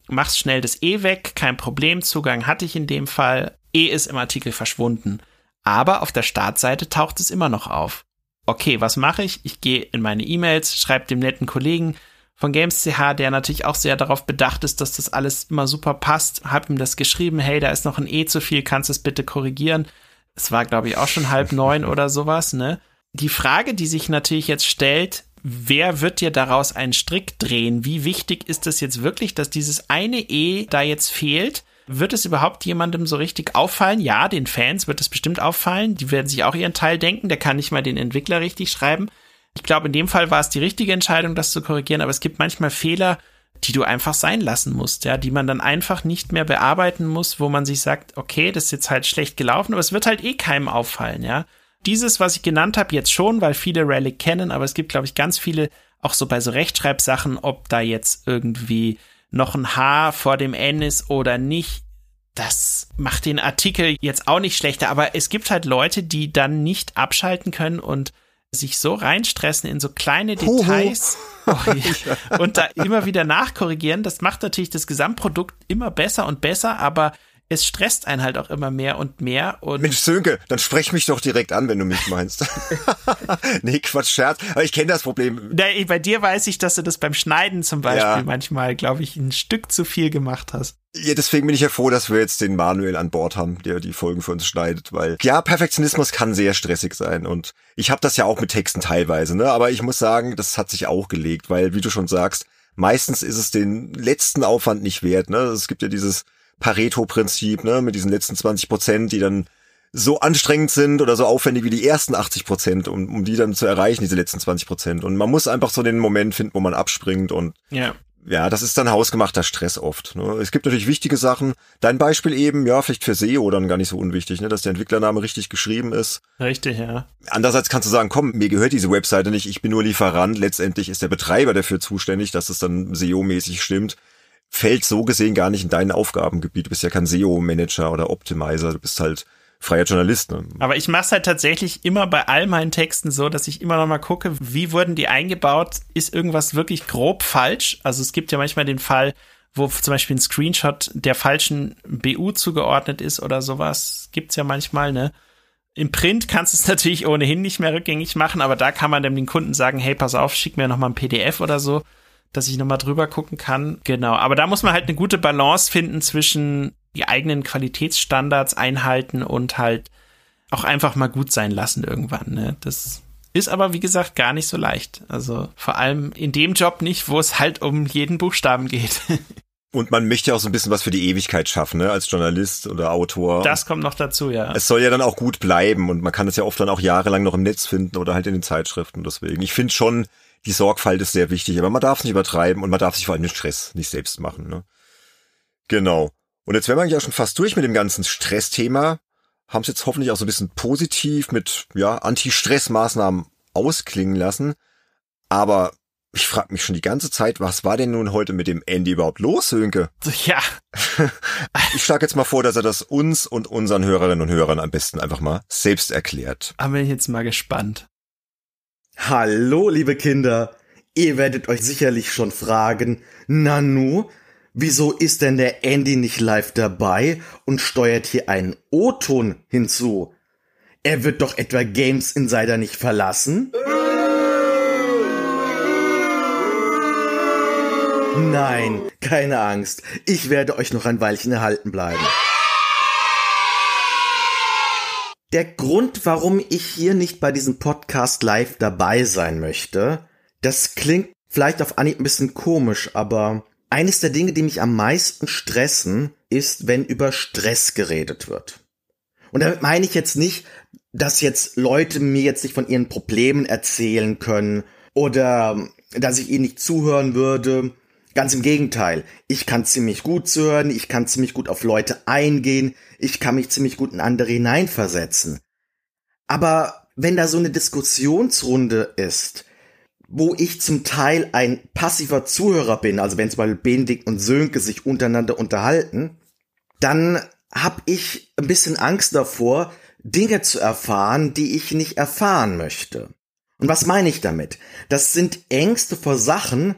machst schnell das E weg, kein Problem, Zugang hatte ich in dem Fall. E ist im Artikel verschwunden aber auf der Startseite taucht es immer noch auf. Okay, was mache ich? Ich gehe in meine E-Mails, schreibe dem netten Kollegen von Games.ch, der natürlich auch sehr darauf bedacht ist, dass das alles immer super passt, hab ihm das geschrieben, hey, da ist noch ein E zu viel, kannst du es bitte korrigieren? Es war, glaube ich, auch schon halb neun oder sowas, ne? Die Frage, die sich natürlich jetzt stellt, wer wird dir daraus einen Strick drehen? Wie wichtig ist es jetzt wirklich, dass dieses eine E da jetzt fehlt? Wird es überhaupt jemandem so richtig auffallen? Ja, den Fans wird es bestimmt auffallen. Die werden sich auch ihren Teil denken. Der kann nicht mal den Entwickler richtig schreiben. Ich glaube, in dem Fall war es die richtige Entscheidung, das zu korrigieren, aber es gibt manchmal Fehler, die du einfach sein lassen musst, ja, die man dann einfach nicht mehr bearbeiten muss, wo man sich sagt, okay, das ist jetzt halt schlecht gelaufen, aber es wird halt eh keinem auffallen, ja. Dieses, was ich genannt habe, jetzt schon, weil viele Relic kennen, aber es gibt, glaube ich, ganz viele, auch so bei so Rechtschreibsachen, ob da jetzt irgendwie noch ein H vor dem N ist oder nicht. Das macht den Artikel jetzt auch nicht schlechter, aber es gibt halt Leute, die dann nicht abschalten können und sich so reinstressen in so kleine Details oh, ja. und da immer wieder nachkorrigieren. Das macht natürlich das Gesamtprodukt immer besser und besser, aber es stresst einen halt auch immer mehr und mehr. Und Mensch, Sönke, dann sprech mich doch direkt an, wenn du mich meinst. nee, Quatsch, Scherz. Aber ich kenne das Problem. Na, bei dir weiß ich, dass du das beim Schneiden zum Beispiel ja. manchmal, glaube ich, ein Stück zu viel gemacht hast. Ja, deswegen bin ich ja froh, dass wir jetzt den Manuel an Bord haben, der die Folgen für uns schneidet, weil ja, Perfektionismus kann sehr stressig sein und ich habe das ja auch mit Texten teilweise, ne, aber ich muss sagen, das hat sich auch gelegt, weil wie du schon sagst, meistens ist es den letzten Aufwand nicht wert, ne? Es gibt ja dieses Pareto-Prinzip, ne, mit diesen letzten 20 Prozent, die dann so anstrengend sind oder so aufwendig wie die ersten 80 Prozent, um, um die dann zu erreichen, diese letzten 20 Prozent. Und man muss einfach so den Moment finden, wo man abspringt und ja. Ja, das ist dann hausgemachter Stress oft. Ne? Es gibt natürlich wichtige Sachen. Dein Beispiel eben, ja, vielleicht für SEO dann gar nicht so unwichtig, ne? dass der Entwicklername richtig geschrieben ist. Richtig, ja. Andererseits kannst du sagen, komm, mir gehört diese Webseite nicht, ich bin nur Lieferant. Letztendlich ist der Betreiber dafür zuständig, dass es dann SEO-mäßig stimmt fällt so gesehen gar nicht in dein Aufgabengebiet. Du bist ja kein SEO-Manager oder Optimizer, du bist halt freier Journalist. Ne? Aber ich mache es halt tatsächlich immer bei all meinen Texten so, dass ich immer noch mal gucke, wie wurden die eingebaut? Ist irgendwas wirklich grob falsch? Also es gibt ja manchmal den Fall, wo zum Beispiel ein Screenshot der falschen BU zugeordnet ist oder sowas. Gibt's ja manchmal, ne? Im Print kannst du es natürlich ohnehin nicht mehr rückgängig machen, aber da kann man dann den Kunden sagen, hey, pass auf, schick mir noch mal ein PDF oder so dass ich nochmal drüber gucken kann. Genau, aber da muss man halt eine gute Balance finden zwischen die eigenen Qualitätsstandards einhalten und halt auch einfach mal gut sein lassen irgendwann. Ne? Das ist aber, wie gesagt, gar nicht so leicht. Also vor allem in dem Job nicht, wo es halt um jeden Buchstaben geht. Und man möchte auch so ein bisschen was für die Ewigkeit schaffen, ne, als Journalist oder Autor. Das kommt noch dazu, ja. Es soll ja dann auch gut bleiben und man kann es ja oft dann auch jahrelang noch im Netz finden oder halt in den Zeitschriften. Deswegen, ich finde schon, die Sorgfalt ist sehr wichtig, aber man darf es nicht übertreiben und man darf sich vor allem den Stress nicht selbst machen. Ne? Genau. Und jetzt wären wir eigentlich auch schon fast durch mit dem ganzen Stressthema. Haben es jetzt hoffentlich auch so ein bisschen positiv mit ja, Anti-Stress-Maßnahmen ausklingen lassen. Aber ich frage mich schon die ganze Zeit, was war denn nun heute mit dem Andy überhaupt los, Sönke? Ja. ich schlage jetzt mal vor, dass er das uns und unseren Hörerinnen und Hörern am besten einfach mal selbst erklärt. Aber bin ich jetzt mal gespannt. Hallo, liebe Kinder. Ihr werdet euch sicherlich schon fragen, Nanu, wieso ist denn der Andy nicht live dabei und steuert hier einen O-Ton hinzu? Er wird doch etwa Games Insider nicht verlassen? Nein, keine Angst. Ich werde euch noch ein Weilchen erhalten bleiben. Der Grund, warum ich hier nicht bei diesem Podcast live dabei sein möchte, das klingt vielleicht auf Anhieb ein bisschen komisch, aber eines der Dinge, die mich am meisten stressen, ist, wenn über Stress geredet wird. Und damit meine ich jetzt nicht, dass jetzt Leute mir jetzt nicht von ihren Problemen erzählen können oder dass ich ihnen nicht zuhören würde. Ganz im Gegenteil. Ich kann ziemlich gut zuhören, ich kann ziemlich gut auf Leute eingehen, ich kann mich ziemlich gut in andere hineinversetzen. Aber wenn da so eine Diskussionsrunde ist, wo ich zum Teil ein passiver Zuhörer bin, also wenn zum Beispiel Benedikt und Sönke sich untereinander unterhalten, dann habe ich ein bisschen Angst davor, Dinge zu erfahren, die ich nicht erfahren möchte. Und was meine ich damit? Das sind Ängste vor Sachen,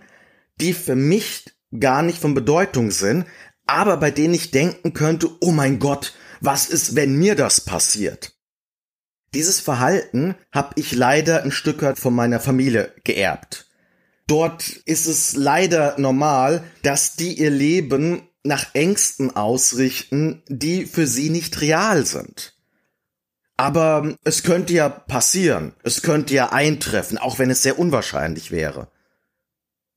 die für mich gar nicht von Bedeutung sind, aber bei denen ich denken könnte, oh mein Gott, was ist, wenn mir das passiert? Dieses Verhalten habe ich leider ein Stück weit von meiner Familie geerbt. Dort ist es leider normal, dass die ihr Leben nach Ängsten ausrichten, die für sie nicht real sind. Aber es könnte ja passieren, es könnte ja eintreffen, auch wenn es sehr unwahrscheinlich wäre.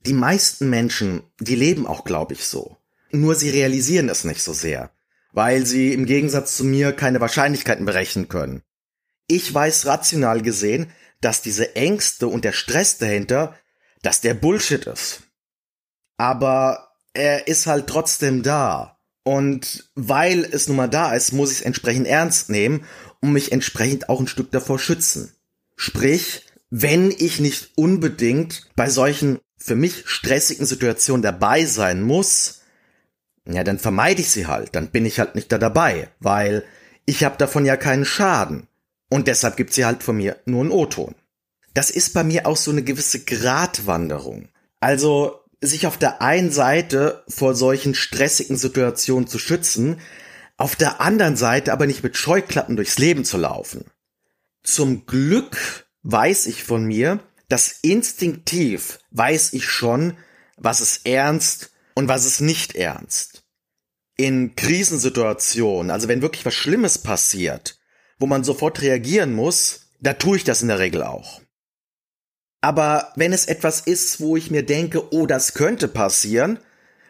Die meisten Menschen, die leben auch, glaube ich, so. Nur sie realisieren es nicht so sehr. weil sie im Gegensatz zu mir keine Wahrscheinlichkeiten berechnen können. Ich weiß rational gesehen, dass diese Ängste und der Stress dahinter, dass der Bullshit ist. Aber er ist halt trotzdem da. Und weil es nun mal da ist, muss ich es entsprechend ernst nehmen und mich entsprechend auch ein Stück davor schützen. Sprich, wenn ich nicht unbedingt bei solchen für mich stressigen Situationen dabei sein muss, ja, dann vermeide ich sie halt, dann bin ich halt nicht da dabei, weil ich habe davon ja keinen Schaden. Und deshalb gibt sie halt von mir nur einen O-Ton. Das ist bei mir auch so eine gewisse Gratwanderung. Also sich auf der einen Seite vor solchen stressigen Situationen zu schützen, auf der anderen Seite aber nicht mit Scheuklappen durchs Leben zu laufen. Zum Glück weiß ich von mir, dass instinktiv weiß ich schon, was ist ernst und was ist nicht ernst. In Krisensituationen, also wenn wirklich was Schlimmes passiert, wo man sofort reagieren muss, da tue ich das in der Regel auch. Aber wenn es etwas ist, wo ich mir denke, oh, das könnte passieren,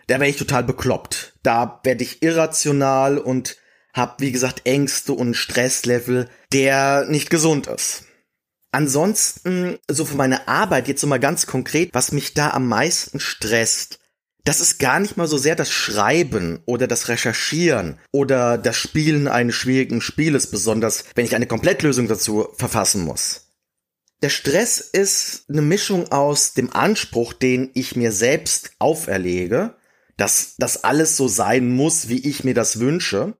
da wäre ich total bekloppt. Da werde ich irrational und hab, wie gesagt, Ängste und Stresslevel, der nicht gesund ist. Ansonsten, so für meine Arbeit jetzt mal ganz konkret, was mich da am meisten stresst, das ist gar nicht mal so sehr das Schreiben oder das Recherchieren oder das Spielen eines schwierigen Spieles, besonders wenn ich eine Komplettlösung dazu verfassen muss. Der Stress ist eine Mischung aus dem Anspruch, den ich mir selbst auferlege, dass das alles so sein muss, wie ich mir das wünsche,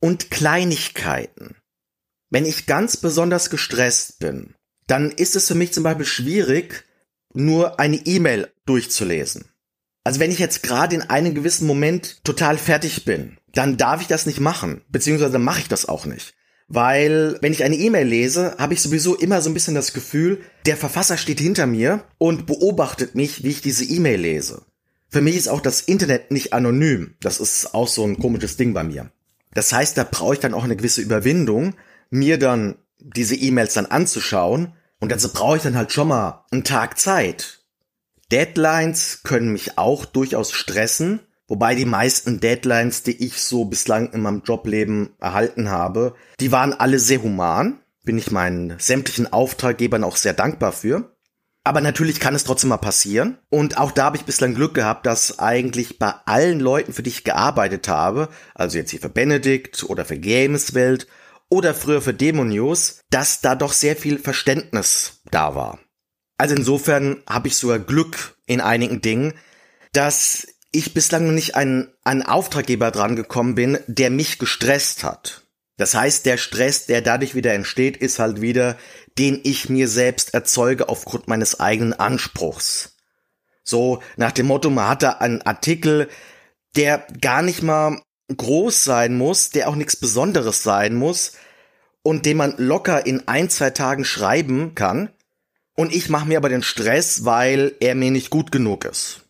und Kleinigkeiten. Wenn ich ganz besonders gestresst bin, dann ist es für mich zum Beispiel schwierig, nur eine E-Mail durchzulesen. Also wenn ich jetzt gerade in einem gewissen Moment total fertig bin, dann darf ich das nicht machen, beziehungsweise mache ich das auch nicht. Weil, wenn ich eine E-Mail lese, habe ich sowieso immer so ein bisschen das Gefühl, der Verfasser steht hinter mir und beobachtet mich, wie ich diese E-Mail lese. Für mich ist auch das Internet nicht anonym. Das ist auch so ein komisches Ding bei mir. Das heißt, da brauche ich dann auch eine gewisse Überwindung, mir dann diese E-Mails dann anzuschauen. Und dazu brauche ich dann halt schon mal einen Tag Zeit. Deadlines können mich auch durchaus stressen, Wobei die meisten Deadlines, die ich so bislang in meinem Jobleben erhalten habe, die waren alle sehr human. Bin ich meinen sämtlichen Auftraggebern auch sehr dankbar für. Aber natürlich kann es trotzdem mal passieren. Und auch da habe ich bislang Glück gehabt, dass eigentlich bei allen Leuten, für die ich gearbeitet habe, also jetzt hier für Benedict oder für Gameswelt oder früher für Demo News, dass da doch sehr viel Verständnis da war. Also insofern habe ich sogar Glück in einigen Dingen, dass ich bislang noch nicht an einen Auftraggeber dran gekommen bin, der mich gestresst hat. Das heißt, der Stress, der dadurch wieder entsteht, ist halt wieder, den ich mir selbst erzeuge aufgrund meines eigenen Anspruchs. So nach dem Motto, man hat da einen Artikel, der gar nicht mal groß sein muss, der auch nichts Besonderes sein muss und den man locker in ein, zwei Tagen schreiben kann. Und ich mache mir aber den Stress, weil er mir nicht gut genug ist.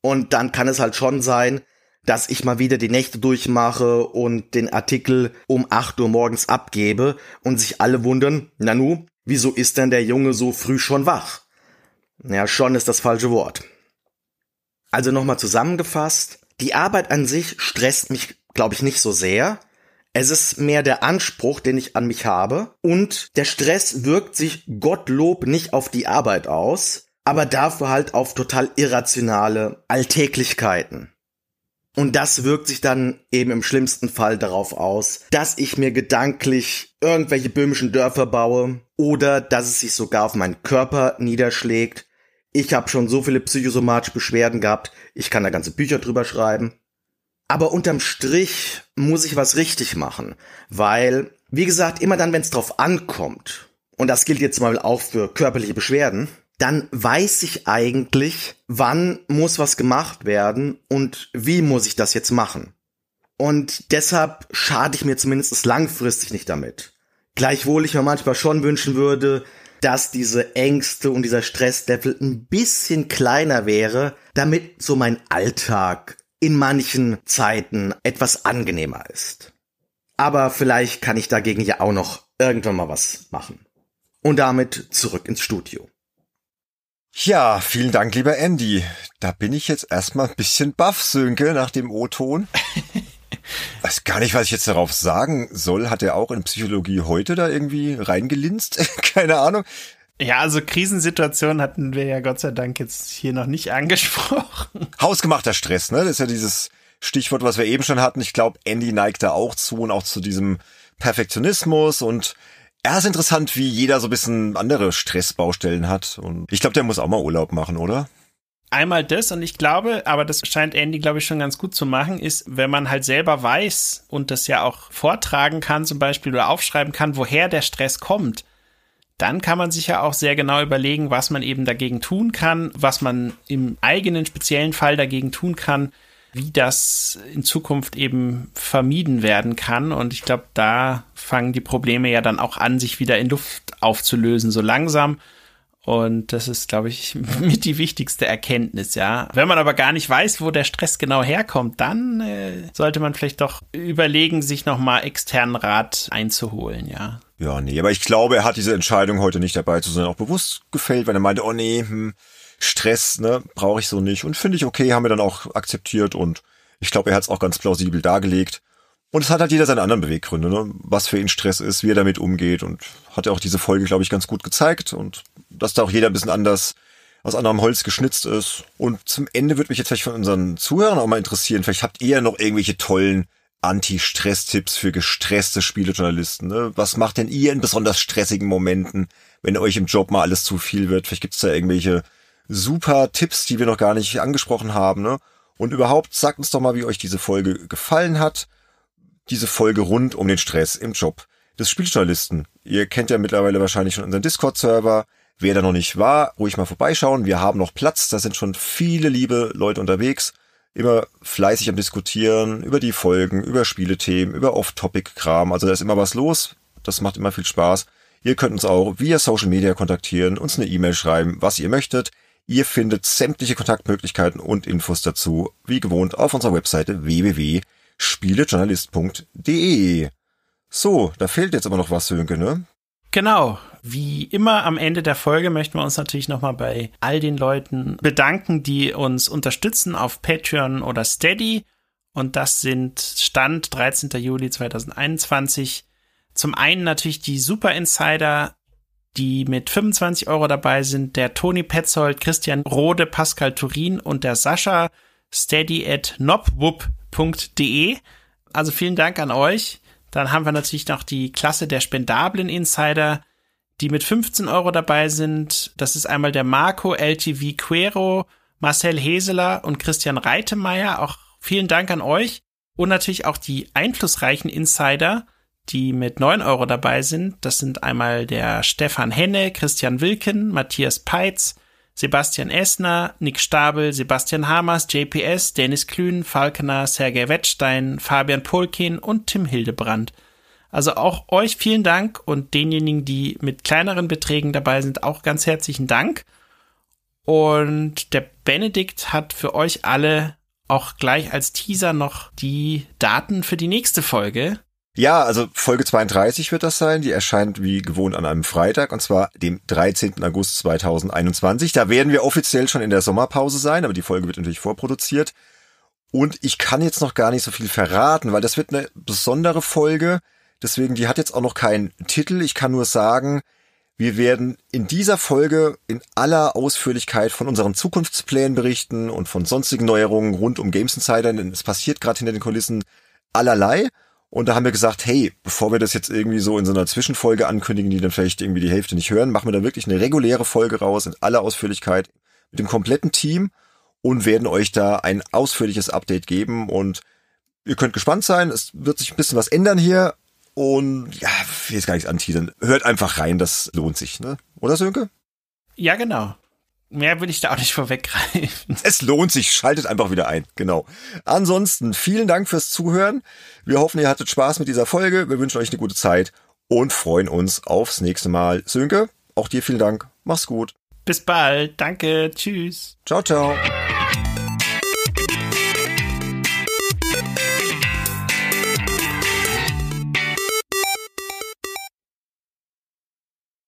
Und dann kann es halt schon sein, dass ich mal wieder die Nächte durchmache und den Artikel um 8 Uhr morgens abgebe und sich alle wundern, Nanu, wieso ist denn der Junge so früh schon wach? Ja, schon ist das falsche Wort. Also nochmal zusammengefasst, die Arbeit an sich stresst mich, glaube ich, nicht so sehr. Es ist mehr der Anspruch, den ich an mich habe. Und der Stress wirkt sich Gottlob nicht auf die Arbeit aus, aber dafür halt auf total irrationale Alltäglichkeiten. Und das wirkt sich dann eben im schlimmsten Fall darauf aus, dass ich mir gedanklich irgendwelche böhmischen Dörfer baue oder dass es sich sogar auf meinen Körper niederschlägt. Ich habe schon so viele psychosomatische Beschwerden gehabt, ich kann da ganze Bücher drüber schreiben. Aber unterm Strich muss ich was richtig machen, weil, wie gesagt, immer dann, wenn es drauf ankommt, und das gilt jetzt mal auch für körperliche Beschwerden, dann weiß ich eigentlich, wann muss was gemacht werden und wie muss ich das jetzt machen. Und deshalb schade ich mir zumindest langfristig nicht damit. Gleichwohl ich mir manchmal schon wünschen würde, dass diese Ängste und dieser Stresslevel ein bisschen kleiner wäre, damit so mein Alltag in manchen Zeiten etwas angenehmer ist. Aber vielleicht kann ich dagegen ja auch noch irgendwann mal was machen. Und damit zurück ins Studio. Ja, vielen Dank, lieber Andy. Da bin ich jetzt erstmal ein bisschen baff, Sönke, nach dem O-Ton. Weiß gar nicht, was ich jetzt darauf sagen soll. Hat er auch in Psychologie heute da irgendwie reingelinst? Keine Ahnung. Ja, also Krisensituationen hatten wir ja Gott sei Dank jetzt hier noch nicht angesprochen. Hausgemachter Stress, ne? Das ist ja dieses Stichwort, was wir eben schon hatten. Ich glaube, Andy neigt da auch zu und auch zu diesem Perfektionismus und er ist interessant, wie jeder so ein bisschen andere Stressbaustellen hat. Und ich glaube, der muss auch mal Urlaub machen, oder? Einmal das und ich glaube, aber das scheint Andy, glaube ich, schon ganz gut zu machen, ist, wenn man halt selber weiß und das ja auch vortragen kann zum Beispiel oder aufschreiben kann, woher der Stress kommt, dann kann man sich ja auch sehr genau überlegen, was man eben dagegen tun kann, was man im eigenen speziellen Fall dagegen tun kann, wie das in Zukunft eben vermieden werden kann. Und ich glaube, da fangen die Probleme ja dann auch an, sich wieder in Luft aufzulösen, so langsam. Und das ist, glaube ich, mit die wichtigste Erkenntnis, ja. Wenn man aber gar nicht weiß, wo der Stress genau herkommt, dann äh, sollte man vielleicht doch überlegen, sich nochmal externen Rat einzuholen, ja. Ja, nee, aber ich glaube, er hat diese Entscheidung heute nicht dabei zu sein, auch bewusst gefällt, weil er meinte, oh nee, hm, Stress, ne, brauche ich so nicht. Und finde ich okay, haben wir dann auch akzeptiert und ich glaube, er hat es auch ganz plausibel dargelegt. Und es hat halt jeder seine anderen Beweggründe, ne? was für ihn Stress ist, wie er damit umgeht und hat ja auch diese Folge, glaube ich, ganz gut gezeigt und dass da auch jeder ein bisschen anders aus anderem Holz geschnitzt ist. Und zum Ende würde mich jetzt vielleicht von unseren Zuhörern auch mal interessieren, vielleicht habt ihr noch irgendwelche tollen Anti-Stress-Tipps für gestresste Spielejournalisten. Ne? Was macht denn ihr in besonders stressigen Momenten, wenn euch im Job mal alles zu viel wird? Vielleicht gibt's da irgendwelche super Tipps, die wir noch gar nicht angesprochen haben. Ne? Und überhaupt, sagt uns doch mal, wie euch diese Folge gefallen hat. Diese Folge rund um den Stress im Job des Spieljournalisten. Ihr kennt ja mittlerweile wahrscheinlich schon unseren Discord-Server. Wer da noch nicht war, ruhig mal vorbeischauen. Wir haben noch Platz. Da sind schon viele liebe Leute unterwegs. Immer fleißig am Diskutieren über die Folgen, über Spielethemen, über Off-Topic-Kram. Also da ist immer was los. Das macht immer viel Spaß. Ihr könnt uns auch via Social Media kontaktieren, uns eine E-Mail schreiben, was ihr möchtet. Ihr findet sämtliche Kontaktmöglichkeiten und Infos dazu, wie gewohnt, auf unserer Webseite www.spielejournalist.de. So, da fehlt jetzt aber noch was, Sönke, ne? Genau. Wie immer am Ende der Folge möchten wir uns natürlich nochmal bei all den Leuten bedanken, die uns unterstützen auf Patreon oder Steady. Und das sind Stand 13. Juli 2021. Zum einen natürlich die Super Insider, die mit 25 Euro dabei sind, der Toni Petzold, Christian Rode, Pascal Turin und der Sascha steady at nobwup.de. Also vielen Dank an euch. Dann haben wir natürlich noch die Klasse der spendablen Insider, die mit 15 Euro dabei sind. Das ist einmal der Marco LTV Quero, Marcel Heseler und Christian Reitemeyer. Auch vielen Dank an euch. Und natürlich auch die einflussreichen Insider, die mit 9 Euro dabei sind. Das sind einmal der Stefan Henne, Christian Wilken, Matthias Peitz, Sebastian Essner, Nick Stabel, Sebastian Hamers, JPS, Dennis Klün, Falkener, Sergei Wettstein, Fabian Polkin und Tim Hildebrand. Also auch euch vielen Dank und denjenigen, die mit kleineren Beträgen dabei sind, auch ganz herzlichen Dank. Und der Benedikt hat für euch alle auch gleich als Teaser noch die Daten für die nächste Folge. Ja, also Folge 32 wird das sein. Die erscheint wie gewohnt an einem Freitag und zwar dem 13. August 2021. Da werden wir offiziell schon in der Sommerpause sein, aber die Folge wird natürlich vorproduziert. Und ich kann jetzt noch gar nicht so viel verraten, weil das wird eine besondere Folge. Deswegen, die hat jetzt auch noch keinen Titel. Ich kann nur sagen, wir werden in dieser Folge in aller Ausführlichkeit von unseren Zukunftsplänen berichten und von sonstigen Neuerungen rund um Games Insider, denn es passiert gerade hinter den Kulissen allerlei. Und da haben wir gesagt, hey, bevor wir das jetzt irgendwie so in so einer Zwischenfolge ankündigen, die dann vielleicht irgendwie die Hälfte nicht hören, machen wir da wirklich eine reguläre Folge raus in aller Ausführlichkeit mit dem kompletten Team und werden euch da ein ausführliches Update geben und ihr könnt gespannt sein. Es wird sich ein bisschen was ändern hier und ja, ich will jetzt gar nichts anteasern. Hört einfach rein, das lohnt sich, ne? Oder Sönke? Ja, genau. Mehr will ich da auch nicht vorweggreifen. Es lohnt sich, schaltet einfach wieder ein, genau. Ansonsten, vielen Dank fürs Zuhören. Wir hoffen, ihr hattet Spaß mit dieser Folge. Wir wünschen euch eine gute Zeit und freuen uns aufs nächste Mal. Sönke, auch dir vielen Dank. Mach's gut. Bis bald. Danke. Tschüss. Ciao, ciao.